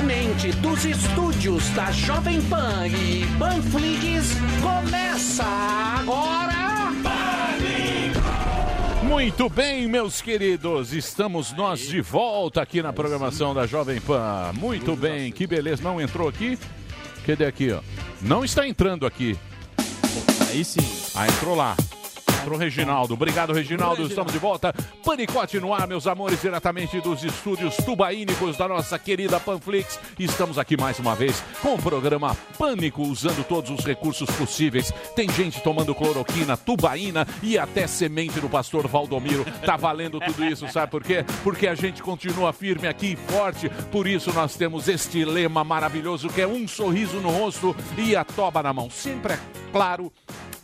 diretamente dos estúdios da Jovem Pan e Panflix, começa agora. Muito bem, meus queridos, estamos nós de volta aqui na programação da Jovem Pan. Muito bem, que beleza. Não entrou aqui? Cadê aqui, ó? Não está entrando aqui. Aí sim. Ah, entrou lá. Entrou o Reginaldo. Obrigado, Reginaldo. Estamos de volta. Panicote no ar, meus amores, diretamente dos estúdios tubaínicos da nossa querida Panflix. Estamos aqui mais uma vez com o programa Pânico, usando todos os recursos possíveis. Tem gente tomando cloroquina, tubaína e até semente do pastor Valdomiro. Tá valendo tudo isso, sabe por quê? Porque a gente continua firme aqui e forte. Por isso nós temos este lema maravilhoso que é um sorriso no rosto e a toba na mão. Sempre é claro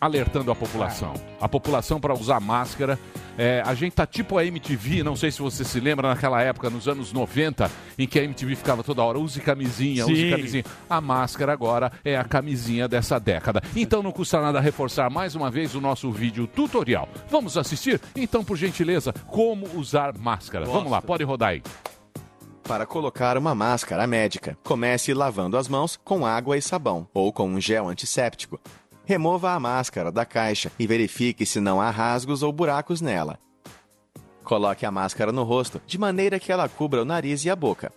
alertando a população. A população para usar máscara. É, a gente tá tipo a MTV, não sei se você se lembra, naquela época, nos anos 90, em que a MTV ficava toda hora, use camisinha, use Sim. camisinha. A máscara agora é a camisinha dessa década. Então não custa nada reforçar mais uma vez o nosso vídeo tutorial. Vamos assistir? Então, por gentileza, como usar máscara. Vamos lá, pode rodar aí. Para colocar uma máscara médica, comece lavando as mãos com água e sabão ou com um gel antisséptico. Remova a máscara da caixa e verifique se não há rasgos ou buracos nela. Coloque a máscara no rosto de maneira que ela cubra o nariz e a boca.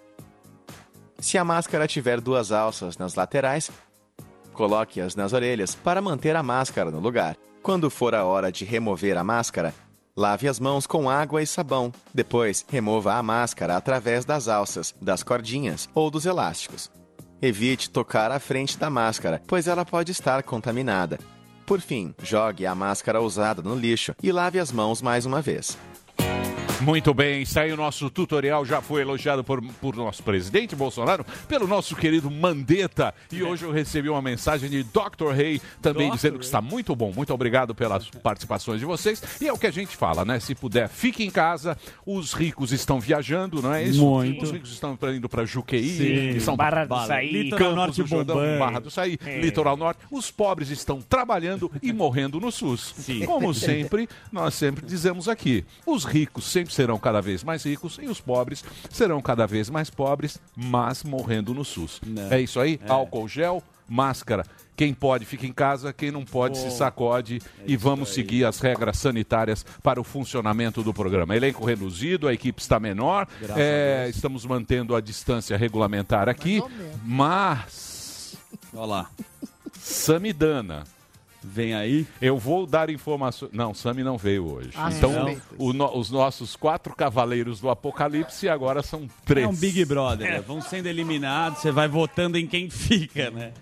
Se a máscara tiver duas alças nas laterais, coloque-as nas orelhas para manter a máscara no lugar. Quando for a hora de remover a máscara, lave as mãos com água e sabão. Depois, remova a máscara através das alças, das cordinhas ou dos elásticos. Evite tocar a frente da máscara, pois ela pode estar contaminada. Por fim, jogue a máscara usada no lixo e lave as mãos mais uma vez. Muito bem, está aí o nosso tutorial, já foi elogiado por, por nosso presidente Bolsonaro, pelo nosso querido Mandetta. E hoje eu recebi uma mensagem de Dr. Rey também Dr. dizendo que está muito bom. Muito obrigado pelas participações de vocês. E é o que a gente fala, né? Se puder, fique em casa. Os ricos estão viajando, não é isso? Muito. Os ricos estão indo para Juqueí, Sim. que são Barra do. Saí. Litoral Campos Norte do Jordão. Barra do Saí, É. Litoral Norte. Os pobres estão trabalhando e morrendo no SUS. Sim. Como sempre, nós sempre dizemos aqui: os ricos sempre serão cada vez mais ricos e os pobres serão cada vez mais pobres, mas morrendo no SUS. Não. É isso aí? Álcool gel, máscara. Quem pode fica em casa, quem não pode se sacode e vamos seguir as regras sanitárias para o funcionamento do programa. Elenco reduzido, a equipe está menor, é, estamos mantendo a distância regulamentar aqui, mas Olha lá. Samidana. Vem aí. Eu vou dar informações. Não, Sami não veio hoje. Ah, então, o no- os nossos quatro cavaleiros do Apocalipse agora são três. É um Big Brother. né? Vão sendo eliminados, você vai votando em quem fica, né?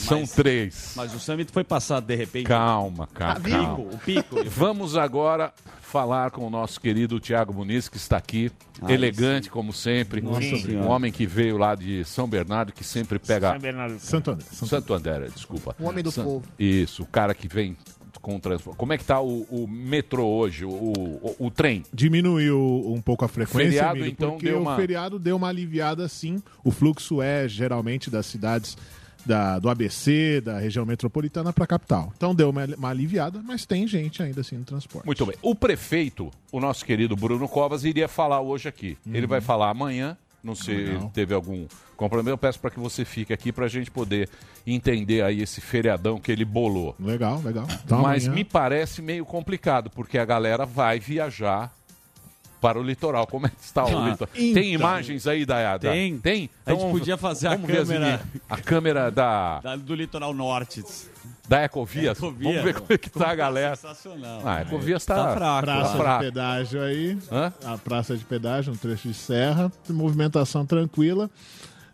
São Mas- três. Mas o Summit foi passado de repente. Calma, calma. Ah, calma. Pico, o pico. Vamos agora falar com o nosso querido Tiago Muniz, que está aqui, Aí elegante como sempre, Nossa um homem que veio lá de São Bernardo, que sempre pega São Bernardo. Santo André. Santo Santo André, desculpa. O homem do San- povo. Isso, o cara que vem com o transporte. Como é que tá o, o metrô hoje, o, o, o trem? Diminuiu um pouco a frequência, Feriado, Emílio, então, porque deu o uma- feriado deu uma aliviada sim. O fluxo é geralmente das cidades da- do ABC, da região metropolitana para a capital. Então deu uma, uma aliviada, mas tem gente ainda assim no transporte. Muito bem. O prefeito, o nosso querido Bruno Covas, iria falar hoje aqui. Ele vai falar amanhã. Não sei se teve algum compromisso. Eu peço para que você fique aqui para a gente poder entender aí esse feriadão que ele bolou. Legal, legal. Então, Mas amanhã- me parece meio complicado, porque a galera vai viajar para o litoral. Como é que está o Ah, litoral? então. Tem imagens aí da... da- Tem. Tem? A gente podia fazer a vamos ver as câmera-. A câmera da, Da- do litoral norte. da Ecovia. Ecovia. Vamos ver como é que tá a galera. Sensacional. Ah, a Ecovia está... Tá fraco. Praça fraco. de pedágio aí. Hã? A praça de pedágio, um trecho de serra. Movimentação tranquila.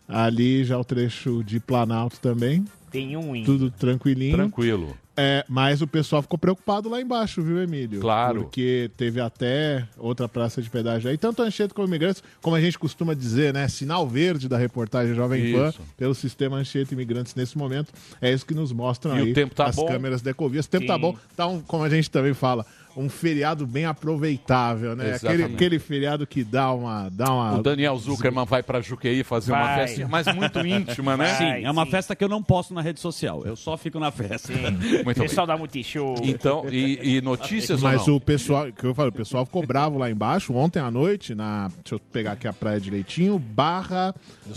Ali já o trecho de Planalto também. Tem um indo. Tudo tranquilinho. Tranquilo. É, mas o pessoal ficou preocupado lá embaixo, viu, Emílio? Claro. Porque teve até outra praça de pedágio aí, tanto Anchieta como Imigrantes, como a gente costuma dizer, né? Sinal verde da reportagem Jovem Pan Isso. pelo sistema Anchieta Imigrantes nesse momento. É isso que nos mostram E o aí tempo tá as bom? câmeras da Ecovia. O tempo tá Sim. bom, tá um, como a gente também fala, um feriado bem aproveitável, né? Aquele, Exatamente. aquele feriado que dá uma. Dá uma O Daniel Zuckerman vai para Juqueí fazer uma Vai. festa, mas muito íntima, né? Vai. Sim, é uma sim. festa que eu não posto na rede social. Eu só fico na festa. Muito Pessoal da Multishow. Então, e, e notícias ou Mas não? o pessoal, que eu falo, o pessoal ficou bravo lá embaixo ontem à noite, na. Deixa eu pegar aqui a praia direitinho, barra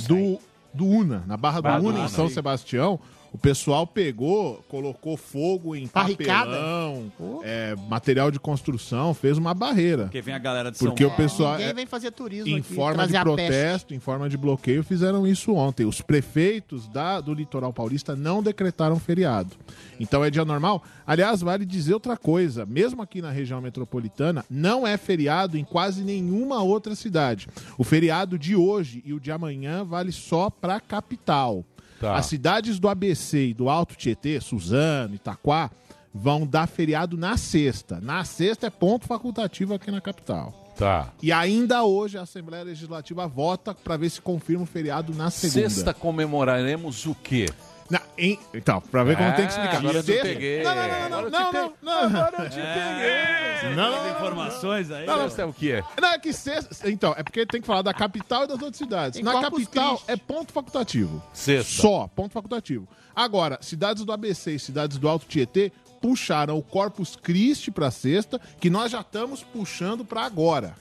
do do Una, na Barra do Barra do Una, em Una, São aí. Sebastião. O pessoal pegou, colocou fogo em Barricada? papelão, é, material de construção, fez uma barreira. Porque vem a galera de Porque São o pessoal, Ninguém é, vem fazer turismo em aqui, forma de a protesto, em forma de bloqueio, fizeram isso ontem. Os prefeitos da, do litoral paulista não decretaram feriado. Então é dia normal. Aliás, vale dizer outra coisa: mesmo aqui na região metropolitana, não é feriado em quase nenhuma outra cidade. O feriado de hoje e o de amanhã vale só para a capital. Tá. As cidades do ABC e do Alto Tietê, Suzano, Itaquá, vão dar feriado na sexta. Na sexta é ponto facultativo aqui na capital. Tá. E ainda hoje a Assembleia Legislativa vota para ver se confirma o feriado na segunda. Sexta comemoraremos o quê? Na- em- então, para ver como tem que explicar. Agora eu te peguei. Não, não, não, não, não, não, não. Agora eu te peguei. Não, As informações aí. Não, não. É o quê? Não, é que sexta. Então, é porque tem que falar da capital e das outras cidades. Em Na Corpus capital é ponto facultativo. Sexta. Só, ponto facultativo. Agora, cidades do ABC e cidades do Alto Tietê puxaram o Corpus Christi para sexta, que nós já estamos puxando para agora.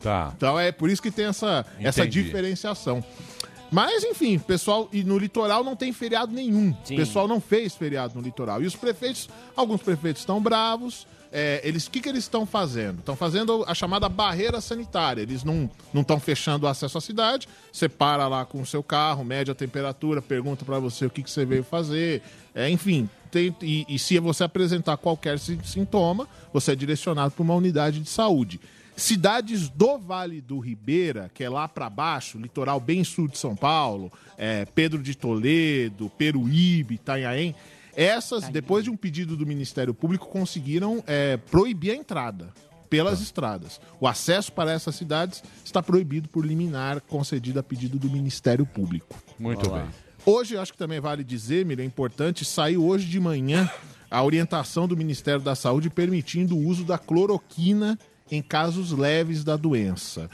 Tá. Então é por isso que tem essa, essa Entendi. diferenciação. Mas, enfim, pessoal, e no litoral não tem feriado nenhum. O pessoal não fez feriado no litoral. E os prefeitos, alguns prefeitos estão bravos. É, eles, o que, que eles estão fazendo? Estão fazendo a chamada barreira sanitária. Eles não estão fechando o acesso à cidade. Você para lá com o seu carro, mede a temperatura, pergunta para você o que, que você veio fazer. É, enfim, tem- e, e se você apresentar qualquer si- sintoma, você é direcionado para uma unidade de saúde. Cidades do Vale do Ribeira, que é lá para baixo, litoral bem sul de São Paulo, é, Pedro de Toledo, Peruíbe, Itanhaém, essas, depois de um pedido do Ministério Público, conseguiram é, proibir a entrada pelas estradas. O acesso para essas cidades está proibido por liminar concedida a pedido do Ministério Público. Muito bem. Hoje, eu acho que também vale dizer, Miriam, é importante, saiu hoje de manhã a orientação do Ministério da Saúde permitindo o uso da cloroquina em casos leves da doença.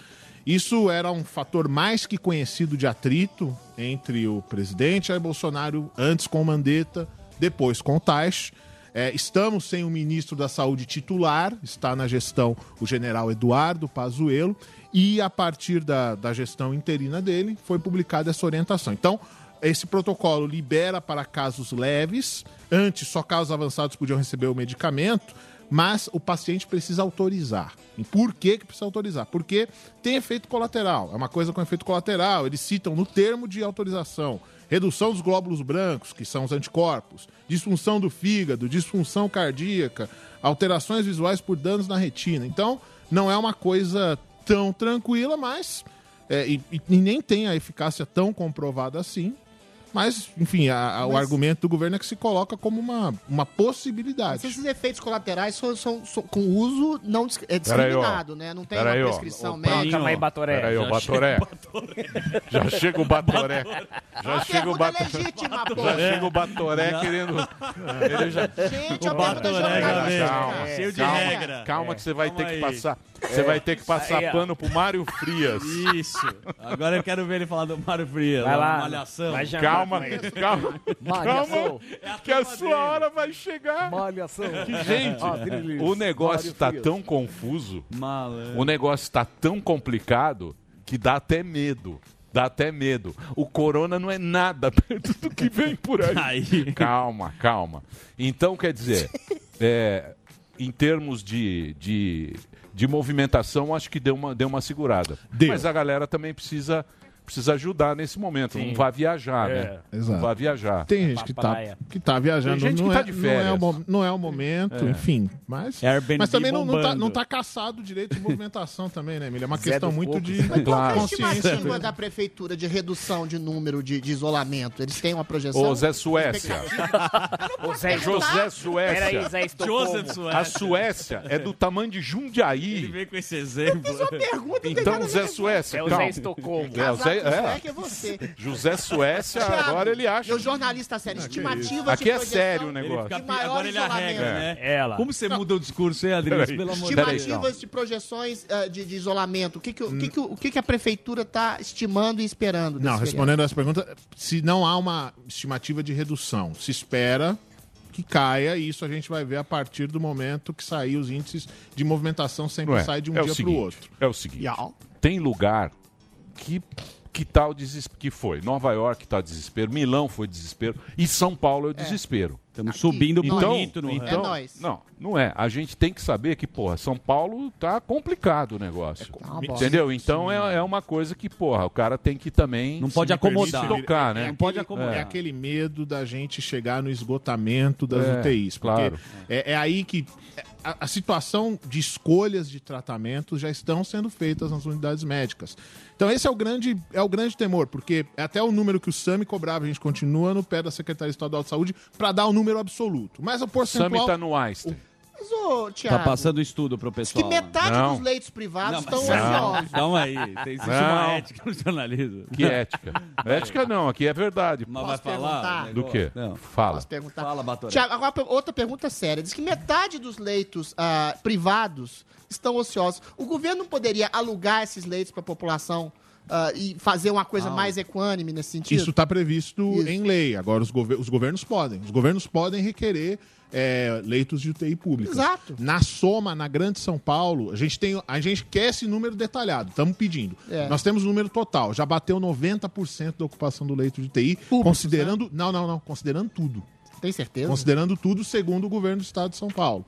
Isso era um fator mais que conhecido de atrito entre o presidente Jair Bolsonaro, antes com Mandetta, depois com Taish. É, estamos sem o ministro da Saúde titular, está na gestão o general Eduardo Pazuello, e a partir da, da gestão interina dele foi publicada essa orientação. Então, esse protocolo libera para casos leves, antes só casos avançados podiam receber o medicamento, mas o paciente precisa autorizar. E por que, que precisa autorizar? Porque tem efeito colateral, é uma coisa com efeito colateral, eles citam no termo de autorização redução dos glóbulos brancos, que são os anticorpos, disfunção do fígado, disfunção cardíaca, alterações visuais por danos na retina. Então, não é uma coisa tão tranquila, mas. é, e, e- nem tem a eficácia tão comprovada assim. Mas, enfim, a- a- o Mas- argumento do governo é que se coloca como uma, uma possibilidade. Mas esses efeitos colaterais são, são- são com uso não dis- é ó. discriminado, né? Não tem Peraí, uma ó. prescrição Ô, médica. Calma aí, Batoré. Peraí, o Já Batoré. Já chega o Batoré. Já chega o Batoré. legítima. Já chega o Batoré querendo. Ele já... Gente, pergunta Batoré. Calma, Cheio de calma, regra. Calma que você vai Calma ter que aí. passar. Você vai ter que passar Aí, ó. pano pro Mário Frias. Isso. Agora eu quero ver ele falar do Mário Frias. Vai lá. Malhação. Vai jantar Calma, calma, calma, que a sua hora vai chegar. Malhação. Gente, Adriles, o negócio tá Frias. tão confuso, o negócio tá tão complicado que dá até medo. Dá até medo. O corona não é nada perto do que vem por aí. Aí. Calma, calma. Então, quer dizer, é, em termos de, de, de movimentação, acho que deu uma, deu uma segurada. Deu. Mas a galera também precisa, precisa ajudar nesse momento. Não vai viajar, né? Não Exato. vai viajar. Tem gente que tá, que tá viajando, Tem gente não, que tá é, de não, é o, férias. não é o momento, enfim. Mas, Airbnb mas também não, não, tá, não tá caçado o direito de movimentação também, né, Emília? É uma Zé questão muito de Qual que é a consciência. estimativa da prefeitura de redução de número de, de isolamento? Eles têm uma projeção? Ô, Zé Suécia. Ô, Zé, José Suécia. Peraí, Zé Estocolmo. Joseph A Suécia. Suécia é do tamanho de Ele Jundiaí. veio com esse exemplo. Pergunta, Então, Zé Suécia, É o. Zé Estocolmo. É, o Zé- é. é você. José Suécia, agora ele acha. Meu jornalista sério, estimativa Aqui de é projeção- sério o Ele negócio. fica maior Agora ele arrega, né? Ela. Como você muda o discurso, hein, Adriles? Peraí. Pelo amor de Deus. Estimativas de projeções ah, de, de isolamento. O que, que, o, que, que, o- que, que a prefeitura está estimando e esperando? Não, respondendo essa pergunta, se não há uma estimativa de redução, se espera que caia e isso a gente vai ver a partir do momento que sair os índices de movimentação sempre Não é? sai de um é dia para o seguinte, outro. É o seguinte. Tem lugar que, que tá o desespero, que foi. Nova York tá desespero, Milão foi desespero e São Paulo é o desespero. Estamos subindo Então, bonito no então, É nóis. não, não é. A gente tem que saber que, porra, São Paulo tá complicado o negócio. uma bosta. Entendeu? Então é, é uma coisa que, porra, o cara tem que também Não pode se acomodar. tocar, né? Não pode acomodar. É aquele medo da gente chegar no esgotamento das É, UTIs. Porque claro. é, é aí que a, a situação de escolhas de tratamento já estão sendo feitas nas unidades médicas. Então esse é o grande, é o grande temor, porque até o número que o SAMI cobrava, a gente continua no pé da Secretaria Estadual de Saúde para dar o número absoluto. Mas o percentual... Sami tá no Einstein. Mas, ô, Thiago, Tá passando estudo pro que pessoal. metade Não. dos leitos privados estão ociosos. Calma aí, tem existe Não. uma ética no jornalismo. Que ética. ética não, aqui é verdade. Mas Posso vai falar? perguntar? Do quê? Não. Fala. Posso perguntar? Fala, Batoré. Tiago, agora per- outra pergunta séria. Diz que metade dos leitos ah, privados estão ociosos. O governo não poderia alugar esses leitos para a população ah, e fazer uma coisa mais equânime nesse sentido? Isso está previsto Isso. em lei. Agora, os, gover- os governos podem. Os governos podem requerer é, leitos de UTI pública. Exato. Na soma, na Grande São Paulo, a gente, tem, a gente quer esse número detalhado. Estamos pedindo. É. Nós temos o número total. Já bateu 90% da ocupação do leito de UTI. considerando. Não, não, não. Considerando tudo. Tem certeza? Considerando tudo, segundo o governo do estado de São Paulo.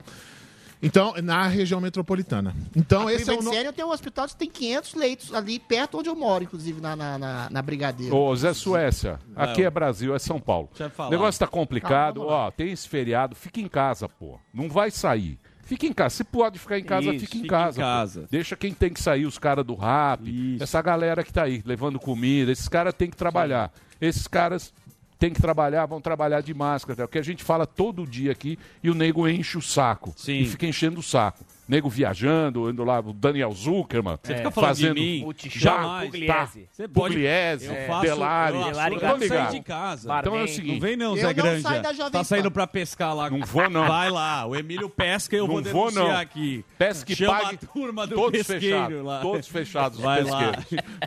Então, na região metropolitana. Então, A esse é o. No... Tem um hospital que tem 500 leitos ali perto onde eu moro, inclusive, na, na, na, na Brigadeiro. Ô, Zé Suécia, aqui é Brasil, é São Paulo. O negócio tá complicado, Calma, ó, tem esse feriado, fica em casa, pô. Não vai sair. Fica em casa. Se pode ficar em casa, Isso, fica em fica em casa. pô. casa. Deixa quem tem que sair, os caras do rap, Isso. essa galera que tá aí, levando comida, esses caras têm que trabalhar. Esses caras têm que trabalhar, vão trabalhar de máscara. É o que a gente fala todo dia aqui e o nego enche o saco. Sim. E fica enchendo o saco. Nego viajando, indo lá, o Daniel Zuckerman. Você fica falando fazendo de mim, já, jamais. Pugliese. Você pode... Pugliese, Eu faço... Delari. Eu, Delari eu sair ligado. de casa. Então é o seguinte, Não vem não, Zé não saio Jovem tá saindo pra pescar lá. Não vou, não. Vai lá, o Emílio pesca e eu vou Não vou, denunciar não. aqui. Pesca que Chama pague. a turma do todos pesqueiro fechados. lá. Todos fechados os Vai lá.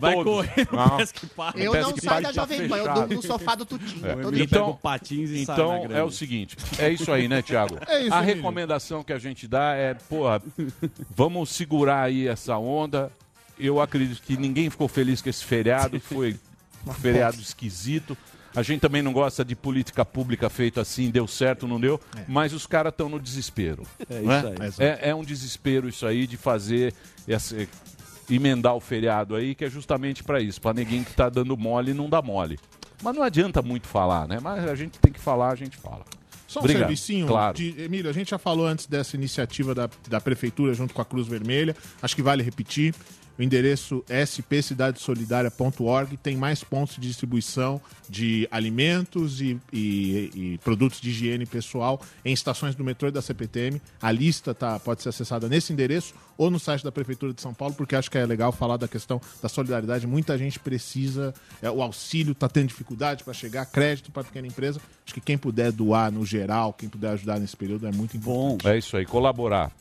Vai Todos. correr no Não. pesca e paga. Eu não saio da tá Jovem Pan, eu durmo no sofá do Tutinho. O Todo Emílio dia. pega o patins e Então grande. é o seguinte, é isso aí, né, Tiago? É isso, A recomendação que a gente dá é, porra, vamos segurar aí essa onda. Eu acredito que ninguém ficou feliz com esse feriado, foi um feriado esquisito. A gente também não gosta de política pública feita assim, deu certo, não deu, mas os caras estão no desespero. É não isso aí. Exato. É, é um desespero isso aí de fazer essa- emendar o feriado aí, que é justamente para isso, para ninguém que tá dando mole não dá mole. Mas não adianta muito falar, né? Mas a gente tem que falar, a gente fala. Só um Obrigado. servicinho. Claro. De, Emílio, a gente já falou antes dessa iniciativa da, da Prefeitura junto com a Cruz Vermelha. Acho que vale repetir. O endereço spcidadesolidaria.org tem mais pontos de distribuição de alimentos e, e- e produtos de higiene pessoal em estações do metrô e da CPTM. A lista tá, pode ser acessada nesse endereço ou no site da Prefeitura de São Paulo, porque acho que é legal falar da questão da solidariedade. Muita gente precisa, é, o auxílio está tendo dificuldade para chegar, crédito para pequena empresa. Acho que quem puder doar no geral, quem puder ajudar nesse período é muito importante. Bom, É isso aí, colaborar.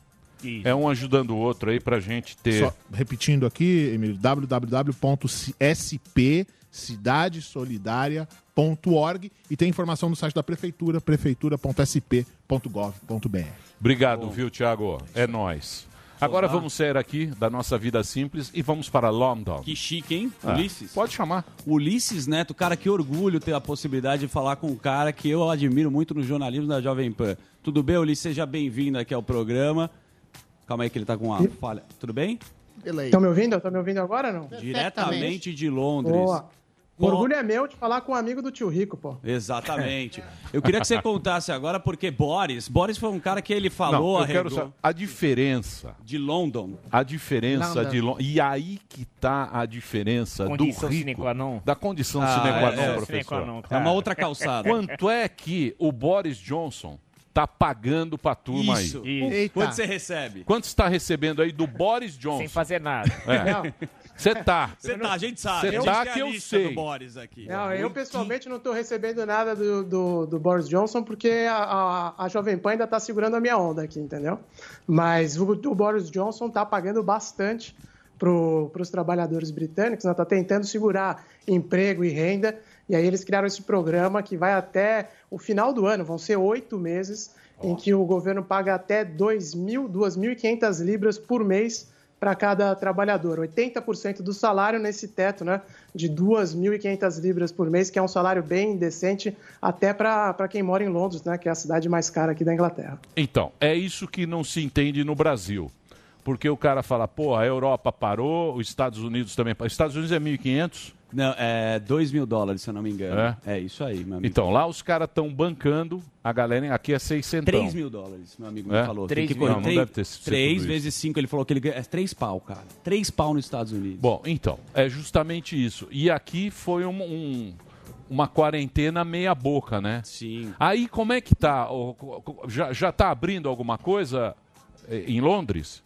Isso. É um ajudando o outro aí pra gente ter. Só repetindo aqui, Emílio, www.spcidadesolidaria.org e tem informação no site da prefeitura, prefeitura.sp.gov.br. Obrigado, viu, Thiago? É nós. Agora vamos sair aqui da nossa vida simples e vamos para London. que chique, hein? Ah, Ulisses. Pode chamar. Ulisses Neto, cara, que orgulho ter a possibilidade de falar com um cara que eu admiro muito no jornalismo da Jovem Pan. Tudo bem, Ulisses? Seja bem-vindo aqui ao programa. Calma aí que ele tá com uma falha. Tudo bem? Estão me ouvindo? Estão me ouvindo agora não? Diretamente de Londres. Boa. O orgulho é meu de falar com um amigo do tio Rico, pô. Exatamente. Eu queria que você contasse agora, porque Boris, Boris foi um cara que ele falou, Não, eu quero saber a diferença. de London. A diferença London. de London. E aí que tá a diferença Condição do sine rico. qua non. Da condição Ah, sine qua é, non, é, Sine professor. qua non, É uma outra calçada. Quanto é que o Boris Johnson tá pagando pra turma Isso. aí? Isso. Eita. Quanto você recebe? Quanto você tá recebendo aí do Boris Sem Johnson? fazer nada. É. Você tá. Você tá, a gente sabe. Cê a gente tá que eu sei. do Boris aqui. Não, eu pessoalmente não estou recebendo nada do, do, do Boris Johnson porque a, a, a Jovem Pan ainda está segurando a minha onda aqui, entendeu? Mas o, o Boris Johnson está pagando bastante para os trabalhadores britânicos, está tentando segurar emprego e renda. E aí eles criaram esse programa que vai até o final do ano, vão ser oito meses, em que o governo paga até 2.000, 2.500 libras por mês para cada trabalhador. 80% do salário nesse teto né, de 2.500 libras por mês, que é um salário bem decente até para quem mora em Londres, né, que é a cidade mais cara aqui da Inglaterra. Então, é isso que não se entende no Brasil. Porque o cara fala, pô, a Europa parou, os Estados Unidos também parou. Estados Unidos é 1.500? Não, é 2 mil dólares, se eu não me engano. É? É, isso aí, meu amigo. Então, lá os caras estão bancando, a galera aqui é 600. 3 mil dólares, meu amigo É? me falou. Três Tem que mil. correr Não, não três- deve ter sido três tudo vezes 5, ele falou que ele ganha. É 3 pau, cara. 3 pau nos Estados Unidos. Bom, então, é justamente isso. E aqui foi um- um- uma quarentena meia boca, né? Sim. Aí como é que tá? Já, já tá abrindo alguma coisa eh, em Londres?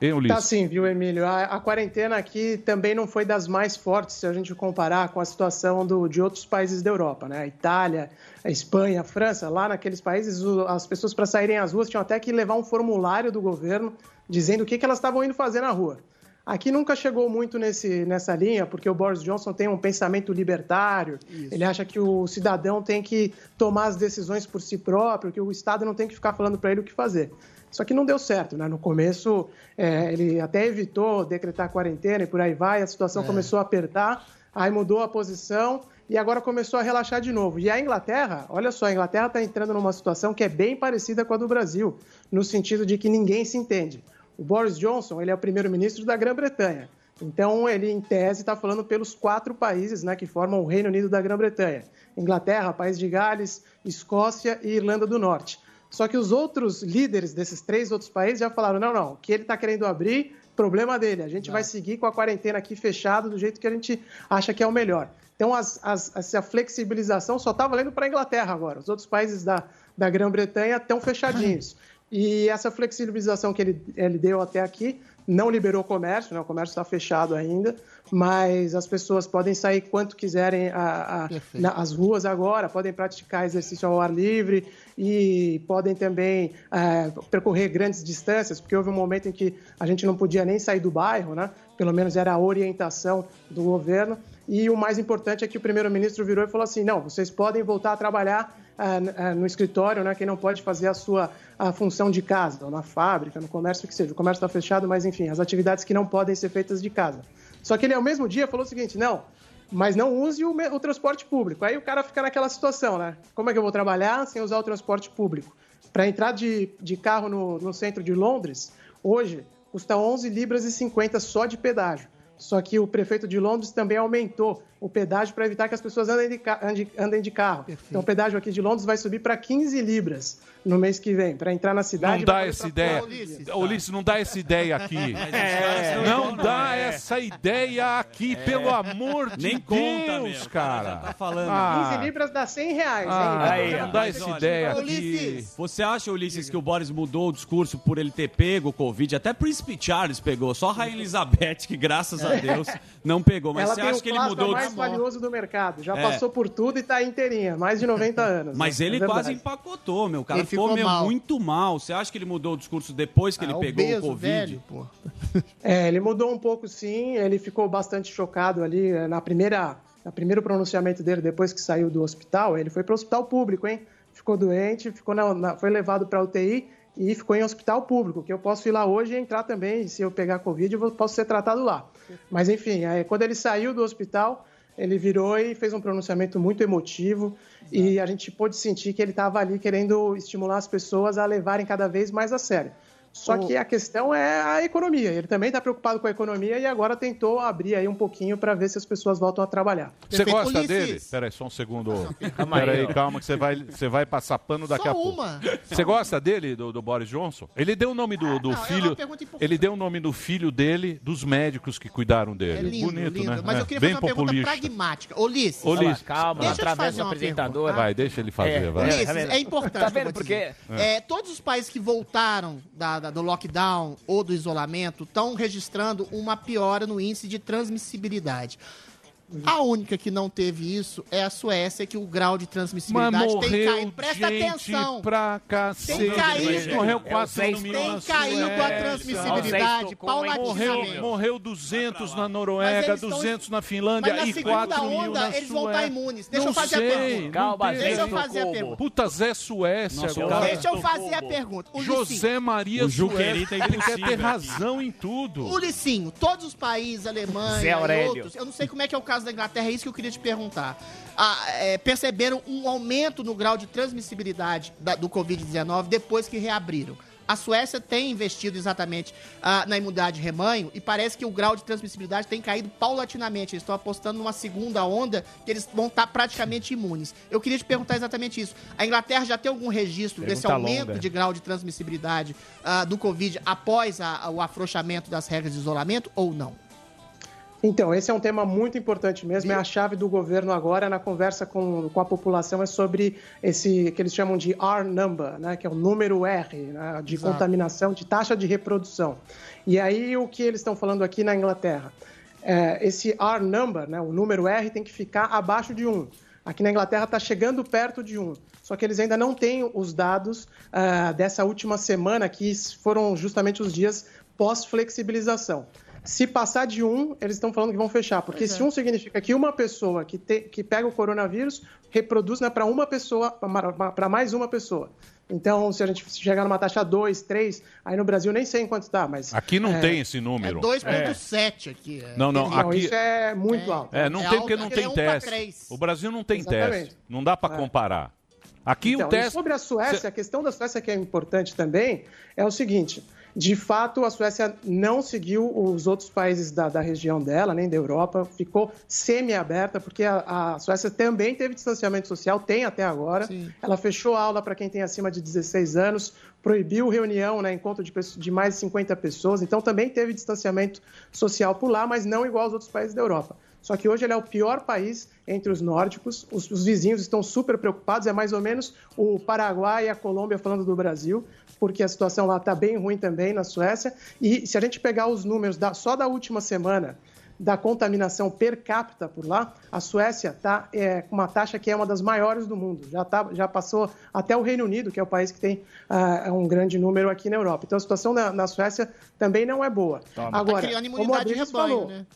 Hein, Ulisses? Tá sim, viu, Emílio? A, a quarentena aqui também não foi das mais fortes se a gente comparar com a situação do- de outros países da Europa, né? A Itália, a Espanha, a França, lá naqueles países, o- as pessoas para saírem às ruas tinham até que levar um formulário do governo dizendo o que, que elas estavam indo fazer na rua. Aqui nunca chegou muito nesse, nessa linha, porque o Boris Johnson tem um pensamento libertário, ele acha que o cidadão tem que tomar as decisões por si próprio, que o Estado não tem que ficar falando para ele o que fazer. Só que não deu certo, né? No começo, é, ele até evitou decretar quarentena e por aí vai, a situação É. começou a apertar, aí mudou a posição e agora começou a relaxar de novo. E a Inglaterra, olha só, a Inglaterra está entrando numa situação que é bem parecida com a do Brasil, no sentido de que ninguém se entende. O Boris Johnson, ele é o primeiro-ministro da Grã-Bretanha. Então, ele, em tese, está falando pelos quatro países né, que formam o Reino Unido da Grã-Bretanha: Inglaterra, País de Gales, Escócia e Irlanda do Norte. Só que os outros líderes desses três outros países já falaram: não, não, que ele está querendo abrir, problema dele. A gente vai seguir com a quarentena aqui fechada do jeito que a gente acha que é o melhor. Então, as- as- essa flexibilização só está valendo para a Inglaterra agora. Os outros países da, da Grã-Bretanha estão fechadinhos. E essa flexibilização que ele, ele deu até aqui não liberou o comércio, né? o comércio está fechado ainda, mas as pessoas podem sair quanto quiserem a- a- Perfeito. na- as ruas agora, podem praticar exercício ao ar livre e podem também é, percorrer grandes distâncias, porque houve um momento em que a gente não podia nem sair do bairro, né? pelo menos era a orientação do governo. E o mais importante é que o primeiro-ministro virou e falou assim: não, vocês podem voltar a trabalhar ah, no escritório, né? Quem não pode fazer a sua a função de casa, ou na fábrica, no comércio, o que seja. O comércio está fechado, mas enfim, as atividades que não podem ser feitas de casa. Só que ele, ao mesmo dia, falou o seguinte: não, mas não use o, o transporte público. Aí o cara fica naquela situação, né? Como é que eu vou trabalhar sem usar o transporte público? Para entrar de, de carro no, no centro de Londres, hoje, custa 11 libras e 50 só de pedágio. Só que o prefeito de Londres também aumentou o pedágio para evitar que as pessoas andem de, andem de carro. Então o pedágio aqui de Londres vai subir para 15 libras no mês que vem, para entrar na cidade. Não dá essa ideia. Ulisses, Ulisses, não dá essa ideia aqui. É. Não dá essa ideia aqui, pelo amor de Nem Deus, conta, meu. cara. Tá falando. Ah. 15 libras dá 100 reais, Ah, hein? não dá essa ideia aqui. Ulisses, Você acha, Ulisses, que o Boris mudou o discurso por ele ter pego o Covid? Até Príncipe Charles pegou, só a Rainha Elizabeth, que graças a Deus não pegou. Mas Ela você acha que ele mudou o mais discurso? valioso do mercado. Já É. passou por tudo e tá inteirinha, mais de 90 anos. Mas né? ele É quase empacotou, meu. Cara ficou, mal. muito mal. Você acha que ele mudou o discurso depois que ele ah, pegou obeso, o Covid? velho, pô. É, ele mudou um pouco, sim. Ele ficou bastante chocado ali eh, na primeira, no primeiro pronunciamento dele depois que saiu do hospital. Ele foi para o hospital público, hein? Ficou doente, ficou na- na- foi levado para UTI e ficou em hospital público. Que eu posso ir lá hoje e entrar também. E se eu pegar Covid, eu posso ser tratado lá. Mas enfim, aí, quando ele saiu do hospital, ele virou e fez um pronunciamento muito emotivo. E a gente pôde sentir que ele estava ali querendo estimular as pessoas a levarem cada vez mais a sério. Só que a questão é a economia. Ele também está preocupado com a economia e agora tentou abrir aí um pouquinho para ver se as pessoas voltam a trabalhar. Você Perfeito. gosta Ulisses. dele? Peraí, só um segundo. Calma aí, calma, que você vai, você vai passar pano daqui Só a pouco. uma. Você gosta dele, do, do Boris Johnson? Ele deu o nome do, do não, é filho. Ele deu o nome do filho dele, dos médicos que cuidaram É dele. lindo, Bonito, lindo. né? Mas É, eu queria bem fazer uma populista. pergunta pragmática. Ulisses, Ulisses. Calma, Deixa eu te através fazer do apresentador. pergunta. Vai, deixa ele fazer, É, vai. Ulisses, tá é importante. Tá vendo vou por quê? dizer. É, todos os países que voltaram da- da- do lockdown ou do isolamento estão registrando uma piora no índice de transmissibilidade. A única que não teve isso é a Suécia, que o grau de Mas transmissibilidade tem morreu caído. Presta gente atenção. pra cacete. Tem caído. Morreu É o 4 Sexto. mil Tem caído a Suécia. transmissibilidade hein? Morreu, paulatinamente. morreu 200 na Mas Noruega, eles estão- 200 na Finlândia Mas na e segunda 4 mil onda, na eles vão estar Suécia. imunes. Deixa não eu fazer a sei, pergunta. não Calma, tem. Deixa eu fazer a pergunta. Puta, Zé Suécia Nossa, agora. Deixa eu fazer a pergunta. O José Maria O Ju Suécia. é Ele quer ter razão em tudo. o Licinho, todos os países, Alemanha e outros, eu não sei como é que é o caso da Inglaterra, é isso que eu queria te perguntar. Ah, é, perceberam um aumento no grau de transmissibilidade da- do Covid-19 depois que reabriram. A Suécia tem investido exatamente ah, na imunidade de rebanho e parece que o grau de transmissibilidade tem caído paulatinamente. Eles estão apostando numa segunda onda que eles vão estar praticamente imunes. Eu queria te perguntar exatamente isso. A Inglaterra já tem algum registro desse Pergunta aumento longa. de grau de transmissibilidade ah, do Covid após a- o afrouxamento das regras de isolamento ou não? Então, esse é um tema muito importante mesmo. É a chave do governo agora na conversa com, com a população é sobre esse que eles chamam de R number, né, que é o número R né, de Exato. contaminação, de taxa de reprodução. E aí o que eles estão falando aqui na Inglaterra? É, esse R number, né, o número R, tem que ficar abaixo de 1. Aqui na Inglaterra está chegando perto de 1. Só que eles ainda não têm os dados ah, dessa última semana, que foram justamente os dias pós-flexibilização. Se passar de um, eles estão falando que vão fechar, porque Pois é. se um significa que uma pessoa que, te- que pega o coronavírus reproduz né, para uma pessoa, para mais uma pessoa. Então, se a gente chegar numa taxa 2, 3, aí no Brasil nem sei em quanto está, mas. Aqui não É. tem esse É número. 2,7 aqui. é. Não, não, Não, aqui... isso é muito alto. É, não É tem alto, porque não tem é teste. O Brasil não tem Exatamente. teste. Não dá para É. comparar. Aqui Então, o teste. sobre a Suécia, a questão da Suécia que é importante também é o seguinte: de fato, a Suécia não seguiu os outros países da, da região dela, nem da Europa, ficou semi-aberta, porque a, a Suécia também teve distanciamento social, tem até agora. Sim. Ela fechou a aula para quem tem acima de 16 anos, proibiu reunião, né, encontro de, de mais de 50 pessoas, então também teve distanciamento social por lá, mas não igual aos outros países da Europa. Só que hoje ele é o pior país entre os nórdicos. Os, os vizinhos estão super preocupados. É mais ou menos o Paraguai e a Colômbia falando do Brasil, porque a situação lá está bem ruim também na Suécia. E se a gente pegar os números da- só da última semana da contaminação per capita por lá, a Suécia está com uma taxa que é uma das maiores do mundo. Já, tá, já passou até o Reino Unido, que é o país que tem ah, um grande número aqui na Europa. Então a situação na, na Suécia também não é boa. Agora, tá criando como o imunidade de Adriles rebanho, falou, né?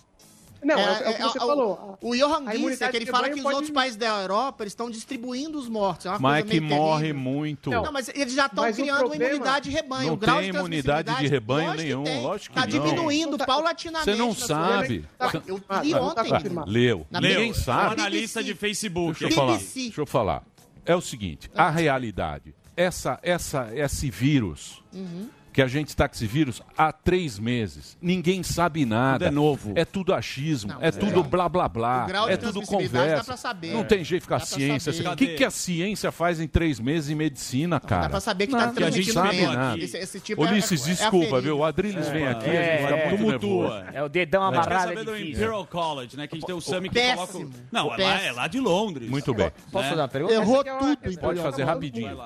Não, é, é o que você o- falou. O Johan Gisser, imunidade que ele fala que os pode- outros países da Europa eles estão distribuindo os mortos. É uma Mas é que meio morre terrível. muito. Não, mas eles já estão o criando problema- imunidade de rebanho. Não o grau tem de imunidade de rebanho lógico que nenhum, tem. lógico que Tá não. diminuindo Não tá- paulatinamente. Você não sabe. Ué, eu Ah, li tá, não tá ontem. Leu. Na Ninguém Leu. sabe. Jornalista de Facebook. Deixa eu falar. Deixa eu falar. É o seguinte, a realidade, essa, essa, esse vírus, Uhum. Que a gente está com esse vírus há três meses, ninguém sabe nada. Tudo é novo. É tudo achismo, Não, é é. tudo blá blá blá, O grau de é tudo conversa. dá pra saber. Não É. tem jeito de ficar Dá pra ciência. O que, que a ciência faz em três meses em medicina, cara? Dá pra saber que Não, tá que a gente transmitindo sabe nada. Esse, esse tipo é- Ulisses, é, é desculpa, aferido. viu? O Adriles vem aqui, a é, gente fica é. muito. Tumultua. É o dedão A gente quer amarrado, saber é do. Imperial College, né? Que a gente tem o Summit que coloca... Não, é lá, é de Londres. Muito bem. Posso né? fazer uma pergunta? Errou é tudo. Pode fazer rapidinho.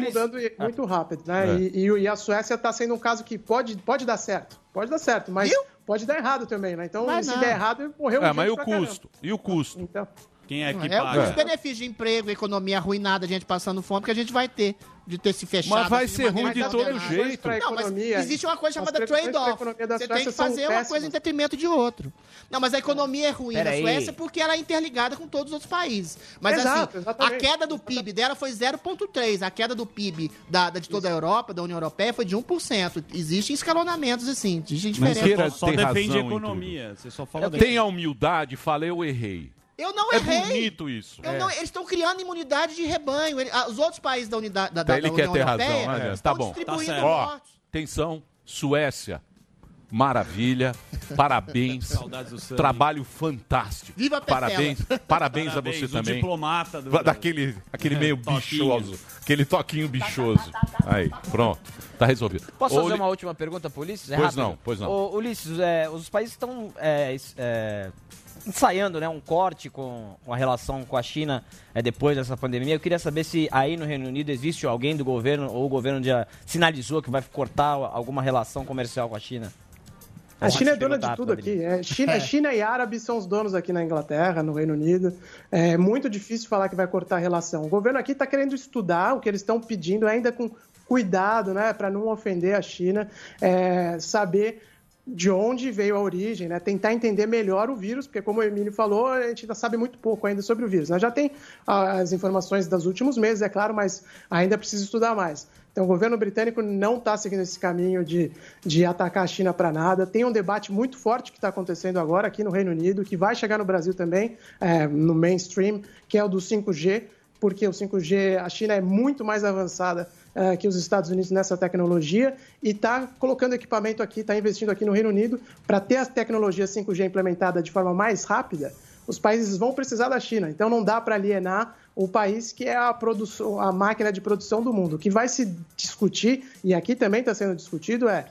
mudando muito rápido, né? É. E a Suécia está sendo um caso que pode, pode dar certo. Pode dar certo, mas Viu? pode dar errado também, né? Então, Vai se não. der errado, morreu É, gente mas e o pra caramba. custo? E o custo? Então, Quem é que É, paga? os benefícios de emprego, economia arruinada, a gente passando fome, que a gente vai ter de ter se fechado. Mas vai assim, ser ruim de todo jeito. Não, mas existe uma coisa chamada trade-off. da Você tem que fazer uma coisa em detrimento de outro. Não, mas a economia é ruim Pera na aí. Suécia porque ela é interligada com todos os outros países. Mas Exato, assim, exatamente. a queda do PIB dela foi 0,3%. A queda do PIB da, da- de toda a Europa, da União Europeia, foi de 1%. Existem escalonamentos, assim, existem Mas diferenças. queira- Só defende em economia. Você só fala Tenha humildade, falei, eu errei. Eu não É errei. bonito isso. Eu não- eles estão criando imunidade de rebanho. Ele- os outros países da unidade da, da, Ele da quer União ter razão, Europeia né? estão Tá bom. distribuindo Tá certo. Ó, atenção, Suécia. Maravilha, parabéns. Saudades do Sami. Trabalho fantástico. Viva a Petela. Parabéns, parabéns, a Parabéns, você o também. diplomata do... Daquele aquele meio bichoso. Aquele toquinho bichoso. Aí, pronto. Tá resolvido. Posso Ô, fazer uma última pergunta pro Ulisses? É Pois rápido. não, pois não. Ô, Ulisses, é, os países estão é, é, ensaiando né, um corte com, com a relação com a China é, depois dessa pandemia. Eu queria saber se aí no Reino Unido existe alguém do governo ou o governo já sinalizou que vai cortar alguma relação comercial com a China. A China é dona de tudo aqui. É, China, China e árabes são os donos aqui na Inglaterra, no Reino Unido. É muito difícil falar que vai cortar a relação. O governo aqui está querendo estudar o que eles estão pedindo, ainda com cuidado, né, para não ofender a China, é, saber de onde veio a origem, né? Tentar entender melhor o vírus, porque como o Emílio falou, a gente ainda sabe muito pouco ainda sobre o vírus. Nós já tem as informações dos últimos meses, é claro, mas ainda precisa estudar mais. Então, o governo britânico não está seguindo esse caminho de, de atacar a China para nada. Tem um debate muito forte que está acontecendo agora aqui no Reino Unido, que vai chegar no Brasil também, é, no mainstream, que é o do 5G, porque o 5G, a China é muito mais avançada eh, que os Estados Unidos nessa tecnologia e está colocando equipamento aqui, está investindo aqui no Reino Unido para ter a tecnologia 5G implementada de forma mais rápida. Os países vão precisar da China, então não dá para alienar o país que é a, produção, a máquina de produção do mundo. O que vai se discutir, e aqui também está sendo discutido, é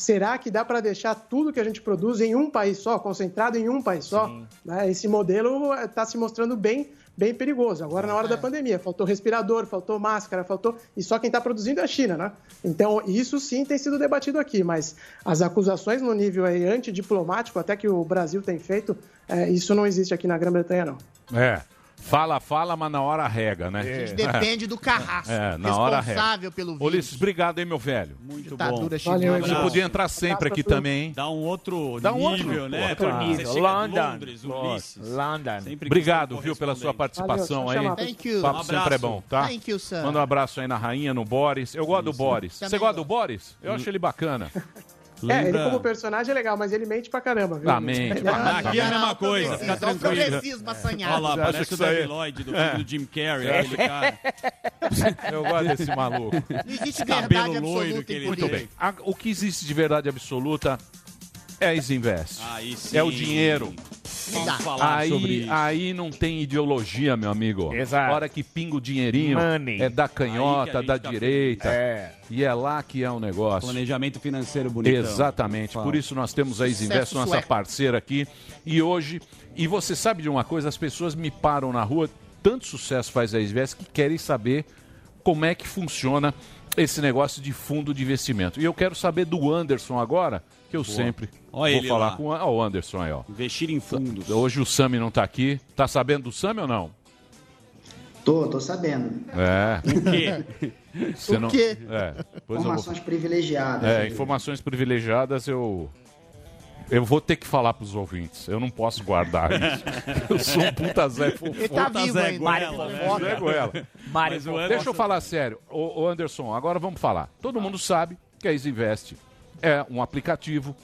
será que dá para deixar tudo que a gente produz em um país só, concentrado em um país só? Né? Esse modelo está se mostrando bem, bem perigoso. Agora, na hora da pandemia, faltou respirador, faltou máscara, faltou. E só quem está produzindo é a China, né? Então, isso sim tem sido debatido aqui, mas as acusações no nível aí antidiplomático, até que o Brasil tem feito, é, isso não existe aqui na Grã-Bretanha, não. É. Fala, fala, mas na hora rega, né? A gente depende do carrasco. É, na hora rega. responsável pelo vírus. Ulisses, obrigado, hein, meu velho. Muito bom. chinesa. Você podia entrar sempre aqui também, hein? Dá um outro Dá um nível, outro, né? você chega em London. Londres, Ulisses. London. Sempre Obrigado, viu, pela sua participação Valeu, aí. Thank you. Papo Um sempre é bom, tá? Thank you, sir. Manda um abraço aí na rainha, no Boris. Eu gosto do Boris. Você gosta do. Boris? Eu acho ele bacana. É, ele Lembra- como personagem é legal, mas ele mente pra caramba, viu? Ah, mente. É- Ah, Aqui é a mesma coisa, fica Progressismo, é o tranquilo. progressismo assanhado. Olha lá, parece que o Debbie Lloyd do filme do Jim Carrey, aquele cara. Eu gosto desse maluco. Não existe Cabelo verdade loiro absoluta que em ele Muito bem. O que existe de verdade absoluta é a Isinvest. Aí sim. É o dinheiro. Vamos falar sobre Aí, isso. aí não tem ideologia, meu amigo. Exato. A hora que pinga o dinheirinho, Money. é da canhota, da tá direita. É. E é lá que é o negócio. Planejamento financeiro bonito. Exatamente. Por isso nós temos a Isinvest, nossa sueco. parceira aqui. E hoje, e você sabe de uma coisa, as pessoas me param na rua, tanto sucesso faz a Isinvest que querem saber como é que funciona esse negócio de fundo de investimento. E eu quero saber do Anderson agora, que eu sempre Olha vou ele falar lá. com o Anderson aí, ó. Investir em fundos. Hoje o Sami não tá aqui. Tá sabendo do Sami ou não? Tô, tô sabendo. É. O quê? Você O não... quê? É. Eu vou- Informações privilegiadas. É, informações privilegiadas eu. Eu vou ter que falar pros ouvintes. Eu não posso guardar isso. Eu sou um puta Zé Ele fofo. tá vivo Zé ainda. Né? Zé Goela. Mário. Anderson- Deixa eu falar sério. Ô, ô, Anderson, agora vamos falar. Todo mundo sabe que a Isinvest é um aplicativo.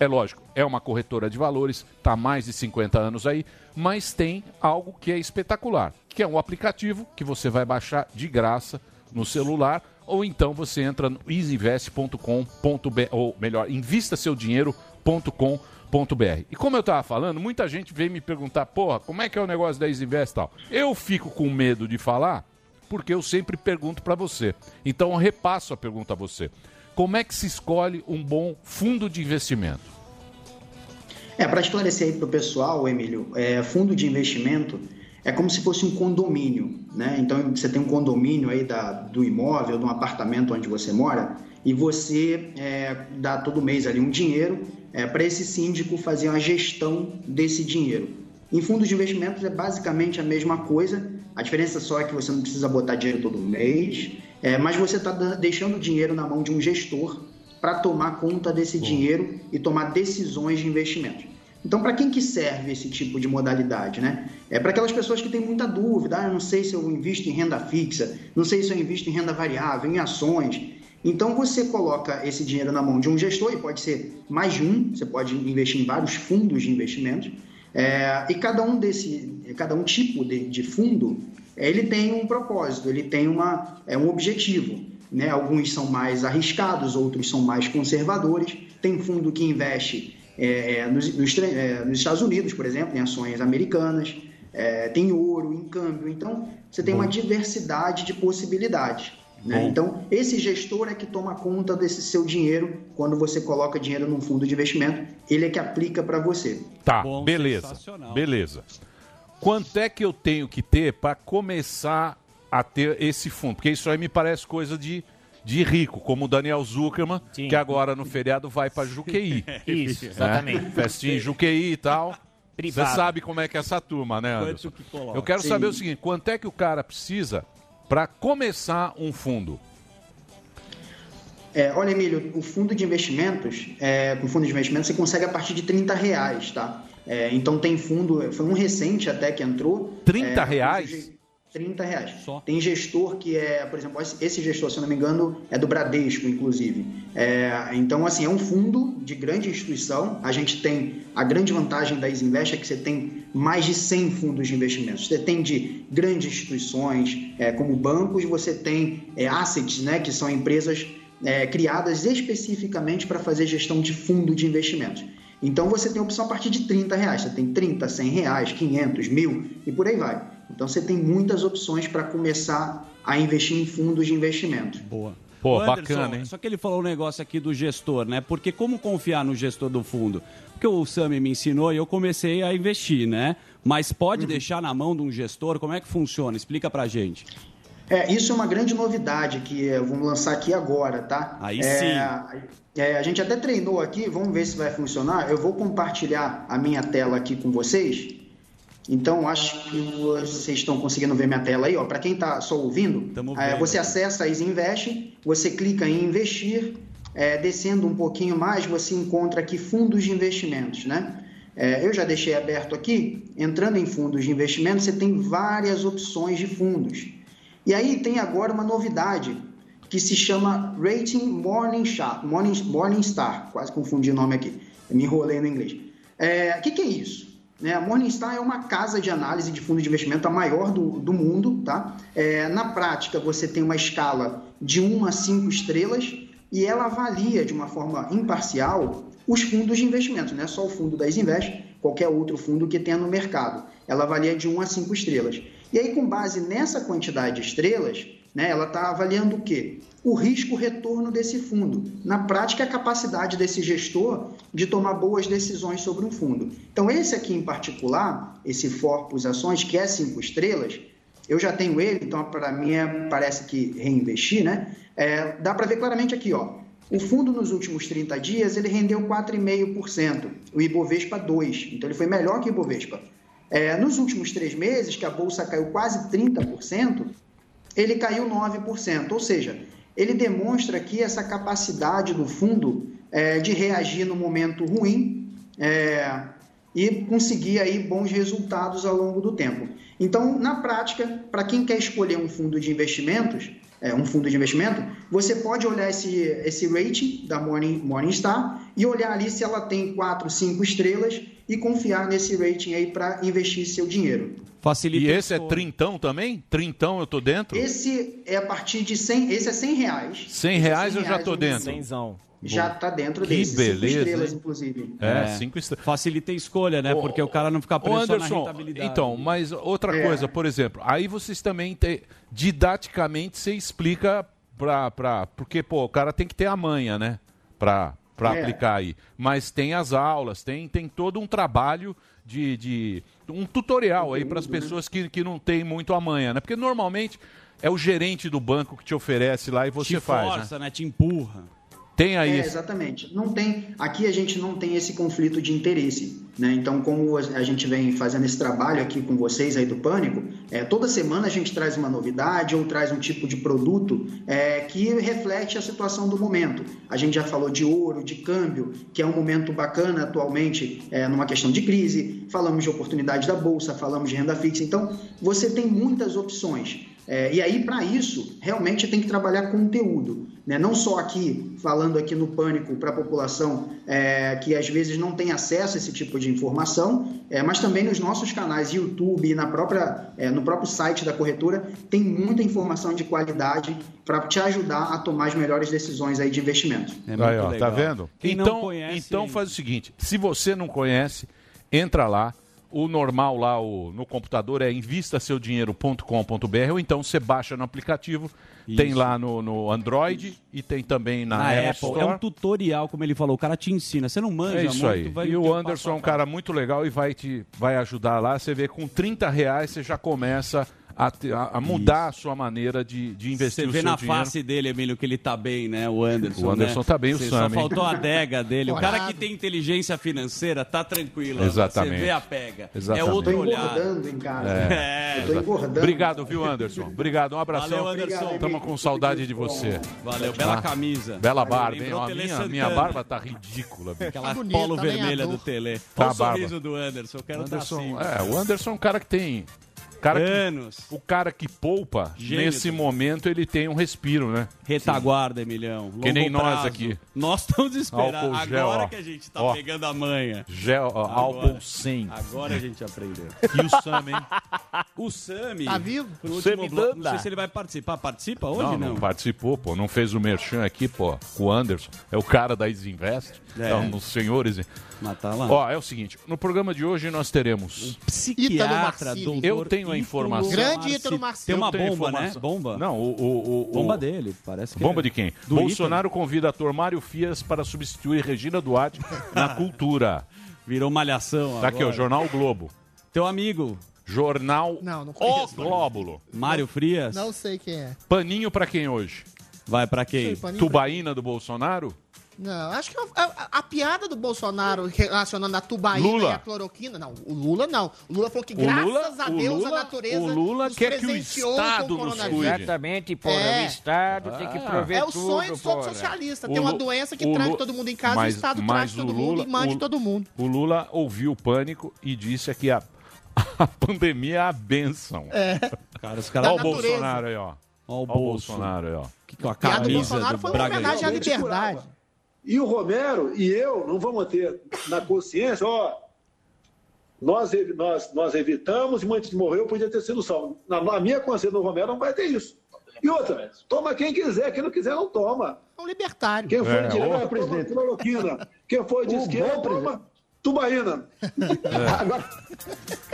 É lógico, é uma corretora de valores, está mais de 50 anos aí, mas tem algo que é espetacular, que é um aplicativo que você vai baixar de graça no celular, ou então você entra no easyinvest.com.br, ou melhor, invistaseudinheiro.com.br. E como eu estava falando, muita gente veio me perguntar, porra, como é que é o negócio da Easyinvest e tal? Eu fico com medo de falar, porque eu sempre pergunto para você. Então eu repasso a pergunta a você. Como é que se escolhe um bom fundo de investimento? É, para esclarecer aí para o pessoal, Emílio, é, fundo de investimento é como se fosse um condomínio, né? Então você tem um condomínio aí da, do imóvel, de um apartamento onde você mora, e você é, dá todo mês ali um dinheiro é, para esse síndico fazer uma gestão desse dinheiro. Em fundos de investimentos é basicamente a mesma coisa, a diferença só é que você não precisa botar dinheiro todo mês, é, mas você está deixando o dinheiro na mão de um gestor para tomar conta desse dinheiro e tomar decisões de investimento. Então, para quem que serve esse tipo de modalidade, né? É para aquelas pessoas que têm muita dúvida, ah, eu não sei se eu invisto em renda fixa, não sei se eu invisto em renda variável, em ações. Então, você coloca esse dinheiro na mão de um gestor, e pode ser mais de um, você pode investir em vários fundos de investimentos, é, e cada um desse, cada um tipo de, de fundo, ele tem um propósito, ele tem uma, é, um objetivo. Né? Alguns são mais arriscados, outros são mais conservadores. Tem fundo que investe é, nos, nos, é, nos, Estados Unidos, por exemplo, em ações americanas, é, tem ouro, em câmbio. Então, você tem Bom. uma diversidade de possibilidades. Né? Então, esse gestor é que toma conta desse seu dinheiro quando você coloca dinheiro num fundo de investimento, ele é que aplica para você. Tá, Bom, beleza. Beleza. Quanto é que eu tenho que ter para começar a ter esse fundo? Porque isso aí me parece coisa de, de rico, como o Daniel Zuckerman, que agora no feriado vai para Juqueí. Isso, Né? exatamente. Festinha em Juqueí e tal. Você sabe como é que é essa turma, né, Anderson? Eu quero Sim. saber o seguinte, quanto é que o cara precisa para começar um fundo? É, olha, Emílio, o fundo de investimentos, é, com fundo de investimentos, você consegue a partir de 30 reais, tá? É, então tem fundo, foi um recente até que entrou. 30 é, reais? 30 reais. Tem gestor que é, por exemplo, esse gestor, se eu não me engano, é do Bradesco, inclusive. É, então, assim, é um fundo de grande instituição. A gente tem a grande vantagem da Isinvest é que você tem mais de 100 fundos de investimentos. Você tem de grandes instituições, é, como bancos, você tem é, assets, né, que são empresas é, criadas especificamente para fazer gestão de fundo de investimentos. Então você tem opção a partir de 30 reais. Você tem 30, 100 reais, 500, mil e por aí vai. Então você tem muitas opções para começar a investir em fundos de investimento. Boa. Pô, Anderson, bacana, hein? Só que ele falou um negócio aqui do gestor, né? Porque como confiar no gestor do fundo? Porque o Sami me ensinou e eu comecei a investir, né? Mas pode Uhum. deixar na mão de um gestor? Como é que funciona? Explica pra gente. É, isso é uma grande novidade que é, vamos lançar aqui agora, tá? Aí É, é, a gente até treinou aqui, vamos ver se vai funcionar. Eu vou compartilhar a minha tela aqui com vocês. Então, acho que vocês estão conseguindo ver minha tela aí, ó. Para quem está só ouvindo, é, você acessa a Isinvest, você clica em investir, é, descendo um pouquinho mais, você encontra aqui fundos de investimentos, né? É, eu já deixei aberto aqui, entrando em fundos de investimentos, você tem várias opções de fundos. E aí tem agora uma novidade que se chama Rating Morningstar, Morning, Morningstar quase confundi o nome aqui, me enrolei no inglês. É, O que, que é isso? Né, a Morningstar é uma casa de análise de fundo de investimento a maior do, do mundo. Tá? É, na prática, você tem uma escala de 1 a 5 estrelas e ela avalia de uma forma imparcial os fundos de investimento, não é só o fundo da Isinvest, qualquer outro fundo que tenha no mercado. Ela avalia de 1 a 5 estrelas. E aí, com base nessa quantidade de estrelas, né, ela está avaliando o quê? O risco-retorno desse fundo. Na prática, a capacidade desse gestor de tomar boas decisões sobre um fundo. Então, esse aqui em particular, esse Forpus Ações, que é 5 estrelas, eu já tenho ele, então para mim é, parece que reinvestir, né? É, dá para ver claramente aqui, ó. O fundo nos últimos 30 dias ele rendeu 4,5%, o Ibovespa 2%, então ele foi melhor que o Ibovespa. É, nos últimos três meses, que a bolsa caiu quase 30%, ele caiu 9%, ou seja, ele demonstra aqui essa capacidade do fundo é, de reagir no momento ruim é, e conseguir aí bons resultados ao longo do tempo. Então, na prática, para quem quer escolher um fundo de investimentos, é, um fundo de investimento, você pode olhar esse, esse rating da Morning, Morningstar e olhar ali se ela tem 4, 5 estrelas e confiar nesse rating aí para investir seu dinheiro. Facilita E esse é trintão também? Trintão eu tô dentro? Esse é a partir de 100, esse é 100 reais. 100 reais eu já tô dentro. mês. Já está dentro Que desse. beleza, Cinco estrelas, hein? inclusive. É, cinco estrelas. Facilita a escolha, né? Porque o cara não fica preso só na Anderson, rentabilidade. então, mas outra É. coisa, por exemplo, aí vocês também têm, didaticamente você explica pra, pra, porque, pô, o cara tem que ter a manha, né, pra, pra É. aplicar aí. Mas tem as aulas, tem, tem todo um trabalho de, de um tutorial aí para as pessoas que, que não têm muito a manha, né, porque normalmente é o gerente do banco que te oferece lá e você Te faz, força, né? né? Te empurra. Tem aí É, exatamente. Não tem, aqui a gente não tem esse conflito de interesse, né? Então, como a a gente vem fazendo esse trabalho aqui com vocês aí do Pânico, é, toda semana a gente traz uma novidade ou traz um tipo de produto é, que reflete a situação do momento. A gente já falou de ouro, de câmbio, que é um momento bacana atualmente é, numa questão de crise. Falamos de oportunidade da bolsa, falamos de renda fixa. Então, você tem muitas opções. É, e aí, para isso, realmente tem que trabalhar conteúdo. Né? Não só aqui, falando aqui no Pânico para a população é, que às vezes não tem acesso a esse tipo de informação, é, mas também nos nossos canais YouTube e na própria, é, no próprio site da corretora, tem muita informação de qualidade para te ajudar a tomar as melhores decisões aí de investimento. Aí, ó, tá vendo? Quem não então, conhece então faz o seguinte: se você não conhece, entra lá. O normal lá o, no computador é invistasseudinheiro.com.br ou então você baixa no aplicativo, tem Isso. lá no, no Android e tem também na, Na App Apple. Store. É um tutorial, como ele falou. O cara te ensina. Você não manja É isso muito, aí. vai E o Anderson é um cara muito legal e vai te vai ajudar lá. Você vê com 30 reais você já começa a, a- a mudar a sua maneira de, de investir Você o vê seu na dinheiro. face dele, Emílio, que ele tá bem, né? O Anderson. O Anderson né? tá bem, o Você Sam, Só hein? faltou a adega dele. O cara que tem inteligência financeira tá tranquilo. Exatamente. Você vê a pega. Exatamente. É Tô outro olhar. engordando em casa. É. Eu tô engordando. Obrigado, viu, Anderson? Obrigado, um abração. Valeu, Anderson. Estamos com saudade de você. Valeu, bela Tá? camisa. Bela barba, hein? Ó, minha, minha barba tá ridícula, bicho. Aquela polo tá vermelha do Tele. Tá o barba. sorriso do Anderson. Eu quero dar Anderson, assim. é, o Anderson é um cara que tem. Cara que, Anos. o cara que poupa, Gênio nesse também. momento, ele tem um respiro, né? Retaguarda, Emilhão. Que nem Longo nós prazo. aqui. Nós estamos esperando. Gel, Agora ó. que a gente tá Ó. pegando a manha. Gel, ó, Agora. álcool 100. Agora a gente aprendeu. E o Sam, hein? O Sami. Tá vivo? Último Sami bloco, não sei se ele vai participar. Participa hoje? Não, Não, não participou, pô. Não fez o merchan aqui, pô. O Anderson. É o cara da Isinvest. É. Um dos senhores. Mas tá lá. Ó, é o seguinte. No programa de hoje nós teremos... Ítalo Psiquiatra, doutor Eu tenho a Ítalo informação. Grande. Ítalo Marcili. Tem uma bomba, né? Bomba. Não, o... o, o- o- Bomba dele, parece que Bomba é. de quem? Do Bolsonaro convida ator Mário Fias para substituir Regina Duarte na cultura. Virou malhação Tá aqui, ó, agora. Jornal o Globo. Teu amigo, Jornal Não, não O conheço. Glóbulo. Mário Frias, Não sei quem é. Paninho pra quem hoje? vai pra Sei, quem? Paninho Tubaína do Bolsonaro? Não, acho que a, a- a piada do Bolsonaro relacionando a tubaína Lula. e a cloroquina. Não, o Lula não. O Lula falou que O graças Lula- a o Deus Lula- a natureza o Lula nos quer que o presenteou Estado com o nos coronavírus. cuide. Exatamente, porra. É. O Estado tem que prover É o tudo, sonho de todo socialista. O Tem uma doença que o Lu- todo mundo em casa mas- o Estado traz todo o mundo Lula- e mande o- todo mundo. O Lula ouviu o pânico e disse que a, a pandemia é a benção. Cara, os Olha caras... o Da natureza. Bolsonaro aí, ó. O Olha o bolso. Bolsonaro aí, ó. Que com a A piada do camisa Bolsonaro do foi uma homenagem à liberdade. E o Romero e eu não vamos ter na consciência, ó, nós, nós, nós evitamos e antes de morrer eu podia ter sido salvo. Na, na minha consciência do Romero não vai ter isso. E outra, toma quem quiser, quem não quiser não toma. É um libertário. Quem foi É, de direita, toma cloroquina. Quem foi de esquerda, toma tubaína. Agora,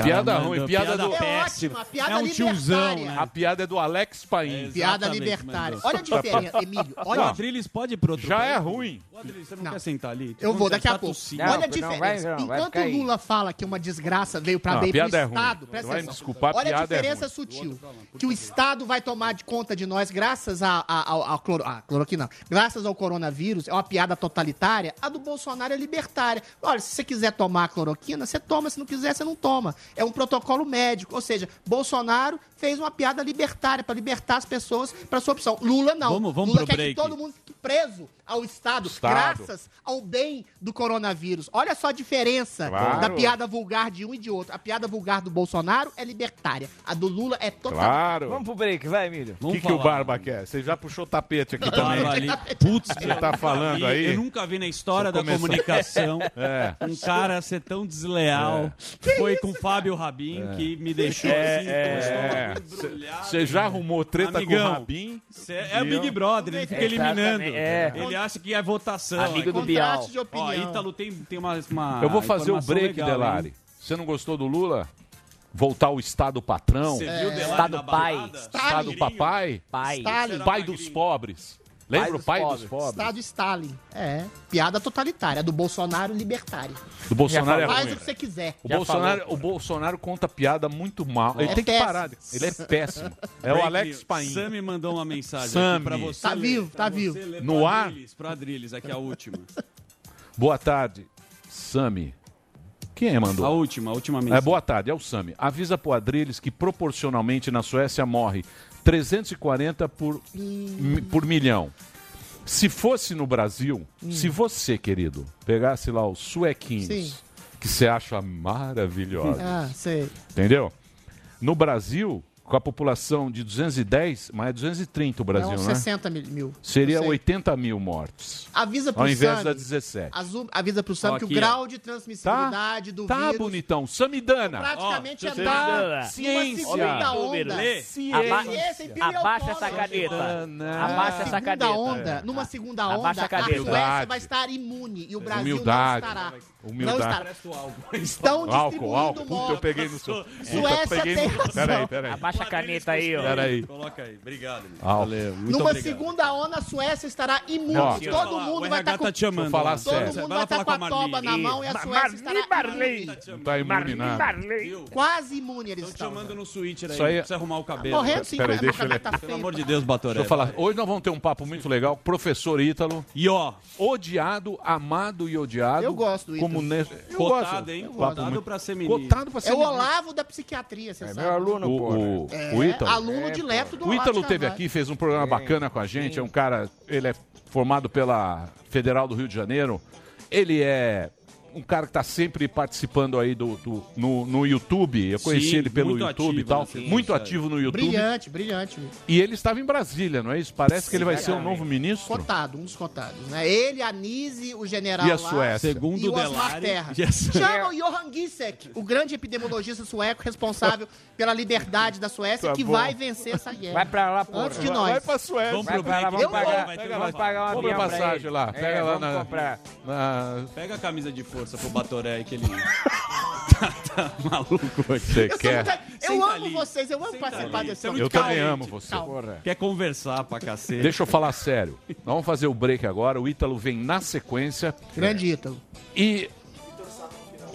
Piada ruim, piada, do... É ótima, a piada É um tiozão, libertária. A piada é do Alex Paim. Piada Exatamente, libertária. Olha a diferença, Emílio. Olha, o a Adriles pode ir pro outro Já país? é ruim. O Adriles, você não, Não. quer sentar ali? Eu vou daqui a Tá pouco. Não, Olha a não, vai, diferença. não, vai Enquanto o. Lula fala que uma desgraça veio pra a bem pro piada é. Estado, presta vai me atenção. desculpar, a Olha a piada é diferença sutil. Que o Estado vai tomar de conta de nós graças a, a, ao- ao cloro, ah, cloroquina, graças ao coronavírus, é uma piada totalitária. A do Bolsonaro é libertária. Olha, se você quiser tomar a cloroquina, você toma. Se não quiser, você não toma. É um protocolo médico. Ou seja, Bolsonaro fez uma piada libertária para libertar as pessoas para sua opção. Lula não. Vamos- vamos Lula quer break. que todo mundo preso ao Estado, Estado. graças ao bem do coronavírus. Olha só a diferença Claro. da piada vulgar de um e de outro. A piada vulgar do Bolsonaro é libertária. A do Lula é total. Claro. Vamos pro break, vai, Emílio. O que, que o. Barba quer? Você já puxou o tapete aqui também. ali. Putz, Você tá falando aí? Eu nunca vi na história da começou- comunicação É. um cara ser tão desleal. Foi com o Fábio Rabin que me deixou assim, com estômago embrulhado. Você já arrumou treta com Amigão. o Rabin? Cê- É o Big Brother, ele fica Exatamente, eliminando. É. Ele acha que é votação. Amigo do Contraste Bial. de opinião. Ó, Ítalo tem, tem uma, uma Eu vou fazer o break, legal, Delari. hein? Você não gostou do Lula? Voltar ao Estado patrão? Você viu o Delari Estado na pai. Estado papai? Pai. Pai dos pobres. Lembra o pai pobres. dos pobres? Estado Stalin. É. Piada totalitária. A do Bolsonaro, libertária. Do Bolsonaro é Faz o que você quiser. O Já Bolsonaro, falou. o Bolsonaro conta piada muito mal. Ele É tem que péssimo. parar. de- Ele é péssimo. É o Alex. Paim. Sam me mandou uma mensagem Sami. aqui pra você Tá ler, vivo, pra tá vivo. ler No pro ar? Adriles, Pro Adriles, aqui é a última. Boa tarde, Sami. Quem é A mandou? última, a última É, mensagem. boa tarde, é o Sami. Avisa pro Adriles que proporcionalmente na Suécia morre 340 por, mi- por milhão. Se fosse no Brasil, se você, querido, pegasse lá os suequinhos, Sim. que você acha maravilhosos, Ah, entendeu? No Brasil, com a população de 210, mas é 230 o Brasil, uns né? 60 mil. mil. Seria Eu sei. 80 mil mortos, Avisa pro ao invés Sami. das 17. Azu- Avisa pro Sam Ó, que aqui, o ó. grau de transmissibilidade do Tá vírus bonitão, Samidana. praticamente Ó, é numa Ciência. segunda onda. Ciência. Abaixa essa caneta. Abaixa essa segunda caneta. onda, numa segunda onda, a a. Suécia vai estar imune e o Brasil Humildade. não estará. Humildade. Não. Estão Álcool, distribuindo álcool. Puta, eu peguei no seu. Suécia peguei tem no... razão. Peraí, peraí. Abaixa a caneta aí, ó. Peraí. Coloca aí. Obrigado. Álcool. Valeu. Muito Numa obrigado. segunda onda, a Suécia estará imune. Ó, Todo mundo vai estar com... tá te chamando. Vou falar ó. sério. Todo mundo Vai estar falar com a com toba na mão e a Suécia estará Marli. imune. Não tá imune nada. Quase imune eles te estão. chamando no switcher aí. É- Precisa arrumar o cabelo. Morrendo sim, Peraí, mas deixa ele- tá Pelo amor de Deus, Batoré. Deixa eu falar. Hoje nós vamos ter um papo muito legal. Professor Ítalo. E ó, Odiado, amado e odiado. Eu gosto do Como Ítalo. ne... Eu cotado, gosto. hein? Cotado pra ser ministro. Cotado pra ser É o. Olavo da psiquiatria, você É sabe. aluno, O, o, É, o Ítalo. aluno dileto do O Olavo Ítalo de Carvalho. aqui, fez um programa bacana com a gente. É um cara, ele é formado pela Federal do Rio de Janeiro. Ele é um cara que está sempre participando aí do, do- no, no YouTube. Eu conheci Sim, ele pelo YouTube e tal. nessa muito ativo no YouTube. Brilhante, brilhante. E ele estava em Brasília, não é isso? Parece que ele vai ser o novo ministro. Cotado, um dos cotados. Né? Ele, a Nise, o general E a lá, Suécia? Segundo e o Osmar Delari... Terra. O Johan Gisek, o grande epidemiologista sueco responsável pela liberdade da Suécia, Tá que bom. vai vencer essa guerra. Vai pra lá, porra. Antes de Vai nós. pra Suécia. Vamos Vai pro pra lá, vamos pagar, Vai lá. vamos pagar um pra passagem lá. É, Pega lá na- comprar. na- Pega a camisa de força pro Batoré aí que ele tá, tá maluco. Você Eu, quer? eu Senta amo ali. vocês, eu amo Senta participar ali. desse é Eu também amo você. Calma. Quer conversar pra cacete. Deixa eu falar sério. Nós vamos fazer o break agora. O Ítalo vem na sequência. Grande Ítalo. E.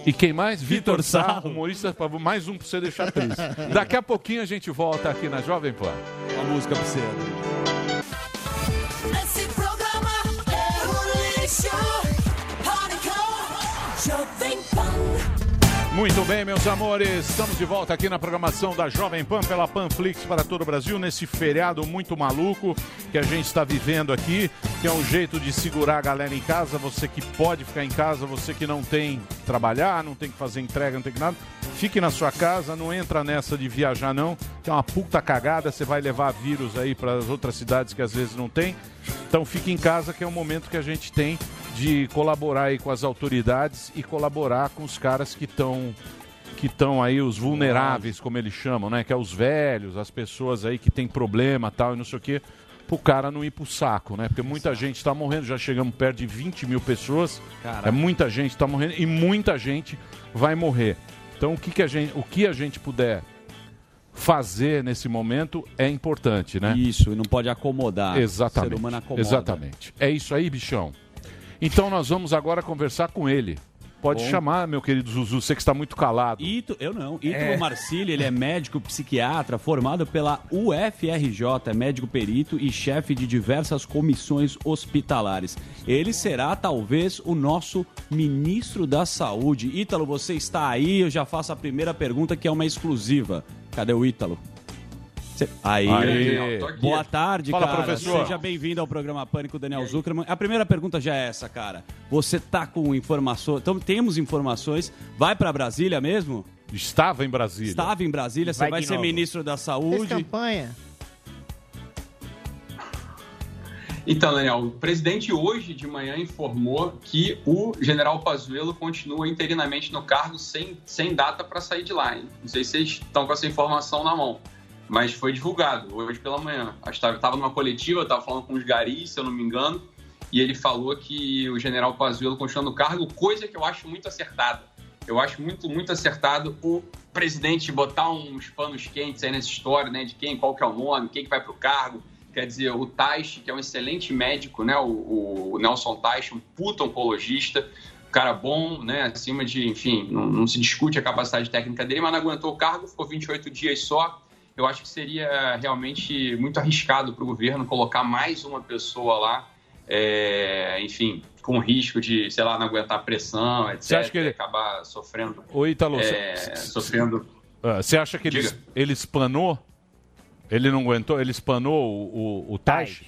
E quem mais? Vitor Sarro, Sarro. humorista, mais um pra você deixar triste. Daqui a pouquinho a gente volta aqui na Jovem Pan. Uma música pra você. Esse programa é um lixo. Jovem Pan. Muito bem, meus amores, estamos de volta aqui na programação da Jovem Pan pela Panflix para todo o Brasil, nesse feriado muito maluco que a gente está vivendo aqui, que é um jeito de segurar a galera em casa, você que pode ficar em casa, você que não tem trabalhar, não tem que fazer entrega, não tem que nada, fique na sua casa, não entra nessa de viajar não, que é uma puta cagada, você vai levar vírus aí para as outras cidades que às vezes não tem. Então fique em casa que é o momento que a gente tem de colaborar aí com as autoridades e colaborar com os caras que estão que estão aí os vulneráveis, como eles chamam, né? Que é os velhos, as pessoas aí que tem problema tal e não sei o quê, pro cara não ir pro saco, né? Porque muita gente está morrendo, já chegamos perto de 20 mil pessoas, Caraca. é muita gente está morrendo e muita gente vai morrer. Então o que, que a gente, o que a gente puder fazer nesse momento é importante, né? Isso, e não pode acomodar. Exatamente. O ser humano acomoda. Exatamente. É isso aí, bichão. Então nós vamos agora conversar com ele. Pode Bom. chamar, meu querido Zuzu, você que está muito calado. Ito, eu não. Ítalo É. Marcilli, ele é médico psiquiatra formado pela UFRJ, é médico perito e chefe de diversas comissões hospitalares. Ele será talvez o nosso ministro da Saúde. Ítalo, você está aí? Eu já faço a primeira pergunta que é uma exclusiva. Cadê o Ítalo? Aí. Aqui. Boa tarde, Fala, cara. professor. Seja bem-vindo ao programa Pânico, Daniel Zuckerman. A primeira pergunta já é essa, cara. Você tá com informações. Então, temos informações. Vai para Brasília mesmo? Estava em Brasília. Estava em Brasília, você Vai vai de ser novo. ministro da Fez Saúde. campanha. Então, Daniel, o presidente hoje de manhã informou que o general Pazuello continua interinamente no cargo sem, sem data para sair de lá. Hein? Não sei se vocês estão com essa informação na mão, mas foi divulgado hoje pela manhã. Estava numa coletiva, estava falando com os garis, se eu não me engano, e ele falou que o general Pazuello continua no cargo, coisa que eu acho muito acertada. Eu acho muito, muito acertado o presidente botar uns panos quentes aí nessa história, né? De quem, qual que é o nome, quem que vai para o cargo. Quer dizer, o Taish, que é um excelente médico, né? O, o Nelson Taish, um puta oncologista, cara bom, né? Acima de, enfim, não, não se discute a capacidade técnica dele, mas não aguentou o cargo, ficou 28 dias só. Eu acho que seria realmente muito arriscado para o governo colocar mais uma pessoa lá, é, enfim, com risco de, sei lá, não aguentar pressão, etc. Você acha que ele- acabar sofrendo, Ô, Ítalo, é, você- sofrendo Ah, você acha que ele, ele espanou? Ele não aguentou? Ele espanou o, o, o Taish?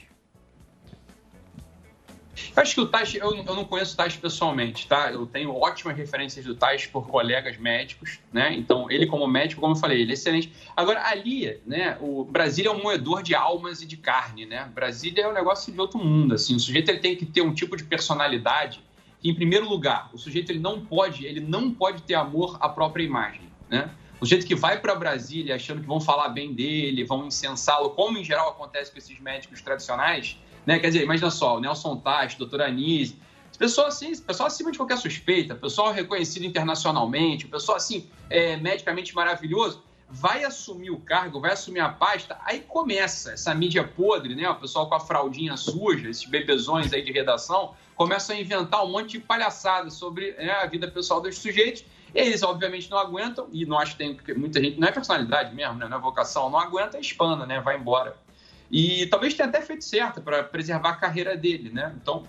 Eu acho que o Taish, eu, eu não conheço o Taish pessoalmente, tá? Eu tenho ótimas referências do Taish por colegas médicos, né? Então, ele como médico, como eu falei, ele é excelente. Agora, ali, né, o Brasília é um moedor de almas e de carne, né? Brasília é um negócio de outro mundo, assim. O sujeito ele tem que ter um tipo de personalidade que, em primeiro lugar, o sujeito ele não pode, ele não pode ter amor à própria imagem, né? O sujeito que vai para Brasília achando que vão falar bem dele, vão incensá-lo, como em geral acontece com esses médicos tradicionais, né? Quer dizer, imagina só, o Nelson Tati, doutor Anise, esse Pessoa assim, pessoal acima de qualquer suspeita, pessoal reconhecido internacionalmente, pessoal assim, é, medicamente maravilhoso, vai assumir o cargo, vai assumir a pasta, aí começa essa mídia podre, né? O pessoal com a fraldinha suja, esses bebezões aí de redação, começam a inventar um monte de palhaçada sobre né, a vida pessoal dos sujeitos. Eles, obviamente, não aguentam, e nós tem porque muita gente, não é personalidade mesmo, né? Não é vocação, não aguenta, espana, né? Vai embora. E talvez tenha até feito certo para preservar a carreira dele, né? Então,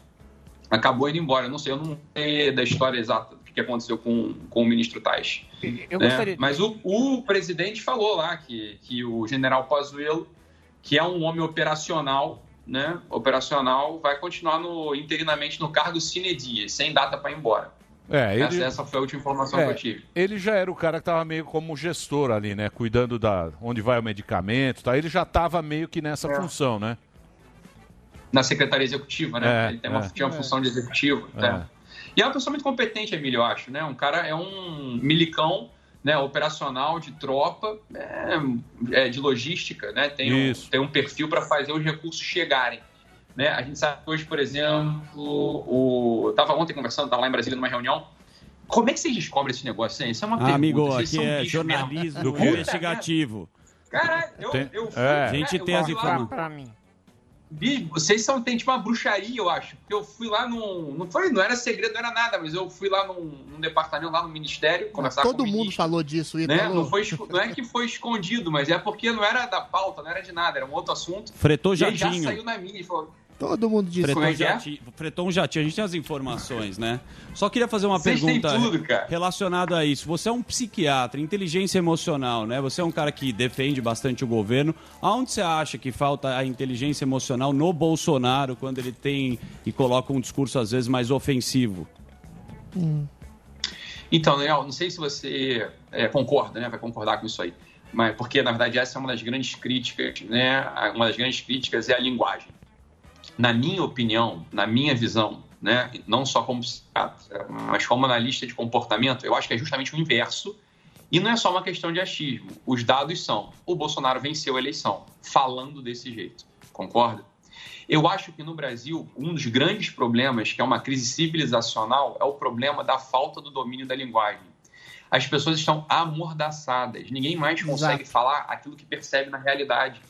acabou indo embora. Eu não sei, eu não sei da história exata do que aconteceu com, com o ministro Tais. Eu né? gostaria- Mas o, o presidente falou lá que, que o general Pazuello, que é um homem operacional, né? Operacional, vai continuar no, interinamente no cargo sine die, sem data para ir embora. É, ele, Essa, essa foi a última informação é, que eu tive. ele já era o cara que tava meio como gestor ali, né? Cuidando da onde vai o medicamento, tá? Ele já tava meio que nessa É. função, né? Na secretaria executiva, né? É, Ele tem uma, é. tinha uma função de executivo. né? E é uma pessoa muito competente, Emílio, eu acho, né? Um cara é um milicão, né? Operacional de tropa, é, é, de logística, né? Tem um, tem um perfil para fazer os recursos chegarem. Né? A gente sabe que hoje, por exemplo, o... eu estava ontem conversando, estava lá em Brasília numa reunião. Como é que vocês descobrem esse negócio? hein? Isso é uma Ah, pergunta. amigo, Vocês aqui são é bicho mesmo. jornalismo quê? investigativo. Caralho, eu, Tem- eu fui, é. né, A gente tem as informações. Pra mim. Bi, vocês são, tem tipo uma bruxaria, eu acho. Porque eu fui lá num. Não, foi, não era segredo, não era nada, mas eu fui lá num, num departamento, lá no ministério, conversar Todo com o mundo ministro, falou disso, né? Ítalo. Não, foi, não é que foi escondido, mas é porque não era da pauta, não era de nada, era um outro assunto. Fretou e ele já saiu na mídia e falou. Todo mundo disse. Fretou, é que é? jati- fretou um jatinho. A gente tem as informações, né? Só queria fazer uma Vocês pergunta tudo, relacionada a isso. Você é um psiquiatra, inteligência emocional, né? Você é um cara que defende bastante o governo. Aonde você acha que falta a inteligência emocional no Bolsonaro quando ele tem e coloca um discurso às vezes mais ofensivo? Então, Daniel, não sei se você é, concorda, né? Vai concordar com isso aí. Mas, porque, na verdade, essa é uma das grandes críticas, né? Uma das grandes críticas é a linguagem. Na minha opinião, na minha visão, né? Não só como psiquiatra, mas como analista de comportamento, eu acho que é justamente o inverso. E não é só uma questão de achismo. Os dados são: o Bolsonaro venceu a eleição, falando desse jeito. Concorda? Eu acho que no Brasil, um dos grandes problemas, que é uma crise civilizacional, é o problema da falta do domínio da linguagem. As pessoas estão amordaçadas, ninguém mais consegue falar aquilo que percebe na realidade.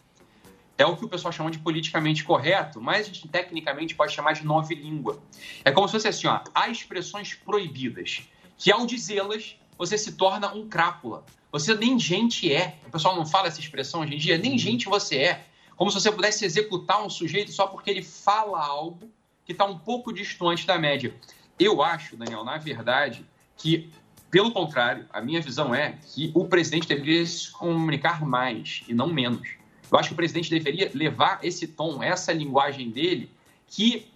É o que o pessoal chama de politicamente correto, mas a gente tecnicamente pode chamar de nova língua. É como se fosse assim: ó, há expressões proibidas, que ao dizê-las, você se torna um crápula. Você nem gente é. O pessoal não fala essa expressão hoje em dia, nem gente você é. Como se você pudesse executar um sujeito só porque ele fala algo que está um pouco distante da média. Eu acho, Daniel, na verdade, que, pelo contrário, a minha visão é que o presidente deveria se comunicar mais e não menos. Eu acho que o presidente deveria levar esse tom, essa linguagem dele, que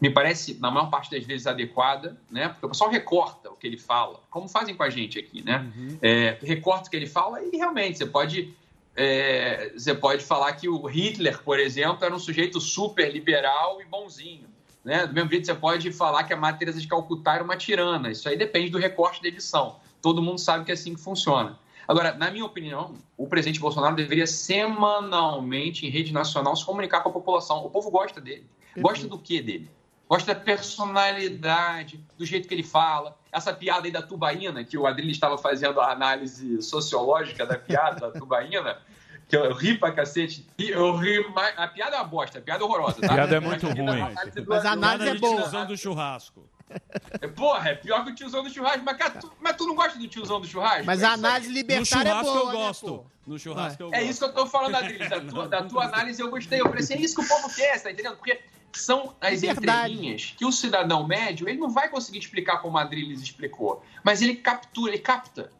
me parece, na maior parte das vezes, adequada, né? Porque o pessoal recorta o que ele fala, como fazem com a gente aqui, né? É, recorta o que ele fala e realmente você pode, é, você pode falar que o Hitler, por exemplo, era um sujeito super liberal e bonzinho. Né? Do mesmo jeito, você pode falar que a Madre Teresa de Calcutá era uma tirana. Isso aí depende do recorte da edição. Todo mundo sabe que é assim que funciona. Agora, na minha opinião, o presidente Bolsonaro deveria semanalmente, em rede nacional, se comunicar com a população. O povo gosta dele. Gosta do que dele? Gosta da personalidade, do jeito que ele fala. Essa piada aí da tubaína, que o Adrilho estava fazendo a análise sociológica da piada da tubaína, que eu ri pra cacete. E Eu ri mais. A piada é uma bosta, a piada é horrorosa. Tá? A piada é muito Mas ruim. Mas a análise é boa. tiozão do churrasco. Porra, é pior que o tiozão do churrasco. Mas, cara, tu, mas tu não gosta do tiozão do churrasco? Mas É a análise libertária é boa, né, pô? No churrasco eu É gosto. isso que eu tô falando, Adriles. Da tua, da tua análise eu gostei. Eu falei assim, é isso que o povo quer, tá entendendo? Porque são as Verdade. entrelinhas que o cidadão médio, ele não vai conseguir explicar como a Adriles explicou. Mas ele captura, ele capta.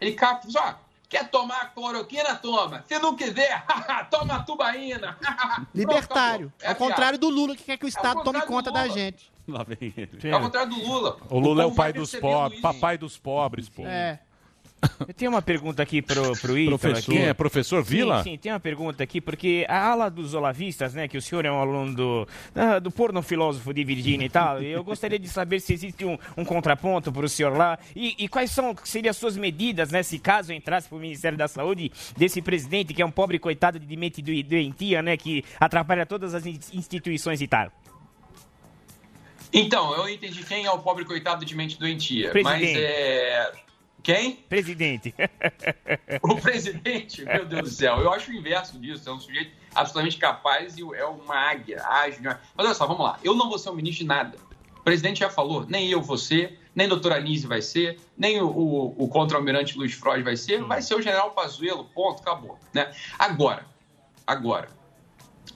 Ele capta. Ó, quer tomar cloroquina? Toma. Se não quiser, toma tubaína. Libertário. É a Ao contrário do Lula, que quer que o Estado tome contrário do conta da gente. Lá vem ele. É ao contrário do Lula. O Lula é o pai dos pobres, papai dos pobres, pô. É. Eu tenho uma pergunta aqui pro, pro Ítalo. Professor, aqui. quem é? Professor Vila? Sim, sim, tem uma pergunta aqui, porque a ala dos olavistas, né, que o senhor é um aluno do, do porno filósofo de Virgínia e tal, eu gostaria de saber se existe um, um contraponto para o senhor lá, e, e quais são, seriam as suas medidas, né, se caso entrasse para o Ministério da Saúde, desse presidente que é um pobre coitado de mente do- doentia, né, que atrapalha todas as in- instituições e tal. Então, eu entendi quem é o pobre coitado de mente doentia. Presidente. Mas é. Quem? Presidente. O presidente, meu Deus do céu, eu acho o inverso disso. É um sujeito absolutamente capaz e é uma águia, ágil. Mas olha só, vamos lá. Eu não vou ser um ministro de nada. O presidente já falou, nem eu vou ser, nem a doutora Anise vai ser, nem o, o, o contra-almirante Luiz Freud vai ser, vai ser o general Pazuello, ponto, acabou. Né? Agora, agora,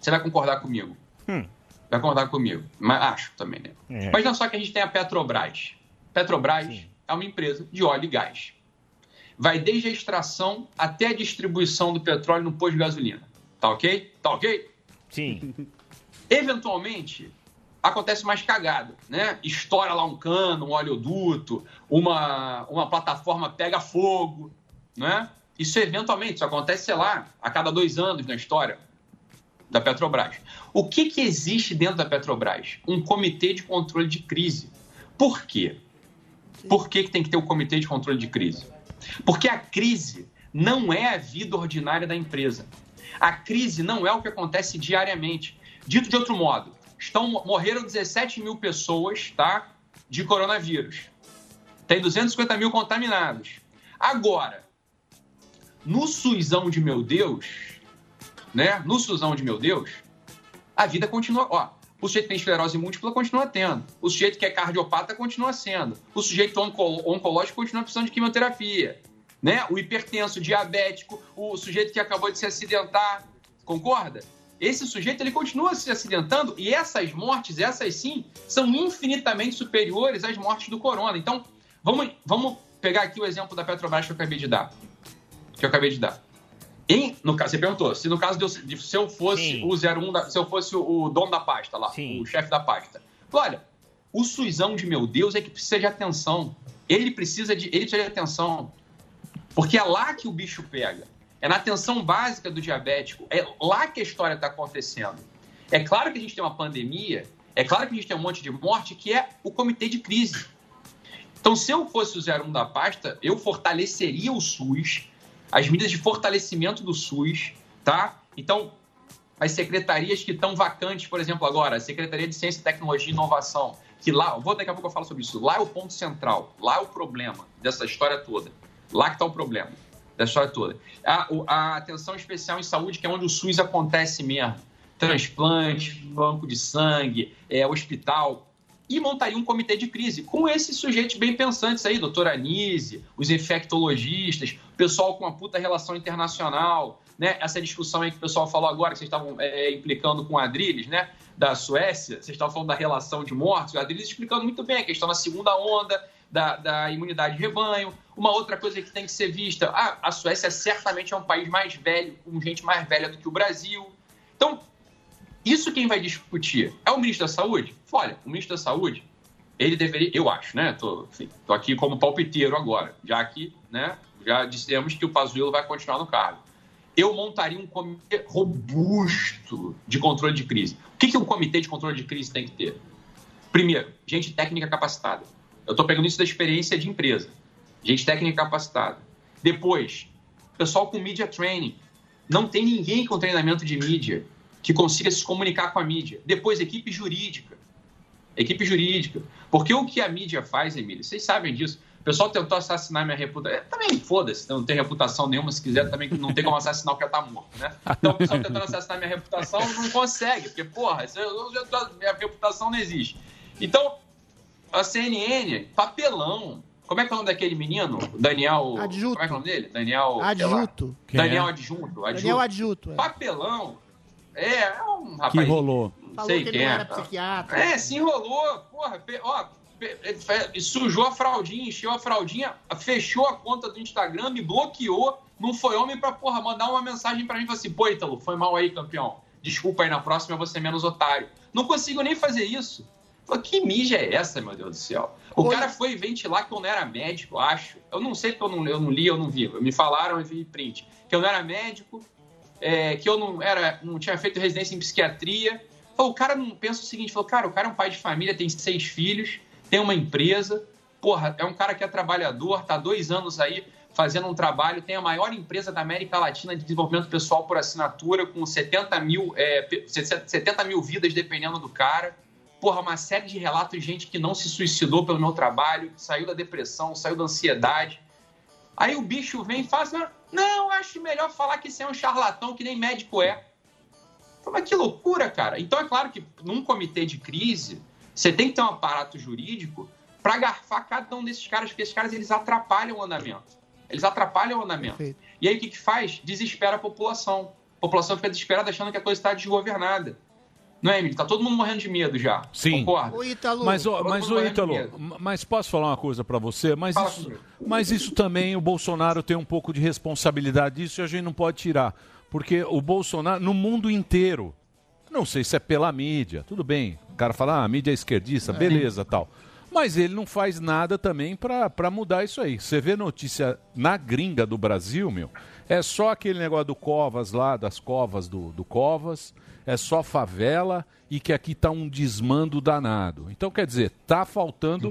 você vai concordar comigo? Hum. Vai concordar comigo? Mas acho também, né? É. Mas não só que a gente tem a Petrobras. Petrobras é uma empresa de óleo e gás. Vai desde a extração até a distribuição do petróleo no posto de gasolina. Tá ok? Tá ok? Sim. Eventualmente, acontece mais cagada, né? Estoura lá um cano, um oleoduto, uma, uma plataforma pega fogo, né? Isso eventualmente, isso acontece, sei lá, a cada dois anos na história da Petrobras. O que, que existe dentro da Petrobras? Um comitê de controle de crise. Por quê? Por que, que tem que ter o comitê de controle de crise? Porque a crise não é a vida ordinária da empresa. A crise não é o que acontece diariamente. Dito de outro modo, estão, morreram 17 mil pessoas tá, de coronavírus. Tem 250 mil contaminados. Agora, no SUSão de meu Deus, né? No SUSão de meu Deus, a vida continua. Ó, o sujeito que tem esclerose múltipla continua tendo. O sujeito que é cardiopata continua sendo. O sujeito onco- oncológico continua precisando de quimioterapia. Né? O hipertenso, o diabético, o sujeito que acabou de se acidentar. Concorda? Esse sujeito ele continua se acidentando e essas mortes, essas sim, são infinitamente superiores às mortes do corona. Então, vamos, vamos pegar aqui o exemplo da Petrobras que eu acabei de dar. Que eu acabei de dar. Em, no caso, você perguntou, se no caso de se eu fosse o 01, da- se eu fosse o, dono da pasta lá, o chefe da pasta. Olha, o Suizão de meu Deus é que precisa de atenção. Ele precisa de, ele precisa de atenção. Porque é lá que o bicho pega. É na atenção básica do diabético. É lá que a história está acontecendo. É claro que a gente tem uma pandemia, é claro que a gente tem um monte de morte, que é o comitê de crise. Então, se eu fosse o 01 da pasta, eu fortaleceria o SUS, as medidas de fortalecimento do SUS, tá? Então, as secretarias que estão vacantes, por exemplo, agora, a Secretaria de Ciência, Tecnologia e Inovação, que lá, vou daqui a pouco eu falo sobre isso, lá é o ponto central, lá é o problema dessa história toda. Lá que está o problema da história toda. A, a atenção especial em saúde, que é onde o SUS acontece mesmo. Transplante, banco de sangue, é, hospital. E montaria um comitê de crise com esses sujeitos bem pensantes aí, doutora Anise, os infectologistas, pessoal com uma puta relação internacional, né? Essa discussão aí que o pessoal falou agora, que vocês estavam é, implicando com Adriles, né? Da Suécia, vocês estavam falando da relação de mortes, o Adriles explicando muito bem a questão da segunda onda, da, da imunidade de rebanho. Uma outra coisa que tem que ser vista, ah, a Suécia certamente é um país mais velho, com gente mais velha do que o Brasil. Então, isso quem vai discutir? É o ministro da Saúde? Olha, o ministro da Saúde, ele deveria, eu acho, né? Tô, enfim, tô aqui como palpiteiro agora, já que, né? Já dissemos que o Pazuello vai continuar no cargo. Eu montaria um comitê robusto de controle de crise. O que, que um comitê de controle de crise tem que ter? Primeiro, gente técnica capacitada. Eu estou pegando isso da experiência de empresa. Gente técnica capacitada. Depois, pessoal com media training. Não tem ninguém com treinamento de mídia que consiga se comunicar com a mídia. Depois, equipe jurídica. Equipe jurídica. Porque o que a mídia faz, Emílio, vocês sabem disso. O pessoal tentou assassinar minha reputação. Também foda-se, não tem reputação nenhuma. Se quiser, também não tem como assassinar o que já tá morto, né? Então, o pessoal tentando assassinar minha reputação não consegue, porque, porra, minha reputação não existe. Então, a CNN, papelão. Como é que é o nome daquele menino? Daniel. Adjuto. Como é que é o nome dele? Daniel. Adjuto. Quem Daniel é? Adjunto. Daniel Adjuto, é. Papelão. É, é um rapaz. Que rolou. Não Falou sei que ele quem não é. era psiquiatra. É, se enrolou, porra, ó, sujou a fraldinha, encheu a fraldinha, fechou a conta do Instagram, me bloqueou, não foi homem pra, porra, mandar uma mensagem pra mim e falar assim, pô, Ítalo, foi mal aí, campeão. Desculpa aí, na próxima eu vou ser menos otário. Não consigo nem fazer isso. Falei, que mídia é essa, meu Deus do céu? O cara foi ventilar que eu não era médico, acho. Eu não sei porque eu não, eu não li, eu não vi. Me falaram, eu vi print. Que eu não era médico, é, que eu não era, não tinha feito residência em psiquiatria. Falei, o cara não pensa o seguinte, falou, cara, o cara é um pai de família, tem seis filhos, tem uma empresa, porra, é um cara que é trabalhador, tá dois anos aí fazendo um trabalho, tem a maior empresa da América Latina de desenvolvimento pessoal por assinatura, com 70 mil, é, pe- 70 mil vidas dependendo do cara. porra, uma série de relatos de gente que não se suicidou pelo meu trabalho, saiu da depressão, saiu da ansiedade. Aí o bicho vem e assim, não, acho melhor falar que você é um charlatão, que nem médico é. Mas que loucura, cara. Então é claro que num comitê de crise, você tem que ter um aparato jurídico para garfar cada um desses caras, porque esses caras eles atrapalham o andamento. Eles atrapalham o andamento. E aí o que, que faz? Desespera a população. A população fica desesperada achando que a coisa está desgovernada. Não é, Emílio? Tá todo mundo morrendo de medo já. Sim. Concorda? Mas, ó, mas de Ítalo, mas posso falar uma coisa pra você? Mas Fala isso, comigo. mas isso também, o Bolsonaro tem um pouco de responsabilidade disso e a gente não pode tirar. Porque o Bolsonaro, no mundo inteiro, não sei se é pela mídia, tudo bem. O cara fala, ah, a mídia é esquerdista, beleza, tal. Mas ele não faz nada também pra pra mudar isso aí. Você vê notícia na gringa do Brasil, meu, é só aquele negócio do Covas lá, das covas do, do Covas, é só favela e que aqui tá um desmando danado. Então, quer dizer, tá faltando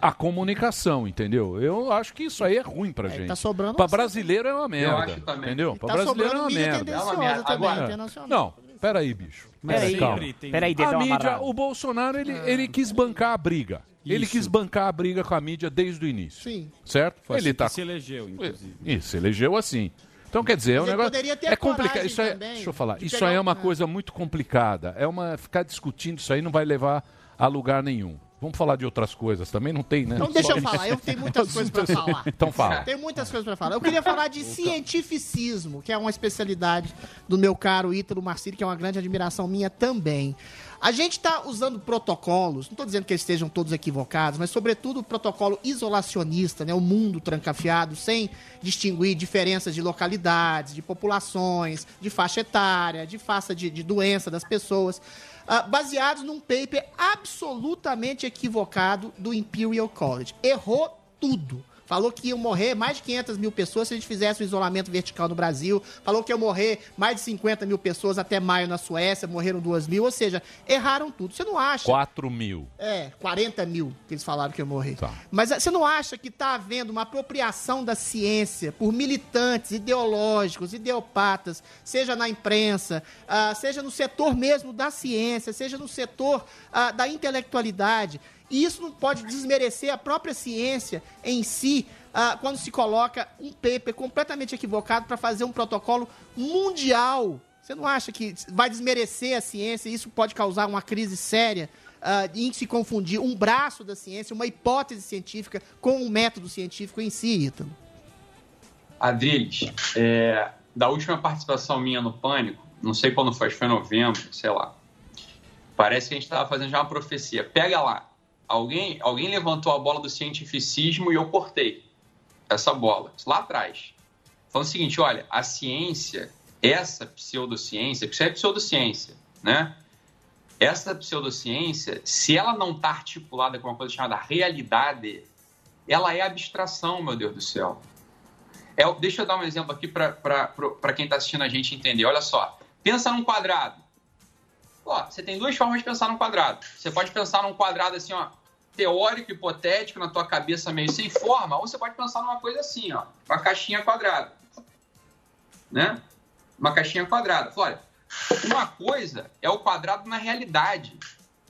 a comunicação, entendeu? Eu acho que isso aí é ruim pra gente. tá sobrando Pra brasileiro é uma merda, acho também. entendeu? Pra tá brasileiro é sobrando uma mídia merda. É uma merda. também, Agora- internacional. Não, peraí, bicho. Peraí, peraí, A mídia, amarrado. o Bolsonaro, ele, ele quis bancar a briga. Ele Isso. quis bancar a briga com a mídia desde o início. Sim. Certo? Foi ele assim tá que se elegeu, inclusive. Isso, elegeu assim. Então, quer dizer, é um Mas negócio. poderia ter É complicado. Isso aí, também deixa eu falar. de Isso aí é um- uma coisa muito complicada. É uma. Ficar discutindo isso aí não vai levar a lugar nenhum. Vamos falar de outras coisas também? Não tem, né? Então deixa Só eu falar, eu tenho muitas coisas pra falar. Então fala. Tem muitas coisas pra falar. Eu queria falar de cientificismo, que é uma especialidade do meu caro Ítalo Marcílio, que é uma grande admiração minha também. A gente está usando protocolos, não estou dizendo que eles estejam todos equivocados, mas sobretudo o protocolo isolacionista, né, o mundo trancafiado, sem distinguir diferenças de localidades, de populações, de faixa etária, de faixa de, de doença das pessoas, ah, baseados num paper absolutamente equivocado do Imperial College. Errou tudo. Falou que iam morrer mais de 500 mil pessoas se a gente fizesse o isolamento vertical no Brasil. Falou que iam morrer mais de 50 mil pessoas até maio na Suécia, morreram 2 mil. Ou seja, erraram tudo. Você não acha? 4 mil. É, 40 mil que eles falaram que ia morrer. Tá. Mas eh, você não acha que está havendo uma apropriação da ciência por militantes ideológicos, ideopatas, seja na imprensa, ah, seja no setor mesmo da ciência, seja no setor ah, da intelectualidade? E isso não pode desmerecer a própria ciência em si, ah, quando se coloca um paper completamente equivocado para fazer um protocolo mundial. Você não acha que vai desmerecer a ciência e isso pode causar uma crise séria ah, em se confundir um braço da ciência, uma hipótese científica, com um método científico em si, Ítalo? Adriles, é, da última participação minha no Pânico, não sei quando foi, foi em novembro, sei lá. Parece que a gente estava fazendo já uma profecia. Pega lá. Alguém, alguém levantou a bola do cientificismo e eu cortei essa bola, lá atrás. Falando o seguinte: olha, a ciência, essa pseudociência, porque isso é pseudociência, né? Essa pseudociência, se ela não está articulada com uma coisa chamada realidade, ela é abstração, meu Deus do céu. É, deixa eu dar um exemplo aqui para quem está assistindo a gente entender. Olha só, pensa num quadrado. Você tem duas formas de pensar num quadrado. Você pode pensar num quadrado assim, ó, teórico, hipotético, na tua cabeça meio sem forma, ou você pode pensar numa coisa assim, ó, uma caixinha quadrada. Né? Uma caixinha quadrada. Olha, uma coisa é o quadrado na realidade.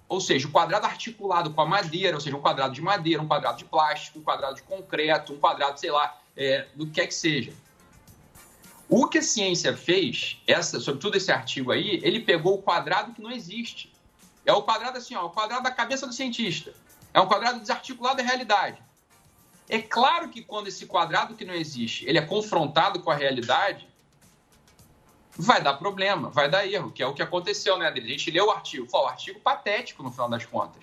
Ou seja, o quadrado articulado com a madeira, ou seja, um quadrado de madeira, um quadrado de plástico, um quadrado de concreto, um quadrado, sei lá, é, do que quer que seja. O que a ciência fez, essa, sobretudo esse artigo aí, ele pegou o quadrado que não existe. É o quadrado assim, ó, o quadrado da cabeça do cientista. É um quadrado desarticulado da realidade. É claro que quando esse quadrado que não existe, ele é confrontado com a realidade, vai dar problema, vai dar erro, que é o que aconteceu, né, Adri? A gente leu o artigo, foi um artigo patético no final das contas.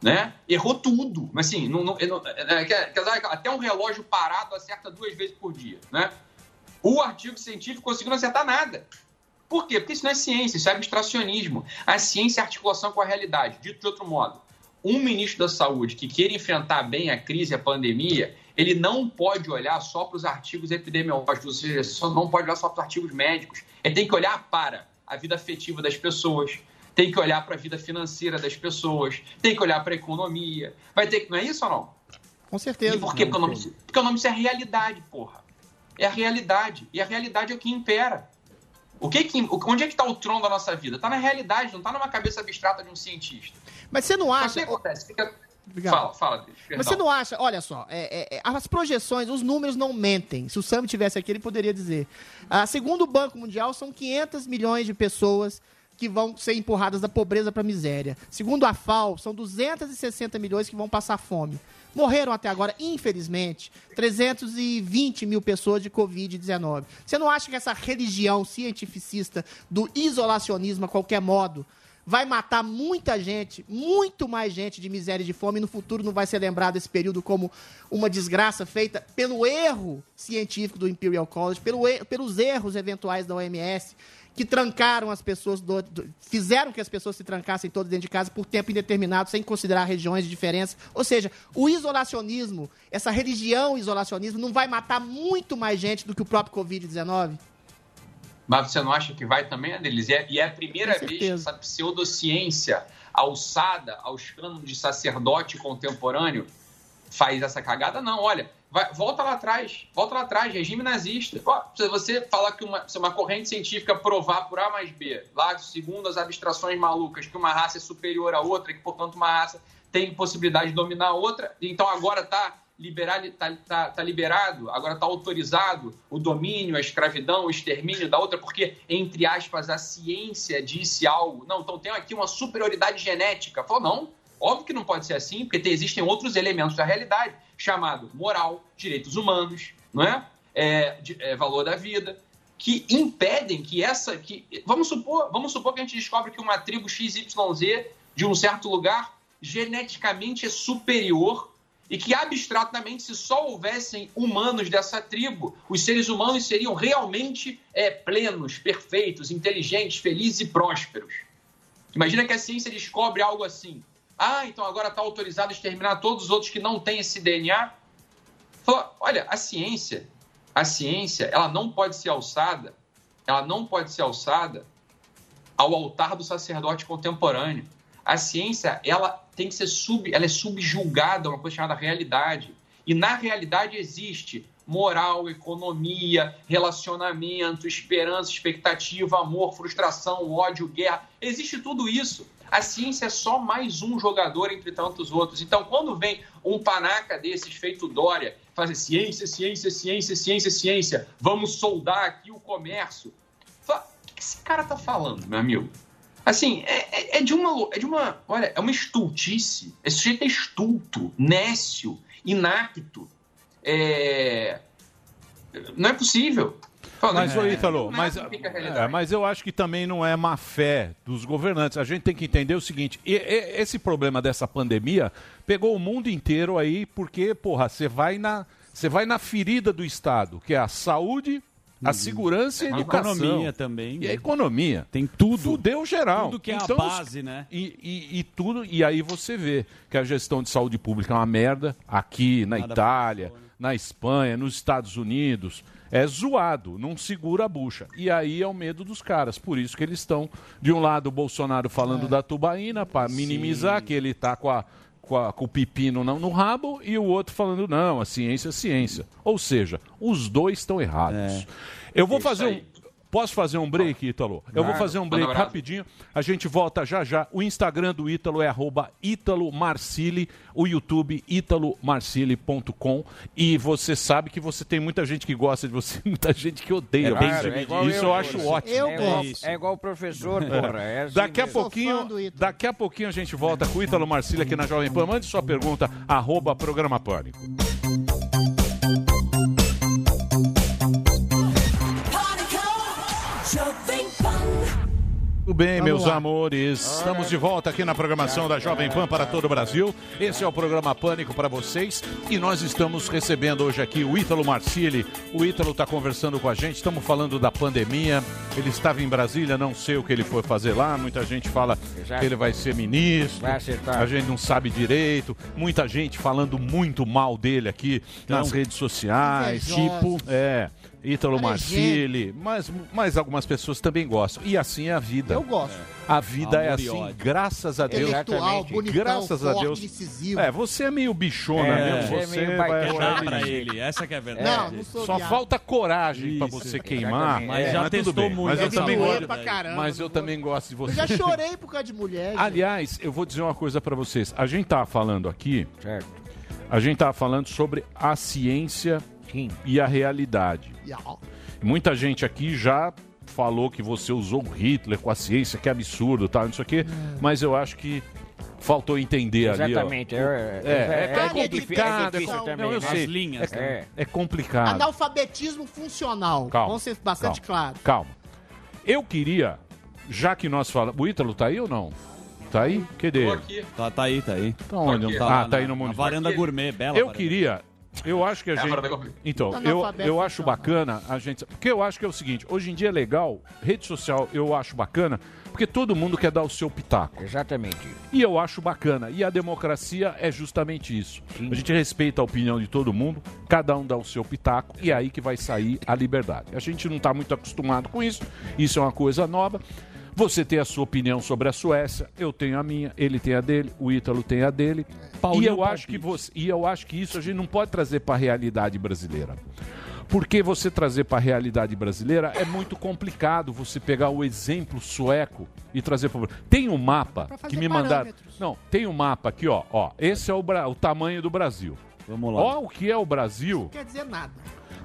Né? Errou tudo. Mas assim, não, não- não- é, dizer, até um relógio parado acerta duas vezes por dia. Né? O artigo científico conseguiu não acertar nada. Por quê? Porque isso não é ciência, isso é abstracionismo. A ciência é articulação com a realidade. Dito de outro modo, um ministro da saúde que queira enfrentar bem a crise, a pandemia, ele não pode olhar só para os artigos epidemiológicos, ou seja, só não pode olhar só para os artigos médicos. Ele tem que olhar para a vida afetiva das pessoas, tem que olhar para a vida financeira das pessoas, tem que olhar para a economia. Vai ter que. Não é isso ou não? Com certeza. E por quê? Porque o nome, porque o nome disso é realidade, porra. É a realidade. E a realidade é o que impera. O que que, onde é que está o trono da nossa vida? Está na realidade, não está numa cabeça abstrata de um cientista. Mas você não acha. o que acontece? Fica... Obrigado. Fala, fala, Mas você não acha, olha só, é, é, é, as projeções, os números não mentem. Se o Sam tivesse aqui, ele poderia dizer. Ah, segundo o Banco Mundial, são 500 milhões de pessoas que vão ser empurradas da pobreza para a miséria. Segundo a FAO, são 260 milhões que vão passar fome. Morreram até agora, infelizmente, 320 mil pessoas de Covid-19. Você não acha que essa religião cientificista do isolacionismo a qualquer modo vai matar muita gente, muito mais gente de miséria e de fome, e no futuro não vai ser lembrado esse período como uma desgraça feita pelo erro científico do Imperial College, pelo er- pelos erros eventuais da OMS, que trancaram as pessoas, do- do- fizeram que as pessoas se trancassem todas dentro de casa por tempo indeterminado, sem considerar regiões de diferença. Ou seja, o isolacionismo, essa religião isolacionismo, não vai matar muito mais gente do que o próprio Covid-19? Mas você não acha que vai também, Adelis? E é, e é a primeira vez que essa pseudociência alçada aos cânones de sacerdote contemporâneo faz essa cagada? Não, olha, vai- volta lá atrás, volta lá atrás, regime nazista. Ó, se você falar que uma, se uma corrente científica provar por A mais B, lá segundo as abstrações malucas, que uma raça é superior à outra, e que, portanto, uma raça tem possibilidade de dominar a outra, então agora está liberado, tá, tá, tá liberado, agora está autorizado o domínio, a escravidão, o extermínio da outra, porque, entre aspas, a ciência disse algo. Não, então tem aqui uma superioridade genética. Falou, não, óbvio que não pode ser assim, porque tem- existem outros elementos da realidade, chamado moral, direitos humanos, não é? É, de- é, valor da vida, que impedem que essa. Que, vamos, supor, vamos supor que a gente descobre que uma tribo XYZ de um certo lugar geneticamente é superior e que abstratamente, se só houvessem humanos dessa tribo, os seres humanos seriam realmente é, plenos, perfeitos, inteligentes, felizes e prósperos. Imagina que a ciência descobre algo assim. Ah, então agora está autorizado a exterminar todos os outros que não têm esse DNA. Olha, a ciência, a ciência, ela não pode ser alçada, ela não pode ser alçada ao altar do sacerdote contemporâneo. A ciência, ela tem que ser sub, ela é subjulgada a uma coisa chamada realidade. E na realidade existe moral, economia, relacionamento, esperança, expectativa, amor, frustração, ódio, guerra. Existe tudo isso. A ciência é só mais um jogador entre tantos outros. Então, quando vem um panaca desses feito Dória, fazer ciência, ciência, ciência, ciência, ciência, vamos soldar aqui o comércio. O que esse cara tá falando, meu amigo? Assim, é, é- é de uma. É de uma. Olha, é uma estultice. Esse sujeito é estulto, nécio, inapto. É... Não é possível. Fala, Mas, é, ô Ítalo, mas, fica a realidade. é, mas eu acho que também não é má fé dos governantes. A gente tem que entender o seguinte: e- e- esse problema dessa pandemia pegou o mundo inteiro aí, porque, porra, você vai na. Você vai na ferida do Estado, que é a saúde, a segurança e a A educação. economia também. E a economia. Tem tudo. Fudeu geral. Tudo que é a Então, base, né? E, e- e tudo, e aí você vê que a gestão de saúde pública é uma merda aqui na Nada Itália, na Espanha, nos Estados Unidos. É zoado, não segura a bucha. E aí é o medo dos caras. Por isso que eles estão, de um lado, o Bolsonaro falando da tubaína, para minimizar que ele tá com, a, com, a- com o pepino não, no rabo, e o outro falando, não, a ciência é ciência. Ou seja, os dois estão errados. Eu vou fazer um. Posso fazer um break, Ítalo? Eu vou fazer um break rapidinho. A gente volta já já. O Instagram do Ítalo é arroba Ítalo Marcili, o YouTube italomarcili.com e você sabe que você tem muita gente que gosta de você, muita gente que odeia é igual Isso eu, eu acho ótimo. Eu é, gosto. igual- é igual o professor, porra. É assim Daqui a mesmo. Pouquinho, do Ítalo. daqui a pouquinho a gente volta com o Ítalo Marcílio aqui na Jovem Pan. Mande sua pergunta, arroba Programa Pânico. Tudo bem, Vamos meus lá. amores. Estamos de volta aqui na programação da Jovem Pan para todo o Brasil. Esse é o programa Pânico para vocês e nós estamos recebendo hoje aqui o Ítalo Marcili. O Ítalo está conversando com a gente. Estamos falando da pandemia. Ele estava em Brasília, não sei o que ele foi fazer lá. Muita gente fala que ele vai ser ministro. Vai acertar. A gente não sabe direito. Muita gente falando muito mal dele aqui nas redes sociais. Tipo, é. Ítalo Marcilli, mas, mas algumas pessoas também gostam. E assim é a vida. Eu gosto. A vida é assim, ódio. graças a Deus. Intelectual, bonitão, graças a Deus. decisivo. É, você é meio bichona É, mesmo. você é meio vai Dá pra ele. essa que é a verdade. Não, não sou Só viado. falta coragem pra Isso, você queimar. Mas É, já tudo testou bem. muito. Mas eu também gosto. pra caramba. Mas eu também gosto de Eu você. já chorei por causa de mulher. gente. Aliás, eu vou dizer uma coisa pra vocês. A gente tava falando aqui, Certo. a gente tava falando sobre a ciência Sim. e a realidade. Muita gente aqui já falou que você usou o Hitler com a ciência, que é absurdo, tá, não sei o quê, mas eu acho que faltou entender ali, ó. Exatamente. É, É, é, é, é complicado. É difícil Não, também. Não, eu né? sei. As linhas, é, né? é complicado. Analfabetismo funcional. Calma, Vamos ser bastante calma. claros. Calma. Eu queria, já que nós falamos... O Ítalo tá aí ou não? Tá aí? Cadê Tô ele? aqui. Tá, tá aí, tá aí. Tá onde? Tá ah, tá aí na- no mundo. varanda gourmet, bela Eu varanda. queria... Eu acho que a É gente... Então, eu, eu acho funcional. bacana a gente... Porque eu acho que é o seguinte, hoje em dia é legal, rede social eu acho bacana, porque todo mundo quer dar o seu pitaco. Exatamente. E eu acho bacana. E a democracia é justamente isso. A gente respeita a opinião de todo mundo, cada um dá o seu pitaco, e é aí que vai sair a liberdade. A gente não está muito acostumado com isso, isso é uma coisa nova. Você tem a sua opinião sobre a Suécia, eu tenho a minha, ele tem a dele, o Ítalo tem a dele. Paulinho e eu palpite. acho que você, e eu acho que isso a gente não pode trazer para a realidade brasileira. Porque você trazer para a realidade brasileira é muito complicado você pegar o exemplo sueco e trazer para Tem um mapa que me mandaram. Não, tem um mapa aqui, ó, ó. Esse é o, Bra- o tamanho do Brasil. Vamos lá. Ó o que é o Brasil. Não quer dizer nada.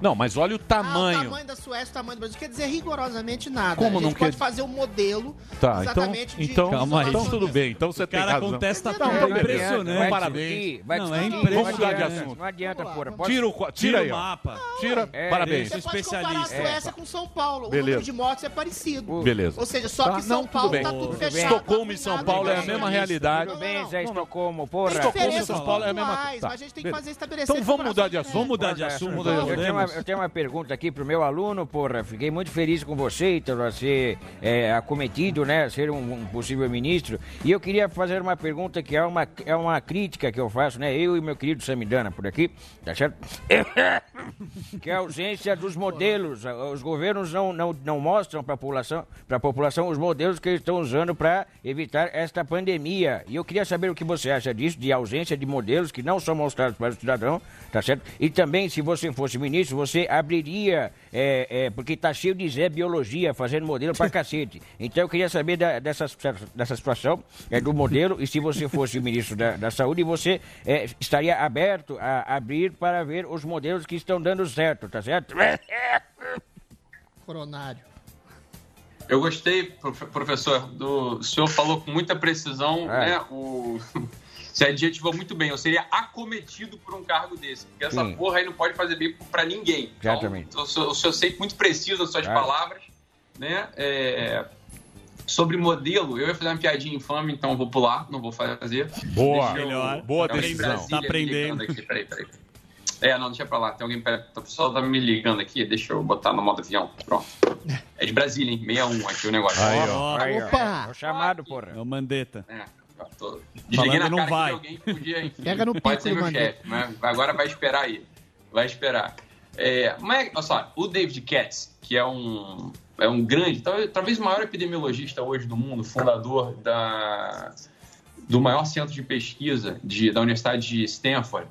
Não, mas olha o Ah, o tamanho. tamanho da Suécia, o tamanho do Brasil. Quer dizer rigorosamente nada. Como a gente não pode quer- fazer um modelo Tá, então, exatamente de então, Calma aí. então tudo bem. Então você O tem cara razão. contesta tudo, é impressionante. Vai Parabéns. Vai Não, é impressionante. Vamos mudar de assunto. Não adianta, porra. Pode- Tira o, Tira o aí, mapa. Tira. É, Parabéns. Você pode comparar a. Suécia com São Paulo. Beleza. O número de mortes é parecido. Beleza. Ou seja, só Tá, que São não, tudo Paulo bem. tá tudo fechado. bem. Estocolmo e São Paulo é a mesma realidade. Tudo bem, Zé não. Estocolmo, porra. Estocolmo e São Paulo é a mesma mas a gente tem que fazer estabelecer Então vamos mudar de assunto. Vamos mudar de Pois é, assunto. Eu tenho, uma, pergunta aqui pro meu aluno, porra. Fiquei muito feliz com você, então, a ser é, acometido, né? a Ser um, um possível ministro. E eu queria fazer uma pergunta que é uma, é uma crítica que eu faço, né? Eu e meu querido Samidana por aqui, tá certo? que é a ausência dos modelos. Os governos não, não, não mostram para a população, população os modelos que eles estão usando para evitar esta pandemia. E eu queria saber o que você acha disso, de ausência de modelos que não são mostrados para o cidadão, tá certo? E também, se você fosse ministro, você abriria, é, é, porque tá cheio de Zé Biologia fazendo modelo pra cacete. Então eu queria saber da- dessa, dessa situação, é, do modelo, e se você fosse ministro da, da Saúde, você é, estaria aberto a abrir para ver os modelos que estão dando certo, tá certo? Coronário. Eu gostei, prof- professor, do o senhor falou com muita precisão, É. né? O você adjetivou muito bem. Eu seria acometido por um cargo desse, porque essa Sim. porra aí não pode fazer bem pra ninguém. Então, Exatamente. o senhor, o senhor sempre muito preciso das suas Claro. palavras, né? É, sobre modelo, eu ia fazer uma piadinha infame, então eu vou pular, não vou fazer. Boa. Deixa eu- Melhor. Boa decisão. Tá aprendendo. Aqui, peraí, peraí. É, não, deixa pra lá. Tem alguém perto. O pessoal tá me ligando aqui. Deixa eu botar no modo avião. Pronto. É de Brasília, hein? 61 aqui o negócio. Aí, ó. Aí, ó, Opa! É o chamado, porra. É o Mandetta. É, tô... Desliguei na não cara vai. de alguém que podia, enfim, Pega no pode pico ser meu chefe, mas agora vai esperar aí. Vai esperar. É, mas, olha só, o David Katz, que é um, é um grande, tal- talvez o maior epidemiologista hoje do mundo, fundador da, do maior centro de pesquisa de, da Universidade de Stanford,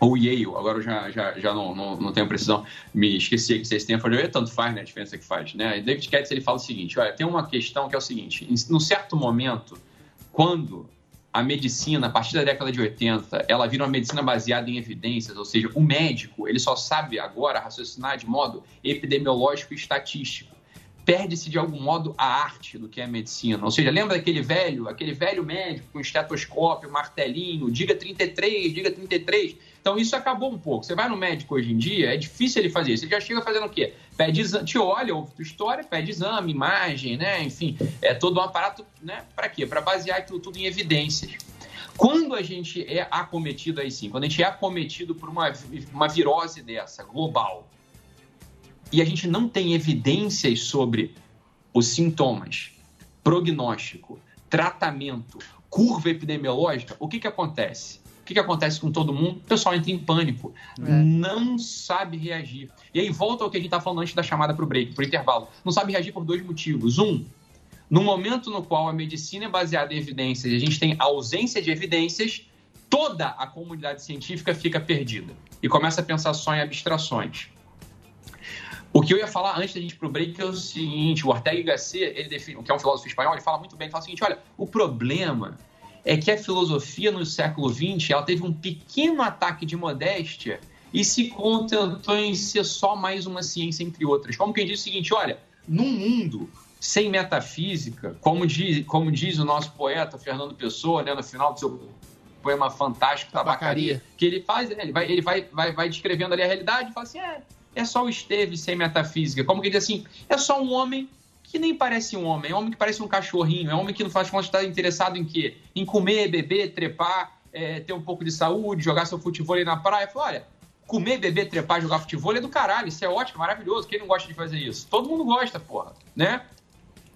ou Yale, agora eu já, já, já não, não, não tenho precisão, me esqueci que se é Stanford tanto faz, né, a diferença que faz, né? E David Katz, ele fala o seguinte, olha, tem uma questão que é o seguinte, em, num certo momento, quando a medicina, a partir da década de 80, ela vira uma medicina baseada em evidências, ou seja, o médico, ele só sabe agora raciocinar de modo epidemiológico e estatístico. Perde-se de algum modo a arte do que é a medicina. Ou seja, lembra daquele velho, aquele velho médico com estetoscópio, martelinho, diga 33, diga 33. Então isso acabou um pouco. Você vai no médico hoje em dia, é difícil ele fazer isso. Ele já chega fazendo o quê? Pede exame, te olha, ouve tua história, pede exame, imagem, né? Enfim, é todo um aparato, né? Para quê? Para basear tudo, tudo em evidências. Quando a gente é acometido aí sim, quando a gente é acometido por uma, uma virose dessa, global, e a gente não tem evidências sobre os sintomas, prognóstico, tratamento, curva epidemiológica, o que, que acontece? que, que acontece com todo mundo? O pessoal entra em pânico, não sabe reagir. E aí volta ao que a gente estava falando antes da chamada para o break, para o intervalo. Não sabe reagir por dois motivos. Um, no momento no qual a medicina é baseada em evidências e a gente tem ausência de evidências, toda a comunidade científica fica perdida e começa a pensar só em abstrações. O que eu ia falar antes da gente ir pro break é o seguinte, o Ortega y Gasset, ele define, que é um filósofo espanhol, ele fala muito bem, ele fala o seguinte, olha, o problema é que a filosofia no século XX, ela teve um pequeno ataque de modéstia e se contentou em ser só mais uma ciência entre outras. Como quem diz o seguinte, olha, num mundo sem metafísica, como diz, como diz o nosso poeta Fernando Pessoa, né, no final do seu poema fantástico Tabacaria, Tabacaria. que ele faz, né, ele vai, ele vai, vai, vai descrevendo ali a realidade e fala assim, é, é só o Esteves sem metafísica. Como que diz assim, é só um homem que nem parece um homem, é um homem que parece um cachorrinho, é um homem que não faz conta está interessado em quê? Em comer, beber, trepar, é, ter um pouco de saúde, jogar seu futebol aí na praia. Fala, olha, comer, beber, trepar, jogar futebol é do caralho, isso é ótimo, maravilhoso. Quem não gosta de fazer isso? Todo mundo gosta, porra, né?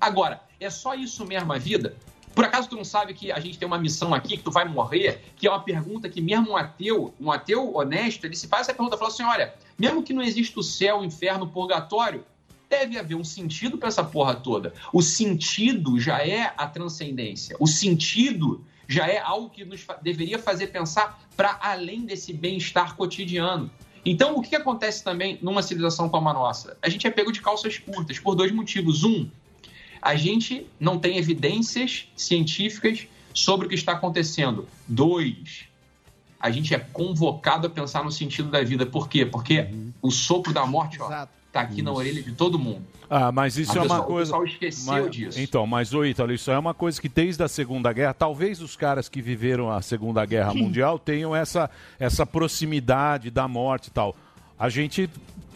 Agora, é só isso mesmo a vida? Por acaso tu não sabe que a gente tem uma missão aqui, que tu vai morrer, que é uma pergunta que mesmo um ateu, um ateu honesto, ele se faz essa pergunta, fala assim, olha, mesmo que não exista o céu, o inferno, o purgatório, deve haver um sentido para essa porra toda. O sentido já é a transcendência. O sentido já é algo que nos deveria fazer pensar para além desse bem-estar cotidiano. Então, o que acontece também numa civilização como a nossa? A gente é pego de calças curtas por dois motivos. Um, a gente não tem evidências científicas sobre o que está acontecendo. Dois, a gente é convocado a pensar no sentido da vida. Por quê? Porque o sopro da morte ó, tá aqui na orelha de todo mundo. Ah, mas isso A é uma pessoa- o coisa. pessoal esqueceu mas- disso. Então, mas ô Ítalo, isso é uma coisa que desde a Segunda Guerra, talvez os caras que viveram a Segunda Guerra Mundial tenham essa, essa proximidade da morte e tal. A gente.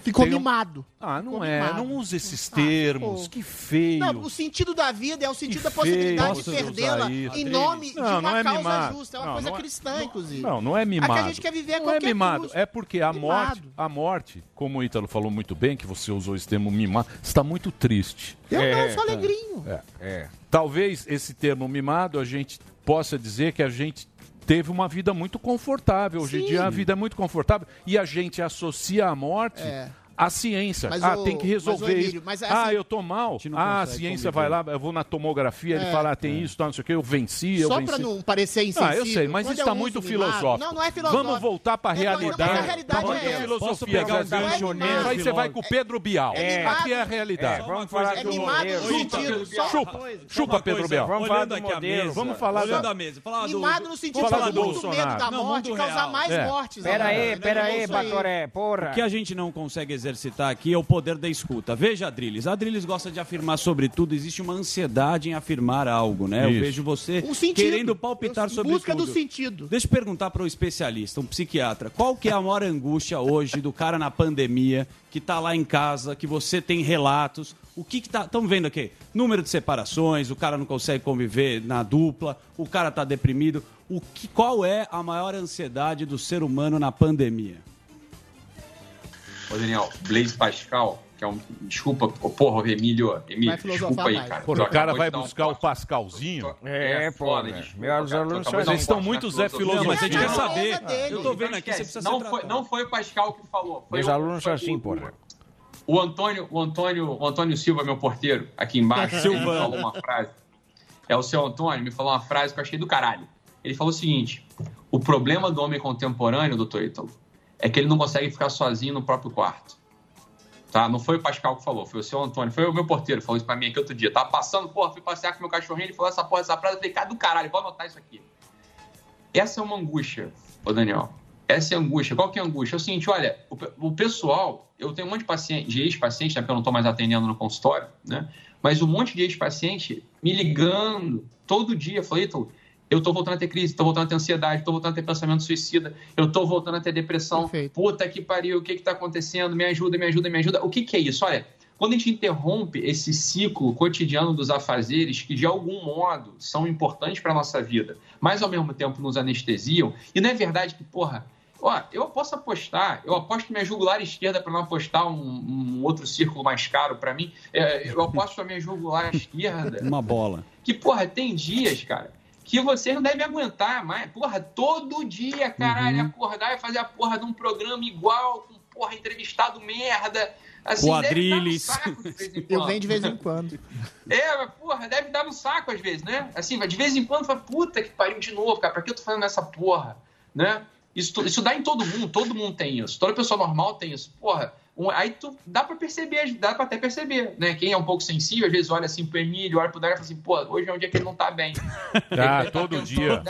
Ficou tem mimado. Ah, não Ficou é. mimado. Não usa esses termos. ficou. que feio. Não, o sentido da vida é o sentido da feio possibilidade de perdê-la em nome de Não, uma não é causa mimado. justa. É uma Não, coisa é- cristã, inclusive. Não, não é mimado. A que a gente quer viver a Não é mimado, custo. é porque a morte, Mimado. a morte, como o Ítalo falou muito bem, que você usou esse termo mimado, está muito triste. Eu É, não, sou alegrinho. É, é. Talvez esse termo mimado a gente possa dizer que a gente teve uma vida muito confortável. Hoje em dia a vida é muito confortável e a gente associa a morte É. à ciência. Mas ah, o- tem que mas resolver Emílio, isso. mas assim- ah, eu tô mal. não Ah, a ciência conviver. vai lá, eu vou na tomografia, ele É. fala, ah, tem isso, tá, não sei o que, eu venci, eu Só venci. pra não parecer Ah, insensível. eu sei, mas isso eu tá muito filosófico. Não, não é filosófico. Vamos voltar pra Não, não, mas realidade. a realidade Tá é filosofia. Posso pegar um Zé. gancho Não é nele, Aí você vai com o Pedro Bial. É. Aqui é a realidade. É, vamos falar É do mimado no sentido. Só Chupa, chupa Pedro Bial. Vamos falar do aqui a modelo, mesa. vamos falar da- a mesa. Mimado do- no sentido Vamos de muito medo da Não, morte, causar mais É. mortes. Pera né? aí, pera aí, Isso. Batoré, porra. O que a gente não consegue exercitar aqui é o poder da escuta. Veja, Adriles. A Adriles gosta de afirmar sobre tudo. Existe uma ansiedade em afirmar algo, né? Eu Isso. vejo você Um querendo palpitar Em sobre busca tudo. do sentido. Deixa eu perguntar para o especialista, um psiquiatra, qual que é a maior angústia hoje do cara na pandemia, que tá lá em casa, que você tem relatos, o que que tá... Estamos vendo aqui, número de separações, o cara não consegue conviver na dupla, o cara tá deprimido. O que, qual é a maior ansiedade do ser humano na pandemia? Ô, Daniel, Blaise Pascal, que é um. Desculpa, porra, Emílio, Emílio, desculpa aí, mais. cara. Pô, Tu o cara vai dar um buscar o. Pascalzinho. É, pô, foda, né? Meus alunos são Vocês estão muito Zé filosofia. Não, mas a gente quer saber. é. Eu tô vendo aqui, você precisa não foi, não foi o Pascal que falou. Foi Meus o- alunos são assim, o- porra. O Antônio, o Antônio, o Antônio Silva, meu porteiro, aqui embaixo, ele me falou uma frase. É o seu Antônio, me falou uma frase que eu achei do caralho. Ele falou o seguinte: o problema do homem contemporâneo, doutor Ítalo, é que ele não consegue ficar sozinho no próprio quarto. Tá? Não foi o Pascal que falou, foi o seu Antônio, foi o meu porteiro, falou isso pra mim aqui outro dia. Tava passando, porra, fui passear com meu cachorrinho, ele falou essa porra, essa frase, eu falei, cara do caralho, vou anotar isso aqui. Essa é uma angústia, ô Daniel. Essa é angústia. Qual que é a angústia? É o seguinte, olha, o, o pessoal, eu tenho um monte de paciente, de ex-paciente, né, porque eu não estou mais atendendo no consultório, né? Mas um monte de ex-paciente me ligando todo dia, falei, eu tô voltando a ter crise, tô voltando a ter ansiedade, tô voltando a ter pensamento suicida, eu tô voltando a ter depressão. Perfeito. Puta que pariu, o que que tá acontecendo? Me ajuda, me ajuda, me ajuda. O que que é isso? Olha, quando a gente interrompe esse ciclo cotidiano dos afazeres, que de algum modo são importantes para nossa vida, mas ao mesmo tempo nos anestesiam, e não é verdade que, porra, ó, eu posso apostar, eu aposto minha jugular esquerda para não apostar um, um outro círculo mais caro para mim, é, eu aposto a minha jugular esquerda Uma bola. que, porra, tem dias, cara, que vocês não devem aguentar mais. Porra, todo dia, caralho, Uhum. acordar e fazer a porra de um programa igual, com porra, entrevistado merda. Assim, Quadrilhos. Deve dar um saco de Eu quando. venho de vez em quando. É, mas, porra, deve dar no saco às vezes, né? Assim, de vez em quando fala, puta que pariu de novo, cara, pra que eu tô fazendo essa porra, né? Isso, isso dá em todo mundo, todo mundo tem isso. Toda pessoa normal tem isso. Porra, um- aí tu dá pra perceber, dá pra até perceber, né? Quem é um pouco sensível, às vezes olha assim pro Emílio, olha pro Daniel e fala assim, pô, hoje é um dia que ele não tá bem. Ah, tá todo dia.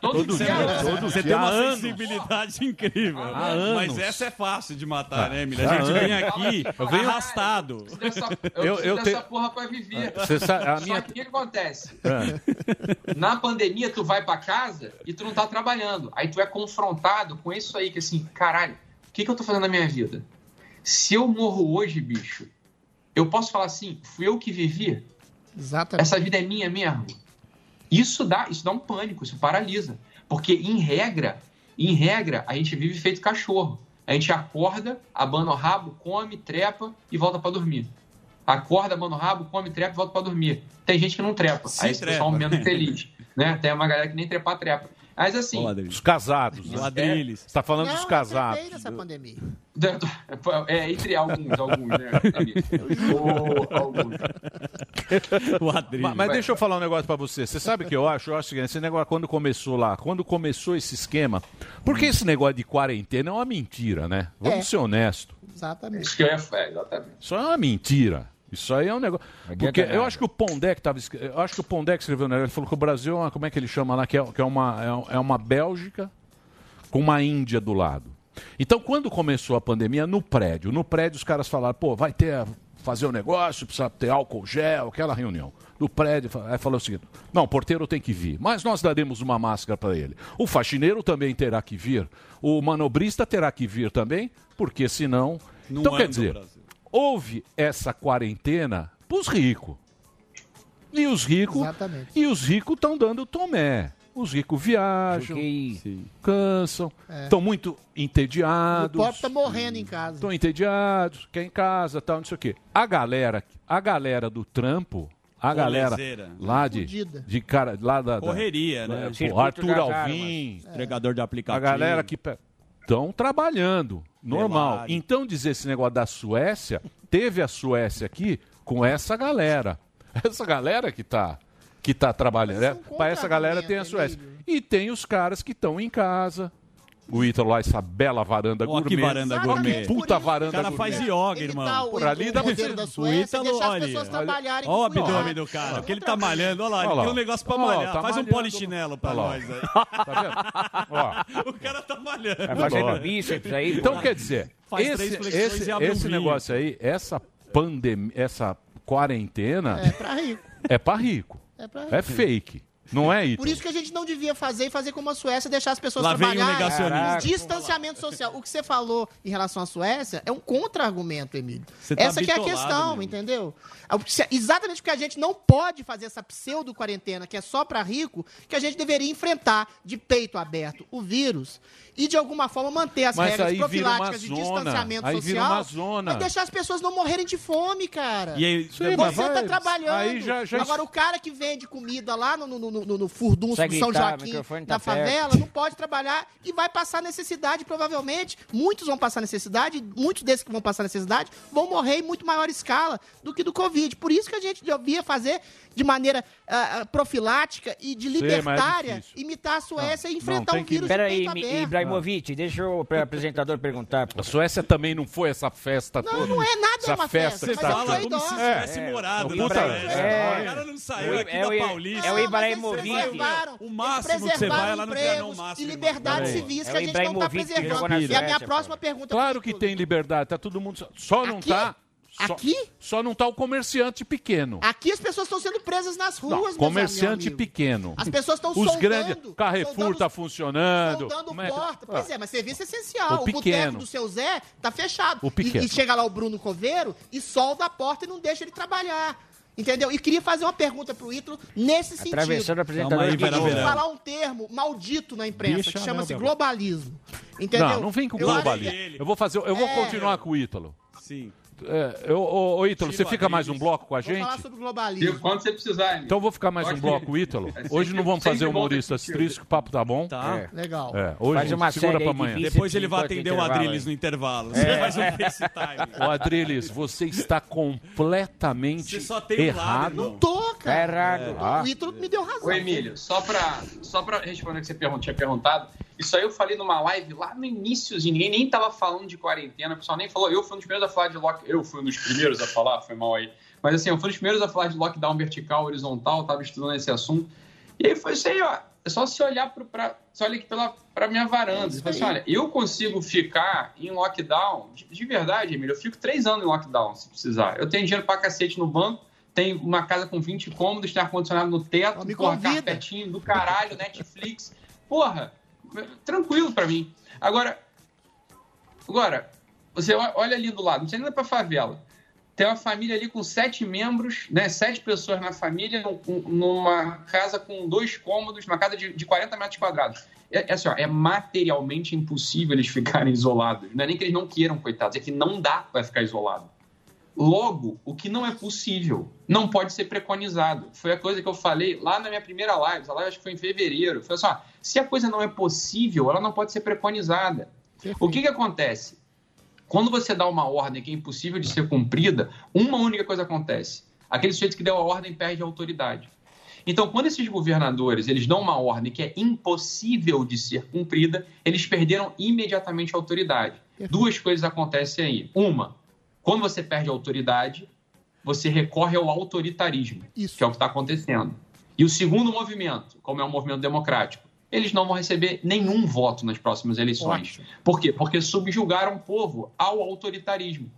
Todo, Todo dia. dia, né? todo Você dia, tem uma anos. sensibilidade incrível. Há anos. Mas essa é fácil de matar, Ah, né, Emílio? A gente vem aqui Eu venho- arrastado. Eu, preciso dessa- eu, Eu- preciso eu dessa tenho- porra pra viver. Você sabe, a Só minha- que o que que acontece? É. Na pandemia, tu vai pra casa e tu não tá trabalhando. Aí tu é confrontado com isso aí, que assim, caralho, o que, que eu tô fazendo na minha vida? Se eu morro hoje, bicho, eu posso falar assim, fui eu que vivi? Exatamente. Essa vida é minha mesmo? Isso dá, isso dá um pânico, isso paralisa. Porque, em regra, em regra, a gente vive feito cachorro. A gente acorda, abana o rabo, come, trepa e volta pra dormir. Acorda, abana o rabo, come, trepa e volta pra dormir. Tem gente que não trepa. Se aí esse trepa. pessoal é um menos feliz. Né? Tem uma galera que nem trepar, trepa. Mas assim. Os casados. né? Ladrilhos. Você tá falando Não, dos eu casados. trepei nessa pandemia. É, entre alguns, alguns, né, amigo? Ou alguns. Mas, mas deixa eu falar um negócio pra você. Você sabe o que eu acho? Eu acho que esse negócio, quando começou lá, quando começou esse esquema. Porque esse negócio de quarentena é uma mentira, né? Vamos É. ser honestos. Exatamente. Isso que eu ia é, exatamente. Isso é uma mentira. Isso aí é um negócio. Porque nada. eu acho que o Pondé tava. escre- Eu acho que o Pondé que escreveu, né? Ele falou que o Brasil é uma. Como é que ele chama lá? Que é, que é uma, é um- é uma Bélgica com uma Índia do lado. Então, quando começou a pandemia, no prédio, no prédio os caras falaram, pô, vai ter fazer o negócio, precisa ter álcool gel, aquela reunião. No prédio, aí falou o seguinte: não, o porteiro tem que vir, mas nós daremos uma máscara para ele. O faxineiro também terá que vir, o manobrista terá que vir também, porque senão. Não então, quer o dizer, Brasil. Houve essa quarentena pros ricos. E os ricos. Exatamente. E os ricos estão dando tomé. Os ricos viajam, cansam, É. estão muito O entediados. pobre tá morrendo em casa. Estão entediados, quer em casa, tal, não sei o quê. A galera, a galera do trampo, a galera lá de, Fudida. de cara, lá da, da Correria, né? Pô, Circuito Arthur Alvim, Entregador de a aplicativo. galera que estão trabalhando, normal. Então dizer esse negócio da Suécia, teve a Suécia aqui com essa galera. Essa galera que tá que tá trabalhando, né? Para essa galera tem a Suécia. E tem os caras que estão em casa. O Ítalo lá, essa bela varanda Ó, gourmet. que varanda Ó, gourmet. que puta varanda O cara gourmet. faz yoga, irmão. tá o- Por ali dá pra O Ítalo, olha, olha. o abdômen do cara, porque ele tá malhando. Olha lá, ele tem um negócio pra malhar. tá Faz um polichinelo pra nós aí. Tá Ó, O cara tá malhando. Vai fazendo Lógico. bíceps aí. Então quer dizer, Faz esse, três flexões esse, abre esse vinho. negócio aí, essa pandemia, essa quarentena É pra rico. é pra rico. É pra rico. É fake. Não é, Por Ítalo? isso que a gente não devia fazer e fazer como a Suécia, deixar as pessoas Lá vem o trabalharem. negacionista. Distanciamento social. O que você falou em relação à Suécia é um contra-argumento, Emílio. Você tá Essa que é a questão, Emílio. entendeu? Se- Exatamente porque a gente não pode fazer essa pseudo-quarentena, que é só para rico, que a gente deveria enfrentar de peito aberto o vírus e, de alguma forma, manter as Mas regras aí profiláticas de zona. distanciamento Aí vira social uma zona. e deixar as pessoas não morrerem de fome, cara. E aí, Sim, Você vai- tá trabalhando. Aí já, já Agora, o cara que vende comida lá no, no, no, no, no Furdunço do São Joaquim, tá na favela, não pode trabalhar e vai passar necessidade, provavelmente. Muitos vão passar necessidade, muitos desses que vão passar necessidade vão morrer em muito maior escala do que do Covid. Por isso que a gente devia fazer de maneira ah, profilática e de Sim, é libertária, difícil. imitar a Suécia Não, e enfrentar não, um que- vírus Pera de aí, peito Mi- aberto. Ibrahimovic, deixa o pre- apresentador perguntar. pô. A Suécia também não foi essa festa Não, toda. não é nada essa uma festa. festa, tá é fala como se É. tivesse morado É. Puta, Suécia. é. O cara não saiu É, aqui é da Paulista. é o Ibrahimovic. O máximo que você vai é lá no Trianon Máximo, E Peraí. civis É que a gente não está preservando. E a minha próxima pergunta... Claro que tem liberdade, tá todo mundo. Só não tá. Só, Aqui? Só não tá o comerciante pequeno. Aqui as pessoas estão sendo presas nas ruas, Não, meus comerciante amigos. pequeno. As pessoas estão Os soldando, grandes. Carrefour soldando- tá funcionando. Soldando Como é que- porta. Pois Ah, é, mas serviço essencial. O O, boteco pequeno. do seu Zé tá fechado. O E- pequeno. E, chega lá o Bruno Coveiro e solda a porta e não deixa ele trabalhar. Entendeu? E queria fazer uma pergunta pro Ítalo nesse sentido. Atravessando o apresentador. Calma aí, de Vera novo. Vera. falar um termo maldito na imprensa Deixa que a chama-se globalismo. Entendeu? Não, não vem com Eu globalismo. Eu vou fazer, eu vou É. continuar com o Ítalo. Sim. É, eu, ô, ô, Ítalo, você fica mais um bloco com a Vou falar gente? sobre globalismo. Quando você precisar, Emílio. Então eu vou ficar mais um bloco. Ítalo. É, Hoje não vamos fazer humoristas tristes, que o papo tá bom. Tá. É. Legal. É, hoje Faz uma segura pra amanhã. de Depois ele vai atender o Adrilles aí. no intervalo. É. Você faz um FaceTime. Ô, Adriles, você está completamente Você só tem um lado, errado. irmão. Tô, cara. errado. O Ítalo me deu razão. Ô, Emílio, só pra, só pra responder o que você tinha perguntado, isso aí eu falei numa live lá no iníciozinho, ninguém nem tava falando de quarentena, o pessoal nem falou, eu fui um dos primeiros a falar de lock, eu fui um dos primeiros a falar, foi mal aí, mas assim, eu fui um dos primeiros a falar de lockdown vertical, horizontal, tava estudando esse assunto, e aí foi isso aí, ó, é só se olhar pro, pra, você olha aqui pela, pra minha varanda, fala assim, olha, eu consigo ficar em lockdown, de, de verdade, Emílio, eu fico três anos em lockdown, se precisar, eu tenho dinheiro pra cacete no banco, tem uma casa com 20 cômodos, tem ar-condicionado no teto, porra, carpetinho do caralho, Netflix. Porra, tranquilo pra mim. Agora, agora, você olha ali do lado, não precisa nem pra favela. Tem uma família ali com sete membros, né? Sete pessoas na família, num- num- numa casa com dois cômodos, uma casa de, de 40 metros quadrados. É, é assim, ó, é materialmente impossível eles ficarem isolados. Não é nem que eles não queiram, coitados, é que não dá pra ficar isolado. Logo, o que não é possível não pode ser preconizado. Foi a coisa que eu falei lá na minha primeira live, essa live acho que foi em fevereiro. Foi assim, ó, se a coisa não é possível, ela não pode ser preconizada. O que, que acontece? Quando você dá uma ordem que é impossível de ser cumprida, uma única coisa acontece. Aquele sujeito que deu a ordem perde a autoridade. Então, quando esses governadores eles dão uma ordem que é impossível de ser cumprida, eles perderam imediatamente a autoridade. Duas coisas acontecem aí. Uma, quando você perde a autoridade, você recorre ao autoritarismo, Isso. que é o que está acontecendo. E o segundo movimento, como é um movimento democrático, eles não vão receber nenhum voto nas próximas eleições. Ótimo. Por quê? Porque subjugaram o povo ao autoritarismo.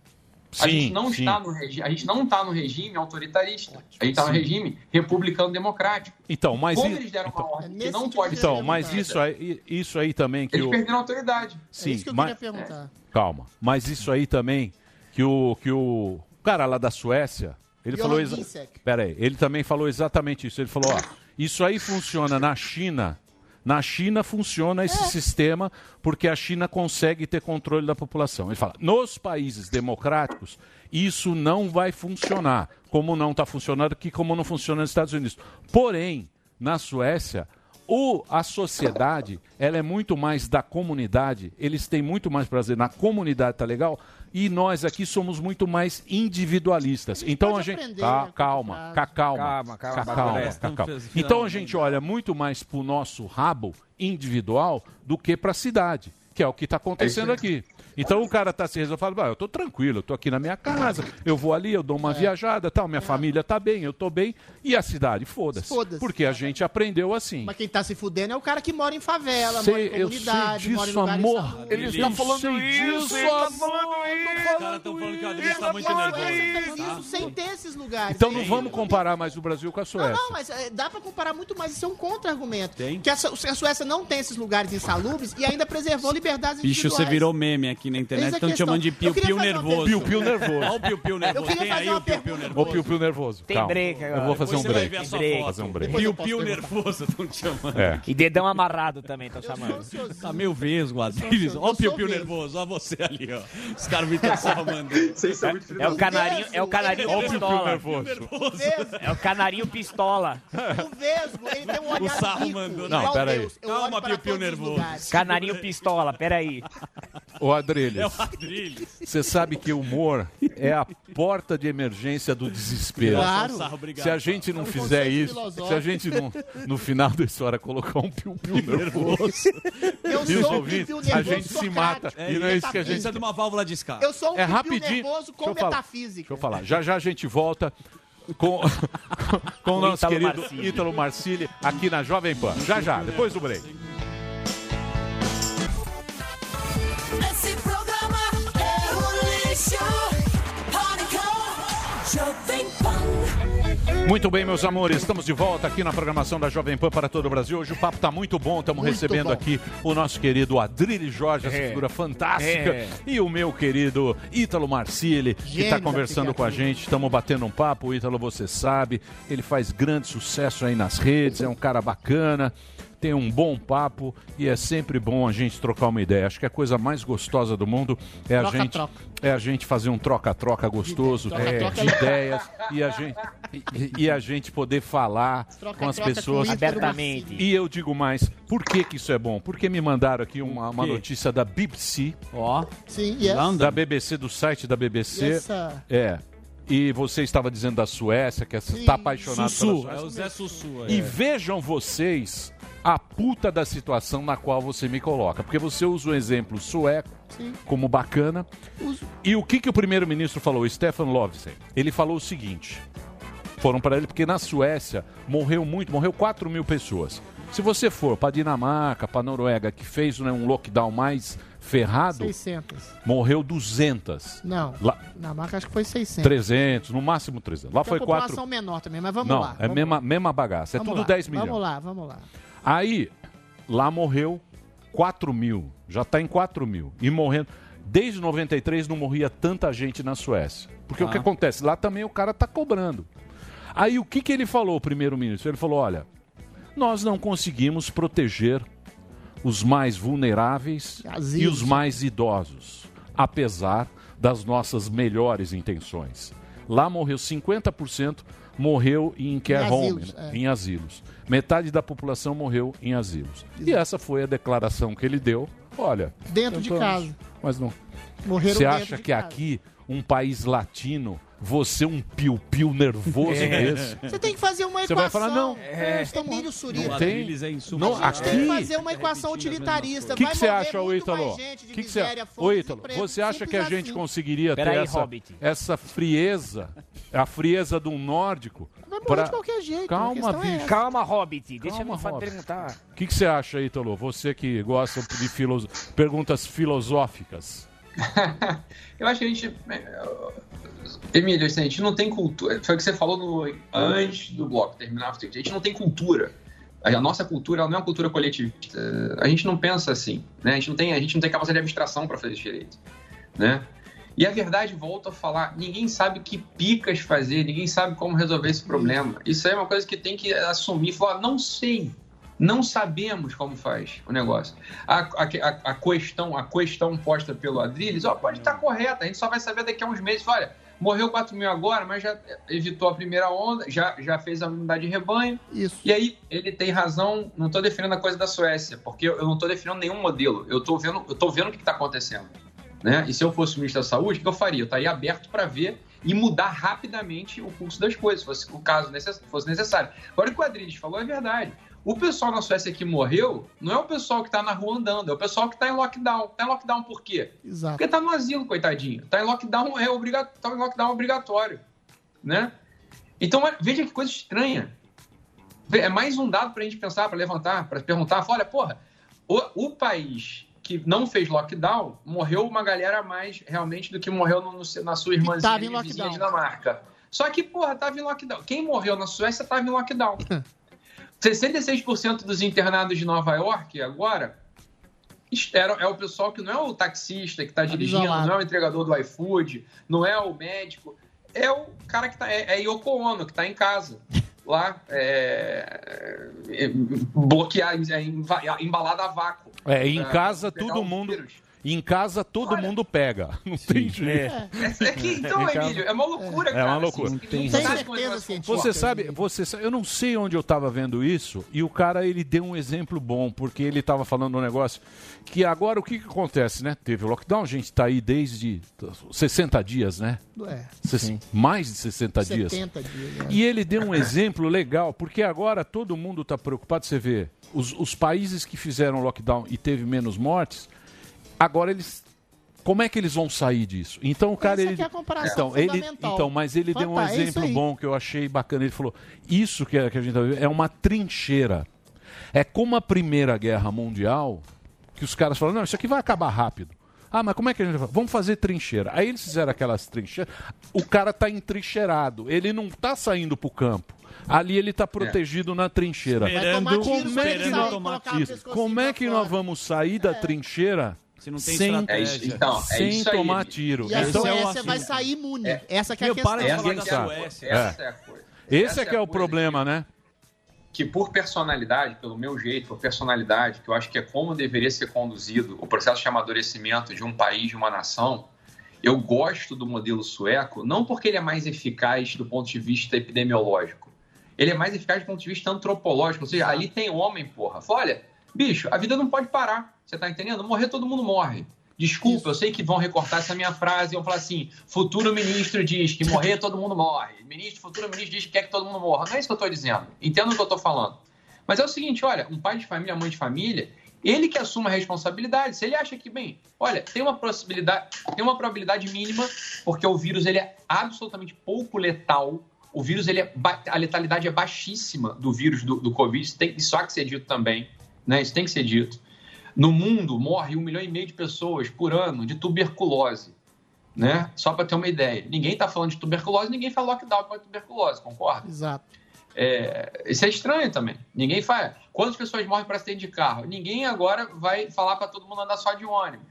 a, Sim, gente não sim. está no regi- a gente não está no regime autoritarista. A gente está no regime republicano democrático. Então, mas Como i- eles deram então- uma ordem É que nesse não pode que ser Então, mas isso aí, isso aí também que Eles o perderam a autoridade. sim, é isso que eu mas- queria perguntar. calma, mas isso aí também que o que o cara lá da Suécia, ele Johan falou exa... Pera aí, ele também falou exatamente isso. Ele falou, ó, isso aí funciona na China. Na China funciona esse sistema porque a China consegue ter controle da população. Ele fala, nos países democráticos, isso não vai funcionar, como não está funcionando aqui, como não funciona nos Estados Unidos. Porém, na Suécia, o, a sociedade ela é muito mais da comunidade, eles têm muito mais prazer na comunidade, tá legal? E nós aqui somos muito mais individualistas. Então a gente. né, calma, calma, Calma, calma, ca- Bartolé. calma, ca- calma. Estamos Então a gente olha muito mais pro nosso rabo individual do que para a cidade, que é o que está acontecendo aqui. Então o cara tá se resolvendo, fala, "Ah, eu tô tranquilo, eu tô aqui na minha casa, eu vou ali, eu dou uma viajada, tal, minha família tá bem, eu tô bem, e a cidade, foda-se. Foda-se. Porque a gente aprendeu assim. Mas quem tá se fudendo é o cara que mora em favela, Sei- mora em eu comunidade, sei mora em disso, lugar amor. Ele está falando isso, amor. Os caras estão falando que tá muito a nervoso. Suécia fez isso sem ter esses lugares. Então não vamos comparar mais o Brasil com a Não, Suécia. não, mas é, dá pra comparar muito mais. Isso é um contra-argumento. Tem? Que a, Su- a Suécia não tem esses lugares insalubres e ainda preservou liberdades Bicho, individuais. você virou meme aqui na Eis internet. Estão te chamando de Eu queria piu-piu nervoso. Piu-piu nervoso. Olha o piu-piu nervoso. queria Tem fazer aí uma o piu-piu pergunta. nervoso. Tem calma. break agora. Eu vou fazer um break. Fazer um break. Eu Piu-piu nervoso, estão te chamando. É. E dedão amarrado também, Eu sou chamando. Tá meio vesgo, Adrilles. Eu Olha o piu-piu nervoso. Olha você ali, ó. Os caras me transformando. Vocês são muito filhos É o canarinho, é o canarinho o pistola. É o canarinho pistola. o Vesgo, ele tem um olhar O Sarro mandou. Não, pera aí. Deus. Eu Calma, Piu-Piu nervoso. Canarinho pistola, peraí. Ô, Adrilles. É o Adrilles. Você sabe que o humor é a porta de emergência do desespero. Claro. Se a gente não É um fizer isso, filosófico. se a gente não, no final dessa hora colocar um piu-piu nervoso, Eu e os sou um ouvintes, piu-piu a nervoso gente se mata. socrático. E não é isso que a gente... Precisa de uma válvula de escape. Eu sou um É piu-piu rapidinho. nervoso com Deixa metafísica. Deixa eu falar. Já já a gente volta com, com o nosso Ítalo querido Marcilli. Ítalo Marcilli aqui na Jovem Pan. Já já, depois do break. Muito bem, meus amores, estamos de volta aqui na programação da Jovem Pan para todo o Brasil. Hoje o papo está muito bom, estamos recebendo bom. aqui o nosso querido Adrilles Jorge, essa É. figura fantástica, É. e o meu querido Ítalo Marcilli, que está conversando com a gente. Estamos batendo um papo, o Ítalo, você sabe, ele faz grande sucesso aí nas redes, é um cara bacana. Tem um bom papo e é sempre bom a gente trocar uma ideia. Acho que a coisa mais gostosa do mundo é a gente Troca-troca. é a gente fazer um troca-troca gostoso Troca-troca é, de é legal. ideias e a gente e, e a gente poder falar com as pessoas com Ícaro Abertamente. E eu digo mais, por que que isso é bom? Porque me mandaram aqui uma, uma notícia da BBC, Ó. Sim, yes. da BBC do site da BBC. É. E você estava dizendo da Suécia, que está apaixonado Sussu, pela é Suécia. o Zé Sussu. E é. vejam vocês a puta da situação na qual você me coloca. Porque você usa o exemplo sueco Sim. como bacana. E o que, que o primeiro-ministro falou? O Stefan Lovsen. Ele falou o seguinte. Foram para ele porque na Suécia morreu muito, morreu 4 mil pessoas. Se você for para Dinamarca, para Noruega, que fez né, um lockdown mais ferrado, 600. morreu 200. Não. Lá, Na marca acho que foi 600. 300, no máximo 300. Lá Tem foi uma 4. população menor também, mas vamos Não, lá. é vamos mesma, lá. mesma bagaça. É Vamos tudo lá, 10 milhões. Vamos lá, vamos lá. Aí, lá morreu 4 mil. Já está em 4 mil. E morrendo. Desde 93 não morria tanta gente na Suécia. Porque o que Ah. acontece? Lá também o cara tá cobrando. Aí o que, que ele falou, o primeiro-ministro? Ele falou: olha, nós não conseguimos proteger os mais vulneráveis e Asilos. os mais idosos, apesar das nossas melhores intenções. Lá morreu 50%, morreu em care home, asilos, né? é. em asilos. Metade da população morreu em asilos. E essa foi a declaração que ele deu. Olha, Dentro de tentamos, casa. Mas não. Morreram Você acha de que casa. aqui, um país latino, você um piu-piu nervoso É. desse? Você tem que fazer uma Você equação. vai falar, não. É, Emílio Surita. Não tem. Não, a gente tem que aqui- fazer uma equação utilitarista. O que você acha, ô Ítalo? de Que que você- Ô, fome, Ítalo, você acha que a gente assim. conseguiria ter Peraí, essa, Hobbit. essa frieza, a frieza de um nórdico? Vai morrer pra- de qualquer jeito. Calma, é bicho. Calma, Hobbit. Deixa Calma, eu Hobbit. perguntar. O que, que você acha, Ítalo? Você que gosta de filoso- perguntas filosóficas. Eu acho que a gente. Emílio, assim, a gente não tem cultura. Foi o que você falou no- antes do bloco terminar. A gente não tem cultura. A nossa cultura não é uma cultura coletivista. A gente não pensa assim. Né? A, gente não tem, a gente não tem capacidade de abstração para fazer direito. Né? E a verdade, volta a falar, ninguém sabe que picas fazer, ninguém sabe como resolver esse problema. Isso é uma coisa que tem que assumir, falar, não sei, não sabemos como faz o negócio. A, a, a, questão, a questão posta pelo Adriles, ó, pode estar correta, a gente só vai saber daqui a uns meses, olha, morreu 4 mil agora, mas já evitou a primeira onda, já, já fez a imunidade de rebanho. Isso. E aí ele tem razão, não estou defendendo a coisa da Suécia, porque eu não estou defendendo nenhum modelo, eu estou vendo, eu tô vendo o que está acontecendo. Né? E se eu fosse ministro da Saúde, o que eu faria? Eu estaria aberto para ver e mudar rapidamente o curso das coisas, se fosse o caso necess- fosse necessário. Agora, o que o Adriles falou é verdade. O pessoal na Suécia que morreu não é o pessoal que está na rua andando, é o pessoal que está em lockdown. Está em lockdown por quê? Exato. Porque está no asilo, coitadinho. Está em lockdown, é obriga... tá em lockdown obrigatório. Né? Então, veja que coisa estranha. É mais um dado para a gente pensar, para levantar, para perguntar. Olha, porra, o, o país que não fez lockdown, morreu uma galera a mais realmente do que morreu no- no- na sua irmãzinha vizinha. Dinamarca. Só que, porra, tava em lockdown. Quem morreu na Suécia tava em lockdown. 66% dos internados de Nova York agora é o pessoal que não é o taxista que está dirigindo, isolado. não é o entregador do iFood, não é o médico, é o cara que tá. É, é Yoko Ono, que está em casa. Lá, é, é, bloquear, é, emba- embalado a vácuo. É, em casa todo o mundo. vírus. Em casa todo mundo pega. Não tem jeito. É, é que, então, casa- Emílio, é uma loucura, É cara. uma loucura. assim, Não tem certeza científica. Você sabe, você sabe, eu não sei onde eu estava vendo isso e o cara ele deu um exemplo bom porque ele estava falando um negócio que agora o que, que acontece, né? Teve o lockdown, a gente está aí desde 60 dias, né? É. Ses- Mais de 60 dias. 70 dias. né? E ele deu um exemplo legal, porque agora todo mundo está preocupado. Você vê, os, os países que fizeram lockdown e teve menos mortes, agora eles. Como é que eles vão sair disso? Então o cara Essa ele, é a comparação então, ele, então, mas ele deu um Fantástico, é isso exemplo bom que eu achei bacana. Ele falou: isso que, é- que a gente tá vivendo é uma trincheira. É como a Primeira Guerra Mundial, que os caras falaram: não, isso aqui vai acabar rápido. Ah, mas como é que a gente vai? Vamos fazer trincheira. Aí eles fizeram aquelas trincheiras. O cara está entrincheirado. Ele não está saindo para o campo. Ali ele está protegido na trincheira. Tiro, como é que esperando nós, Como é que nós vamos sair da trincheira Se não tem sem, estratégia. É isso, então, é sem isso aí. tomar tiro? E a Então, é o Suécia vai assunto. sair imune. É. Essa que é a questão. para de Essa falar é da a coisa. Suécia. Essa é a coisa. esse Essa é que é, o coisa problema, né? que por personalidade, pelo meu jeito, por personalidade, que eu acho que é como deveria ser conduzido o processo de amadurecimento de um país, de uma nação, eu gosto do modelo sueco, não porque ele é mais eficaz do ponto de vista epidemiológico. Ele é mais eficaz do ponto de vista antropológico. Ou seja, ali tem homem, porra. Fala, olha, bicho, a vida não pode parar. Você tá entendendo? Morrer, todo mundo morre. Desculpa, eu sei que vão recortar essa minha frase e vão falar assim: futuro ministro diz que morrer, todo mundo morre. Ministro, futuro ministro diz que quer que todo mundo morra. Não é isso que eu estou dizendo. Entenda o que eu estou falando. Mas é o seguinte: olha, um pai de família, mãe de família, ele que assume a responsabilidade. Se ele acha que, bem, olha, tem uma possibilidade, tem uma probabilidade mínima, porque o vírus ele é absolutamente pouco letal. O vírus, ele é, a letalidade é baixíssima do vírus do, do Covid. Isso, tem, isso há que ser dito também. Né? Isso tem que ser dito. No mundo, morre um milhão e meio de pessoas por ano de tuberculose. Né? Só para ter uma ideia. Ninguém está falando de tuberculose, ninguém fala lockdown para tuberculose, concorda? Exato. É, isso é estranho também. Ninguém faz. Quantas pessoas morrem para acidente de carro? Ninguém agora vai falar para todo mundo andar só de ônibus.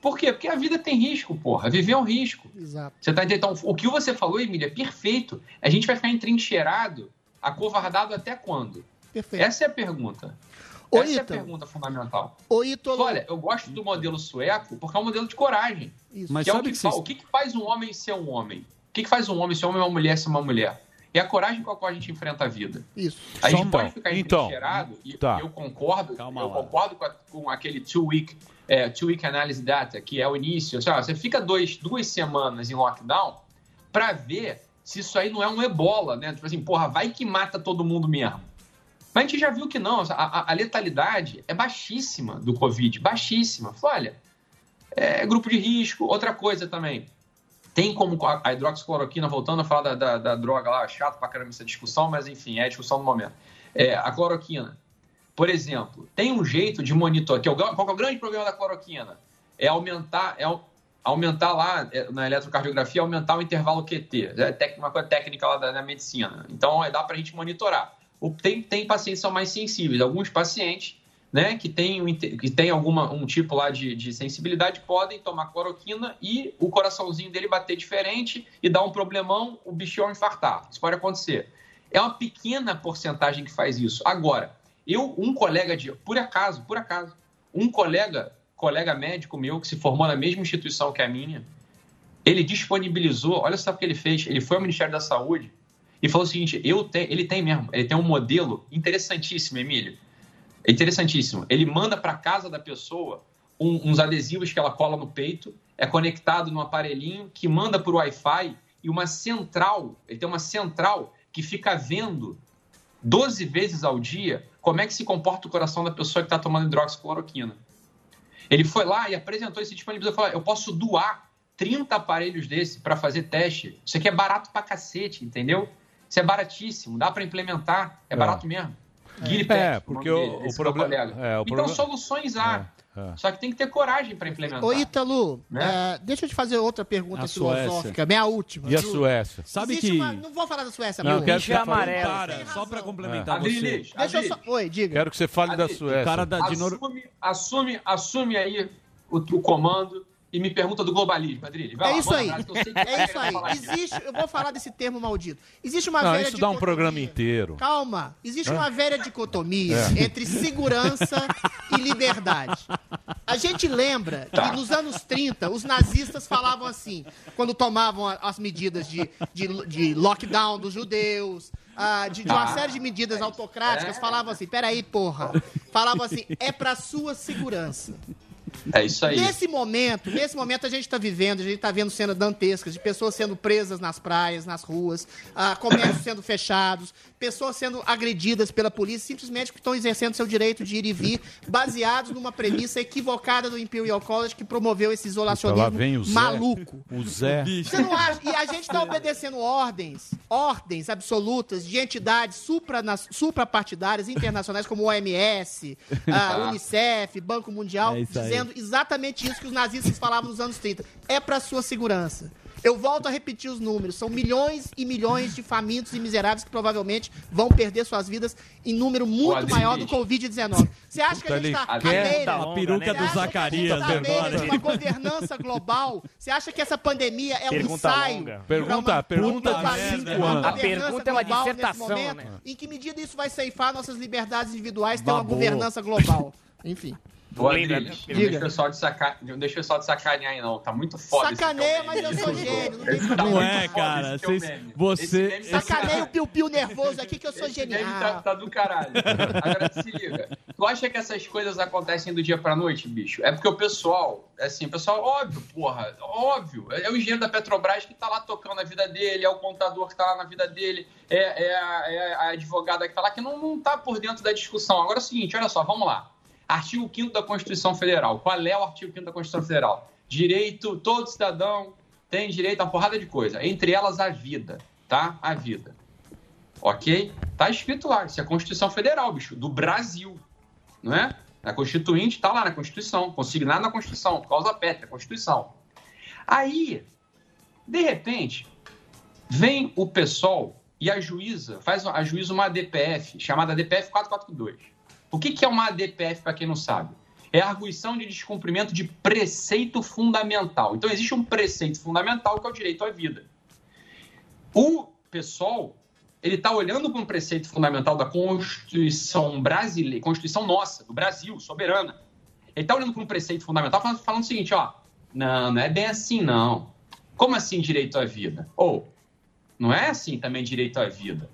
Por quê? Porque a vida tem risco, porra. Viver é um risco. Exato. Você tá entendendo? Então, o que você falou, Emília, é perfeito. A gente vai ficar entrincheirado, acovardado até quando? Perfeito. Essa é a pergunta. Ô, Essa é a pergunta fundamental. Ô, Ítalo. Olha, eu gosto do modelo sueco porque é um modelo de coragem. Isso. Mas que é o que, que vocês- o que, faz um homem ser um homem? O que, faz um homem ser um homem e uma mulher ser uma mulher? É a coragem com a qual a gente enfrenta a vida. Isso. A gente Então, pode ficar então, e tá. eu concordo, Calma eu lá. concordo com, a- com aquele two-week é, two week analysis data, que é o início. Ó, você fica dois, duas semanas em lockdown para ver se isso aí não é um ebola, né? Tipo assim, porra, vai que mata todo mundo mesmo. Mas a gente já viu que não, a, a- a letalidade é baixíssima do Covid, baixíssima. Falei, olha, é grupo de risco. Outra coisa também, tem como a a hidroxicloroquina, voltando a falar da, da- da droga lá, chato pra caramba essa discussão, mas enfim, é a discussão do momento. É, a cloroquina, por exemplo, tem um jeito de monitorar, que é o, qual é o grande problema da cloroquina? É aumentar, é au- aumentar lá é, na eletrocardiografia, aumentar o intervalo QT, é uma coisa técnica lá da, da medicina. Então, é, dá pra gente monitorar. Tem, tem pacientes que são mais sensíveis, alguns pacientes né, que inte- que tem um tipo lá de, de sensibilidade podem tomar cloroquina e o coraçãozinho dele bater diferente e dar um problemão, o bichão infartar. Isso pode acontecer. É uma pequena porcentagem que faz isso. Agora, eu, um colega de. Por acaso, por acaso, um colega, colega médico meu que se formou na mesma instituição que a minha, ele disponibilizou, olha só o que ele fez. Ele foi ao Ministério da Saúde e falou o seguinte: eu tenho, ele tem mesmo, ele tem um modelo interessantíssimo, Emílio. É interessantíssimo. Ele manda para casa da pessoa um- uns adesivos que ela cola no peito, é conectado num aparelhinho que manda por Wi-Fi e uma central. Ele tem uma central que fica vendo 12 vezes ao dia como é que se comporta o coração da pessoa que está tomando hidroxicloroquina. Ele foi lá e apresentou esse disponibilizou e falou: eu posso doar 30 aparelhos desse para fazer teste. Isso aqui é barato pra cacete, entendeu? Isso é baratíssimo, dá para implementar, é, É. barato mesmo. Guiri É, Pet, porque nome o- dele, o meu problema- é, o então, problema- soluções há. É. Só que tem que ter coragem para implementar. Ô, Ítalo, Né? é, deixa eu te fazer outra pergunta A filosófica, minha última. E a? Suécia? Sabe Existe que. uma- Não vou falar da Suécia, Não, eu não. quero que amarelo. Cara, só pra complementar você. Adriles, Deixa eu só... Oi, diga. quero que você fale da Suécia. cara da- assume, assume, assume aí o, o comando e me pergunta do globalismo, Adriles. Vai É lá, isso aí. que É isso aí. Existe, eu vou falar desse termo maldito. Existe uma Não, velha isso dá um dicotomia- programa inteiro. Calma. Existe uma velha dicotomia É. entre segurança e liberdade. A gente lembra Tá. que nos anos 30, os nazistas falavam assim, quando tomavam as medidas de, de, de lockdown dos judeus, ah, de, de uma Tá. série de medidas autocráticas, É. falavam assim, peraí, porra. Falavam assim, é pra sua segurança. É isso aí. Nesse momento, nesse momento a gente está vivendo, a gente está vendo cenas dantescas de pessoas sendo presas nas praias, nas ruas, ah, comércios sendo fechados, pessoas sendo agredidas pela polícia, simplesmente porque estão exercendo seu direito de ir e vir, baseados numa premissa equivocada do Imperial College que promoveu esse Lá isolacionismo vem o Zé. maluco. O Zé. Você não acha? E a gente está obedecendo ordens, ordens absolutas de entidades supranas- suprapartidárias internacionais como OMS, a Unicef, Banco Mundial, É aí. Dizendo exatamente isso que os nazistas falavam nos anos 30. É para sua segurança. Eu volto a repetir os números. São milhões e milhões de famintos e miseráveis que provavelmente vão perder suas vidas em número muito maior do Covid-19. Você acha que a gente está à beira? a peruca do Zacarias Você acha que a gente tá à agora. beira de uma governança global? Você acha que essa pandemia é um Pergunta ensaio? longa. Pergunta- uma pergunta puta de fascista, cinco uma anos. A pergunta é uma dissertação, momento? né? Em que medida isso vai ceifar nossas liberdades individuais ter uma governança global? Enfim. Ô, Lembra, né? não deixa o pessoal de saca... não deixa o pessoal de sacanear aí, não. Tá muito foda. Sacaneia, mas eu sou gênio. Não Tá Não é, cara. meme. você- Esse meme tá- Sacaneia o piu-piu nervoso aqui que eu sou genial. tá, tá do caralho. Agora se liga. Tu acha que essas coisas acontecem do dia pra noite, bicho? É porque o pessoal, assim, o pessoal, óbvio, porra, óbvio. É o engenheiro da Petrobras que tá lá tocando a vida dele, é o contador que tá lá na vida dele, é, é a, é a advogada que tá lá, que não, não tá por dentro da discussão. Agora é o seguinte, olha só, vamos lá. Artigo 5 da Constituição Federal. Qual é o artigo 5 da Constituição Federal? Direito, todo cidadão tem direito a porrada de coisa, entre elas a vida, tá? A vida. Ok? Tá escrito lá, isso é a Constituição Federal, bicho, do Brasil, não é? A Constituinte tá lá na Constituição, consignado na Constituição, causa pétrea, Constituição. Aí, de repente, vem o pessoal e a juíza, faz a juíza uma ADPF, chamada ADPF 442. O que, que é uma ADPF, para quem não sabe? É a arguição de descumprimento de preceito fundamental. Então, existe um preceito fundamental que é o direito à vida. O pessoal, ele está olhando para um preceito fundamental da Constituição brasileira, Constituição nossa, do Brasil, soberana. Ele está olhando para um preceito fundamental falando, falando o seguinte, ó, não, não é bem assim, não. Como assim direito à vida? Ou, não é assim também direito à vida.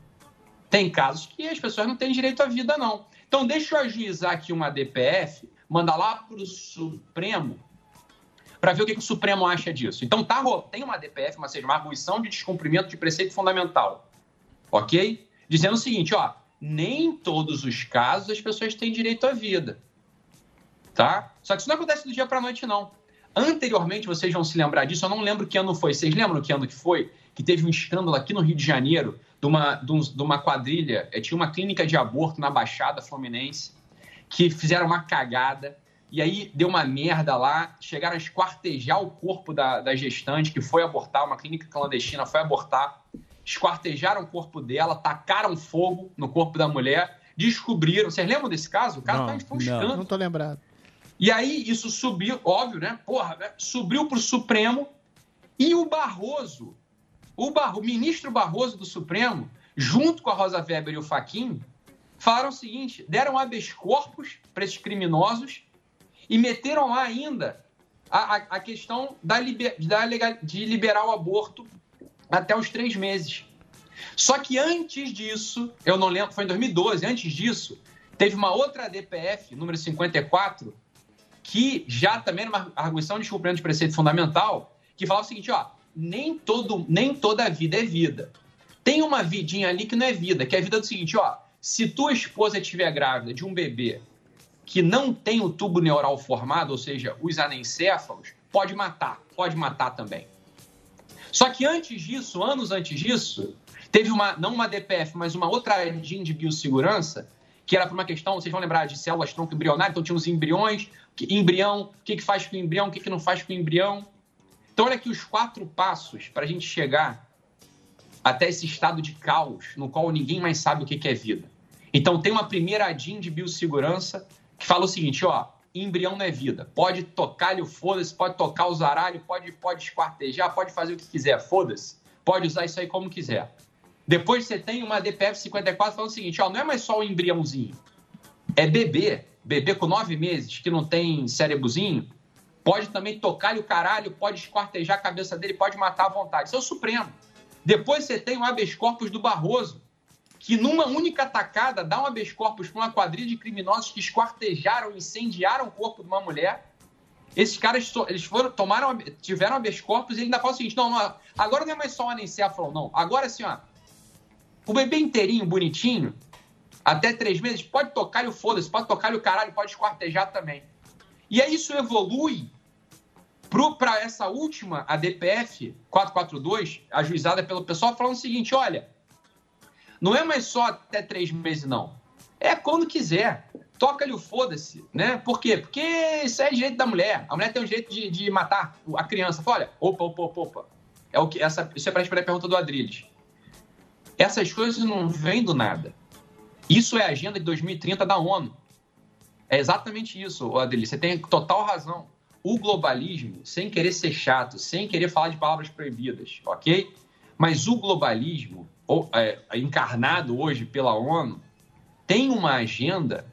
Tem casos que as pessoas não têm direito à vida, não. Então, deixa eu ajuizar aqui uma DPF, mandar lá para o Supremo, para ver o que, que o Supremo acha disso. Então, tá, tem uma DPF, uma, seja, uma arguição de descumprimento de preceito fundamental. Ok? Dizendo o seguinte, ó, nem em todos os casos as pessoas têm direito à vida. Tá? Só que isso não acontece do dia para noite, não. Anteriormente, vocês vão se lembrar disso, eu não lembro que ano foi. Vocês lembram que ano que foi? Que teve um escândalo aqui no Rio de Janeiro de uma, de uma quadrilha. eh, Tinha uma clínica de aborto na Baixada Fluminense que fizeram uma cagada. E aí deu uma merda lá. Chegaram a esquartejar o corpo da, da gestante que foi abortar. Uma clínica clandestina foi abortar. Esquartejaram o corpo dela, tacaram fogo no corpo da mulher. Descobriram. Vocês lembram desse caso? O caso Não, tá- foi um não. escândalo. Não tô lembrado. E aí isso subiu, óbvio, né? Porra, né? subiu para o Supremo e o Barroso, o, Barro, o ministro Barroso do Supremo, junto com a Rosa Weber e o Faquin, falaram o seguinte: deram habeas corpus para esses criminosos e meteram lá ainda a, a, a questão da, liber, da legal, de liberar o aborto até os três meses. Só que antes disso, eu não lembro, foi em 2012, antes disso, teve uma outra DPF, número 54, que já também numa arguição de descumprimento de preceito fundamental, que falava o seguinte, ó, nem, todo, nem toda vida é vida. Tem uma vidinha ali que não é vida, que é a vida do seguinte, ó, se tua esposa estiver grávida de um bebê que não tem o tubo neural formado, ou seja, os anencéfalos, pode matar, pode matar também. Só que antes disso, anos antes disso, teve uma, não uma DPF, mas uma outra DIN de biossegurança, que era por uma questão, vocês vão lembrar de células tronco embrionário, então tinha os embriões, embrião, o que, que faz com o embrião, o que, que não faz com o embrião. Então, olha aqui os quatro passos para a gente chegar até esse estado de caos, no qual ninguém mais sabe o que, que é vida. Então, tem uma primeira DIN de biossegurança que fala o seguinte, ó, embrião não é vida. Pode tocar-lhe o foda-se, pode tocar o zaralho, pode, pode esquartejar, pode fazer o que quiser, foda-se. Pode usar isso aí como quiser. Depois você tem uma DPF 54 falando o seguinte, ó, não é mais só o embriãozinho. É bebê, bebê com nove meses, que não tem cérebrozinho, pode também tocar-lhe o caralho, pode esquartejar a cabeça dele, pode matar à vontade. Isso é o Supremo. Depois você tem o habeas corpus do Barroso, que numa única tacada dá um habeas corpus para uma quadrilha de criminosos que esquartejaram, incendiaram o corpo de uma mulher. Esses caras eles foram, tomaram, tiveram habeas corpus e ele ainda fala o seguinte: não, não, agora não é mais só um anencéfalo, não. Agora assim, ó, o bebê inteirinho, bonitinho, até três meses, pode tocar-lhe o foda-se, pode tocar-lhe o caralho, pode esquartejar também. E aí isso evolui para essa última, a DPF 442, ajuizada pelo pessoal, falando o seguinte: olha, não é mais só até três meses, não. É quando quiser. Toca-lhe o foda-se, né? Por quê? Porque isso é direito da mulher. A mulher tem o direito de, de matar a criança. Fala, olha, opa, opa, opa, opa. é o que essa, isso é para responder a pergunta do Adriles. Essas coisas não vêm do nada. Isso é a agenda de 2030 da ONU. É exatamente isso, Adriles. Você tem total razão. O globalismo, sem querer ser chato, sem querer falar de palavras proibidas, ok? Mas o globalismo, é, encarnado hoje pela ONU, tem uma agenda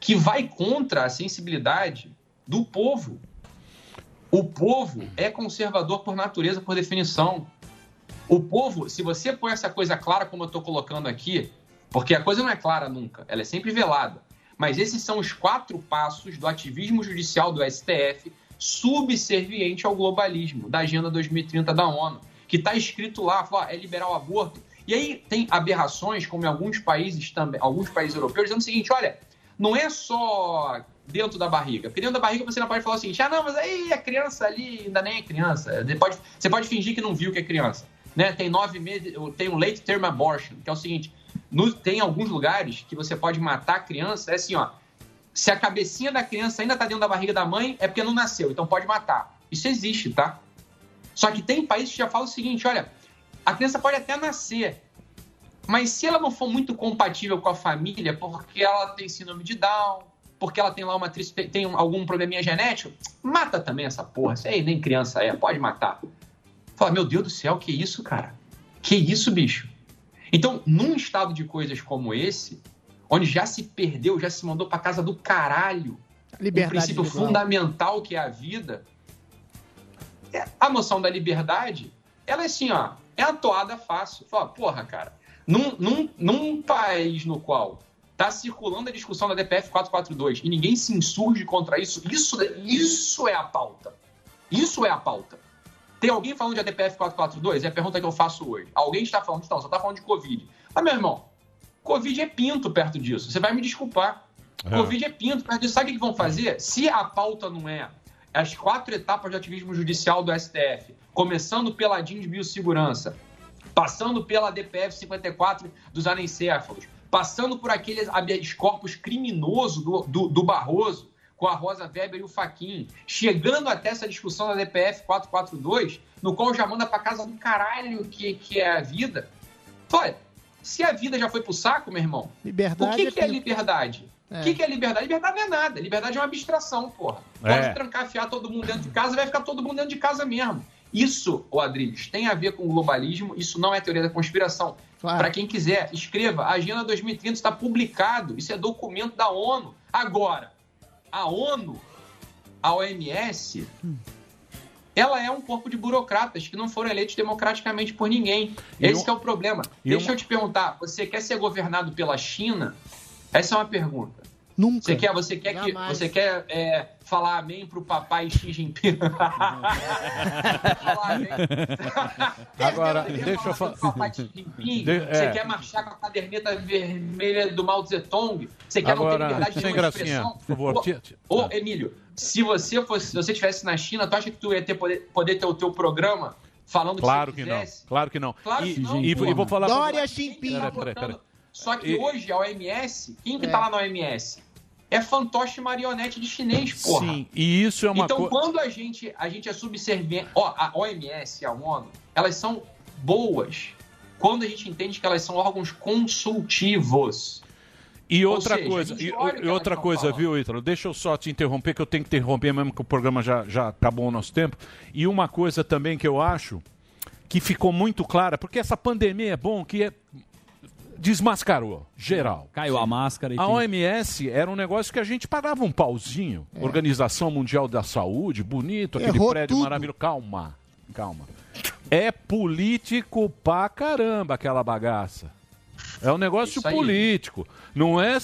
que vai contra a sensibilidade do povo. O povo é conservador por natureza, por definição. O povo, se você põe essa coisa clara, como eu estou colocando aqui, porque a coisa não é clara nunca, ela é sempre velada. Mas esses são os quatro passos do ativismo judicial do STF subserviente ao globalismo, da Agenda 2030 da ONU, que está escrito lá, fala, é liberar o aborto. E aí tem aberrações, como em alguns países também, alguns países europeus, dizendo o seguinte: olha, não é só dentro da barriga. Porque dentro da barriga você não pode falar o seguinte: ah, não, mas aí a criança ali ainda nem é criança. Você pode, você pode fingir que não viu que é criança. Né? Tem nove meses, tem um late term abortion, que é o seguinte: no- tem alguns lugares que você pode matar a criança, é assim, ó. Se a cabecinha da criança ainda tá dentro da barriga da mãe, é porque não nasceu, então pode matar. Isso existe, tá? Só que tem países que já falam o seguinte: olha, a criança pode até nascer, mas se ela não for muito compatível com a família, porque ela tem síndrome de Down, porque ela tem lá uma tem algum probleminha genético, mata também essa porra. Isso aí nem criança é, pode matar. Fala, meu Deus do céu, que isso, cara? Que isso, bicho? Então, num estado de coisas como esse, onde já se perdeu, já se mandou pra casa do caralho, Liberdade um princípio individual. fundamental que é a vida, é- a noção da liberdade, ela é assim, ó, é atoada fácil. Fala, porra, cara, num, num, num país no qual tá circulando a discussão da DPF 442 e ninguém se insurge contra isso, isso, isso é a pauta. Isso é a pauta. Tem alguém falando de ADPF 442? É a pergunta que eu faço hoje. Alguém está falando? Não, só está falando de Covid. Mas, meu irmão, Covid é pinto perto disso. Você vai me desculpar. É. Covid é pinto perto disso. Sabe o que vão fazer? Se a pauta não é as quatro etapas de ativismo judicial do STF, começando pela DIN de biossegurança, passando pela DPF 54 dos anencéfalos, passando por aqueles habeas corpus criminoso do, do, do Barroso, com a Rosa Weber e o Faquin, chegando até essa discussão da DPF 442, no qual já manda pra casa do caralho que, que é a vida. Olha, se a vida já foi pro saco, meu irmão, Liberdade o que, é que é pinto. liberdade? É. O que, que é liberdade? Liberdade não é nada. Liberdade é uma abstração, porra. Pode É. trancar, fiar todo mundo dentro de casa, vai ficar todo mundo dentro de casa mesmo. Isso, o Adriles, tem a ver com o globalismo, isso não é teoria da conspiração. Claro. Para quem quiser, escreva. A Agenda 2030 está publicado, isso é documento da ONU. Agora, a ONU, a OMS, ela é um corpo de burocratas que não foram eleitos democraticamente por ninguém. Esse que é o problema. e Deixa eu te perguntar, você quer ser governado pela China? Essa é uma pergunta. Nunca. Você quer, você quer que você quer é, falar amém pro papai Xi Jinping? falar amém. Agora, Você quer deixa eu falar papai Xi Jinping? De- Você é. quer marchar com a caderneta vermelha do Mao Tse Tung? Você quer não ter Agora, liberdade de gracinha, expressão? por favor. Ô, Ô, Emílio, se você fosse, se você estivesse na China, tu acha que tu ia ter poder, poder ter o teu programa falando Claro que que você não. Claro que não. Claro e, que não, e- e vou falar Dória. Peraí, peraí, peraí. Só que E- hoje a OMS, quem que É. tá lá na OMS? É fantoche marionete de chinês, porra. Sim, e isso é uma então, coisa. quando a gente, a gente é subserviente. Ó, a OMS e a ONU, elas são boas quando a gente entende que elas são órgãos consultivos. E Ou outra seja, coisa, e, e outra coisa, falando. viu, Ítalo? Deixa eu só te interromper, que eu tenho que interromper mesmo, que o programa já, já acabou o nosso tempo. E uma coisa também que eu acho que ficou muito clara, porque essa pandemia é bom, que é desmascarou, geral. Caiu a máscara e A tem- OMS era um negócio que a gente pagava um pauzinho. Organização Mundial da Saúde, bonito, aquele Errou prédio tudo. maravilhoso. Calma, calma. É político pra caramba aquela bagaça. É um negócio Isso aí. político. Não é é,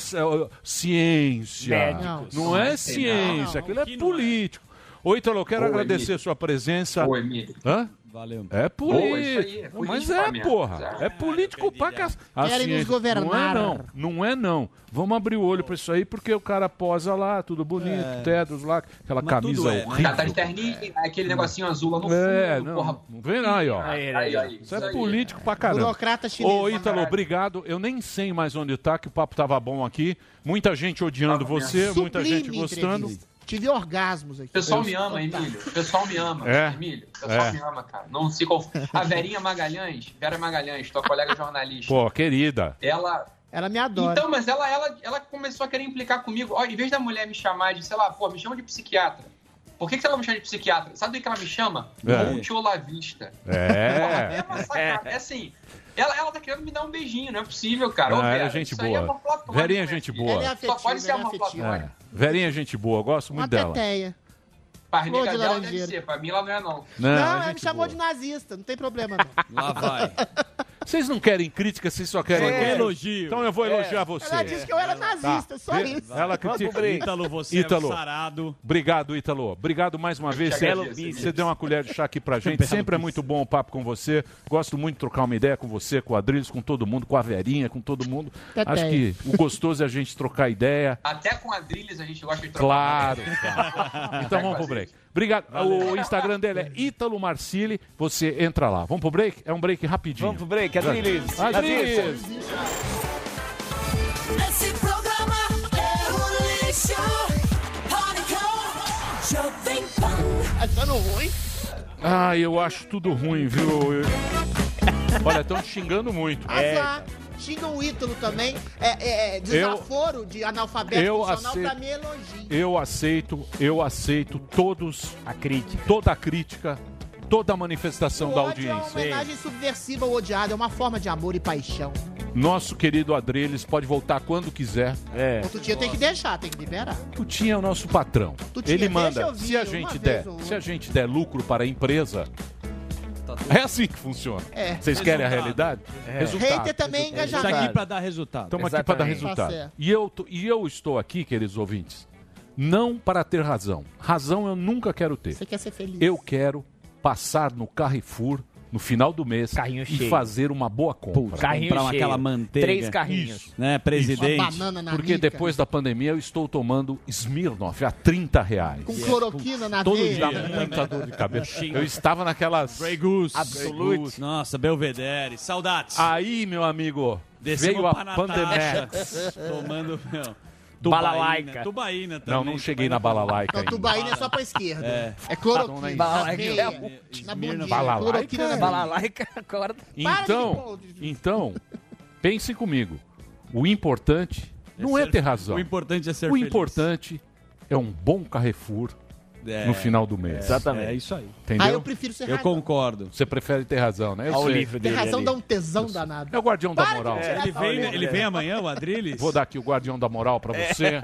ciência. Médico. Não, é é ciência. não, Aquilo é é. político. Ô, Ítalo, eu quero Ô, agradecer Emílio. sua presença. Emílio. Hã? Valeu. É político. é Mas político é, mesmo. porra. É político pra cá. Querem nos governar. Não é não. Não é não. Vamos abrir o olho pra isso aí, porque o cara posa lá, tudo bonito, Tedros lá, aquela Mas camisa é, né? horrível. Já tá de terninho, aquele negocinho azul lá no fundo. É, não, porra. não vem não aí, ó. Aí, Aí, aí, aí, Isso é político pra caramba. Burocrata chinês. Ô, Ítalo, obrigado. Eu nem sei mais onde tá, que o papo tava bom aqui. Muita gente odiando Tava você, muita gente gostando. Tive orgasmos aqui. O pessoal me ama, Emílio. O pessoal me ama. É? Emílio, o pessoal É. me ama, cara. Não se conf... A Verinha Magalhães, Vera Magalhães, tua colega jornalista. Pô, querida. Ela. Ela me adora. Então, mas ela, ela, ela começou a querer implicar comigo. Ó, em vez da mulher me chamar de, sei lá, pô, me chama de psiquiatra. Por que, que ela me chama de psiquiatra? Sabe do que ela me chama? É. Monte Olavista. É. É uma sacada. É assim. Ela, ela tá querendo me dar um beijinho, não é possível, cara. Ô, Ah, Vera, ela é gente isso aí é boa. platônico, Verinha é né, gente boa. Ela é Só pode ser é amor afetiva. É. Verinha é gente boa, gosto Uma muito dela. teteia. Parmiga de dela deve laranjeira. ser, pra mim ela não é não. Não, Não, é ela me gente chamou boa. de nazista, não tem problema não. Lá vai. Vocês não querem crítica, vocês só querem Só quer elogio. Então eu vou elogiar você. Ela disse que eu era nazista, só Vê- isso. Ela critica. Ítalo, você Ítalo. é um sarado. Obrigado, Ítalo. Obrigado mais uma vez. Você, você deu uma colher de chá aqui pra gente. Sempre é muito bom o papo com você. Gosto muito de trocar uma ideia com você, com o Adriles, com todo mundo, com a Verinha, com todo mundo. Acho que o gostoso é a gente trocar ideia. Até com a Drilis a gente gosta de trocar. Claro. claro. Então vamos pro break. Obrigado. O Instagram dele é Ítalo Marcili. Você entra lá. Vamos pro break? É um break rapidinho. Vamos pro break, Adriles. Adriles. Esse programa é um lixo. Pânico, Jovem Pan. Achando ruim? Ah, eu acho tudo ruim, viu? Olha, estão te xingando muito. Azar. Xingam o Ítalo também. É, é, desaforo de analfabeto eu funcional aceito- pra mim é elogio. Eu aceito, eu aceito todos a crítica, toda a crítica, toda a manifestação O da ódio é uma audiência. homenagem subversiva ao odiado, é uma forma de amor e paixão. Nosso querido Adreles pode voltar quando quiser. É. O Tutinha tem que deixar, tem que liberar. Tutinha é o nosso patrão. Tutinha, Ele manda. eu Se a gente der, ou se a gente der lucro para a empresa, é assim que funciona. É. Vocês querem a Resultado. realidade? É. Hater também é Está engajamento. aqui pra dar resultado. Estamos aqui para dar resultado. Tá e, eu, tô- e eu estou aqui, queridos ouvintes, não para ter razão. Razão eu nunca quero ter. Você quer ser feliz. Eu quero passar no Carrefour no final do mês Carrinho e cheio. fazer uma boa compra. Carrinho comprar cheio. aquela manteiga. Três carrinhos. Isso. Né, presidente? Uma banana na Porque nica. depois da pandemia eu estou tomando Smirnoff a 30 reais. Com cloroquina na Todo veia. dia, muita dor de cabeça. Eu estava naquelas... Grey Goose. Absolute. Nossa, Belvedere. Saudades. Aí, meu amigo, Descemos veio a pandemia. Tomando, meu... Balalaica. Tubaína também. Não, não cheguei na balalaica Não, ainda. tubaína é só pra esquerda. É. É, cloroquina. na Balalaica. É, na bundinha. Balalaica? Balalaica, agora. Então, então, pensem comigo. O importante não é ser- ter razão. O importante é ser O feliz. importante é um bom Carrefour É, no final do mês. Exatamente. É isso aí. Entendeu? Ah, eu prefiro ser Eu razão. concordo. Você prefere ter razão, né? Eu Olha o sei. livro Ter dele razão ali. dá um tesão danado. É o guardião da Para de moral. tirar Ele vem, ele vem amanhã, o Adriles? Vou dar aqui o guardião da moral pra você,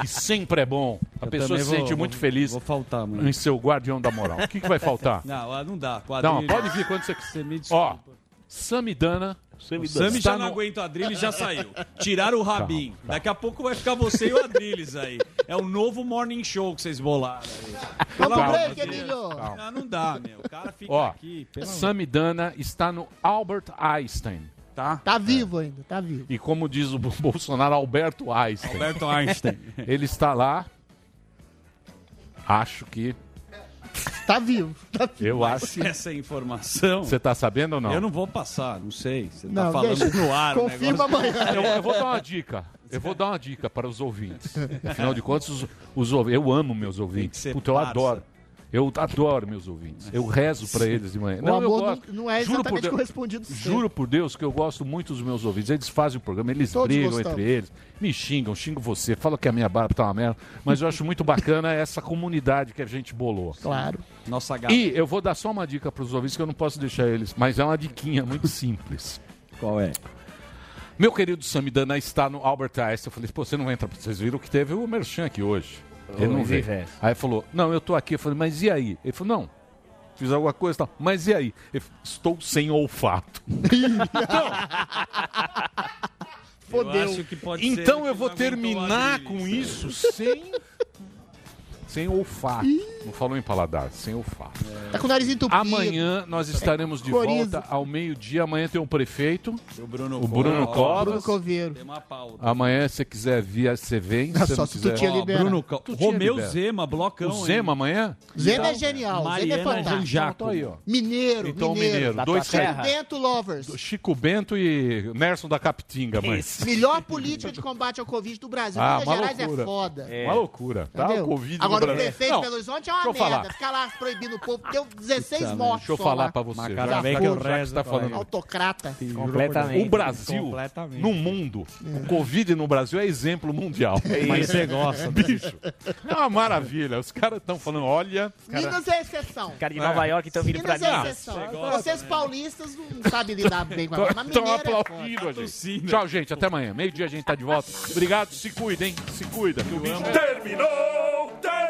que sempre é bom. A Eu pessoa se vou- sente vou- muito feliz Vou faltar, mano. em seu guardião da moral. O que, que vai faltar? Não, não dá. Não, pode vir quando você Você me Ó, desculpa. Samidana. O Sami Está já não no- aguenta o Adriles já saiu. Tiraram o Rabin. Daqui a pouco vai ficar você e o Adriles aí. É o novo morning show que vocês bolaram aí. Vamos Calma, break. Emílio. Calma. Não, não dá, meu. O cara fica Ó, aqui. amor- Samidana está no Albert Einstein, tá? Tá vivo ainda, tá vivo. E como diz o Bolsonaro, Alberto Einstein. Alberto Einstein. Ele está lá. Acho que. Tá vivo. Tá vivo. Eu acho. Essa informação. Você tá sabendo ou não? Eu não vou passar, não sei. Você tá Não, falando deixa- no ar. Confirma negócio. amanhã. Eu, eu vou dar uma dica. Eu vou dar uma dica para os ouvintes. Afinal de contas, os, os eu amo meus ouvintes. Puta, eu parça. adoro. Eu adoro meus ouvintes. Eu rezo para eles de manhã. O eu amor gosto. não, não é Juro por exatamente Deus- correspondido sempre. Juro por Deus que eu gosto muito dos meus ouvintes. Eles fazem o programa, eles Todos brigam gostamos. entre eles, me xingam, xingam você, falam que a minha barba tá uma merda. Mas eu acho muito bacana essa comunidade que a gente bolou. Claro. Nossa gata. E eu vou dar só uma dica para os ouvintes que eu não posso deixar eles, mas é uma diquinha muito simples. Qual é? Meu querido Samidana está no Albert Einstein. Eu falei, pô, você não vai entrar. Vocês viram que teve o Merchan aqui hoje. Ele não veio. Zé. Aí falou, não, eu tô aqui. Eu falei, mas e aí? Ele falou, não, fiz alguma coisa e tal. Mas e aí? Ele falou, estou sem olfato. Fodeu. Eu acho que pode ser então eu vou terminar Adriles. com isso sem... Sem olfato. Não falou em paladar, sem olfato. Tá com o nariz entupido. Amanhã nós estaremos de Coriza. volta ao meio-dia. Amanhã tem um prefeito, O Bruno, o Bruno Covas. Bruno Coveiro. Tem uma pauta. Amanhã, se você quiser vir, você vem. Se só não se tu quiser... tinha Ó, liberado. Bruno Co- Tu tinha Romeu liberado. Zema, blocão. O Zema amanhã? Zema é genial, Zema é Mariana fantástico. Janjaco. Então aí, ó. Mineiro, Então, mineiro. Mineiro. Da Dois caras. Bento Lovers. Chico Bento e Nerson da Capitinga, mãe. Melhor política de combate ao Covid do Brasil. Ah, Minas uma Gerais loucura. é foda. Uma loucura, tá? Entendeu? O Covid Agora, no o prefeito Não, de Belo Horizonte é uma merda. falar. Ficar lá proibindo o povo. Deu 16 Puta mortos. Deixa eu falar lá. pra você. Já bem que o resto tá tá falando. Autocrata. Completamente. O Brasil, Completamente. no mundo, o Covid no Brasil é exemplo mundial. Mas você gosta. Bicho, é uma maravilha. Os caras estão falando, olha... Minas é exceção. Cara de Nova York estão vindo pra Minas é exceção. Vocês paulistas não sabem lidar bem com a mas Estão é aplaudindo a gente. Tchau, gente. Até amanhã. Meio-dia a gente tá de volta. Obrigado. Se cuida, hein? Se cuida. Que o bicho... Terminou! Terminou!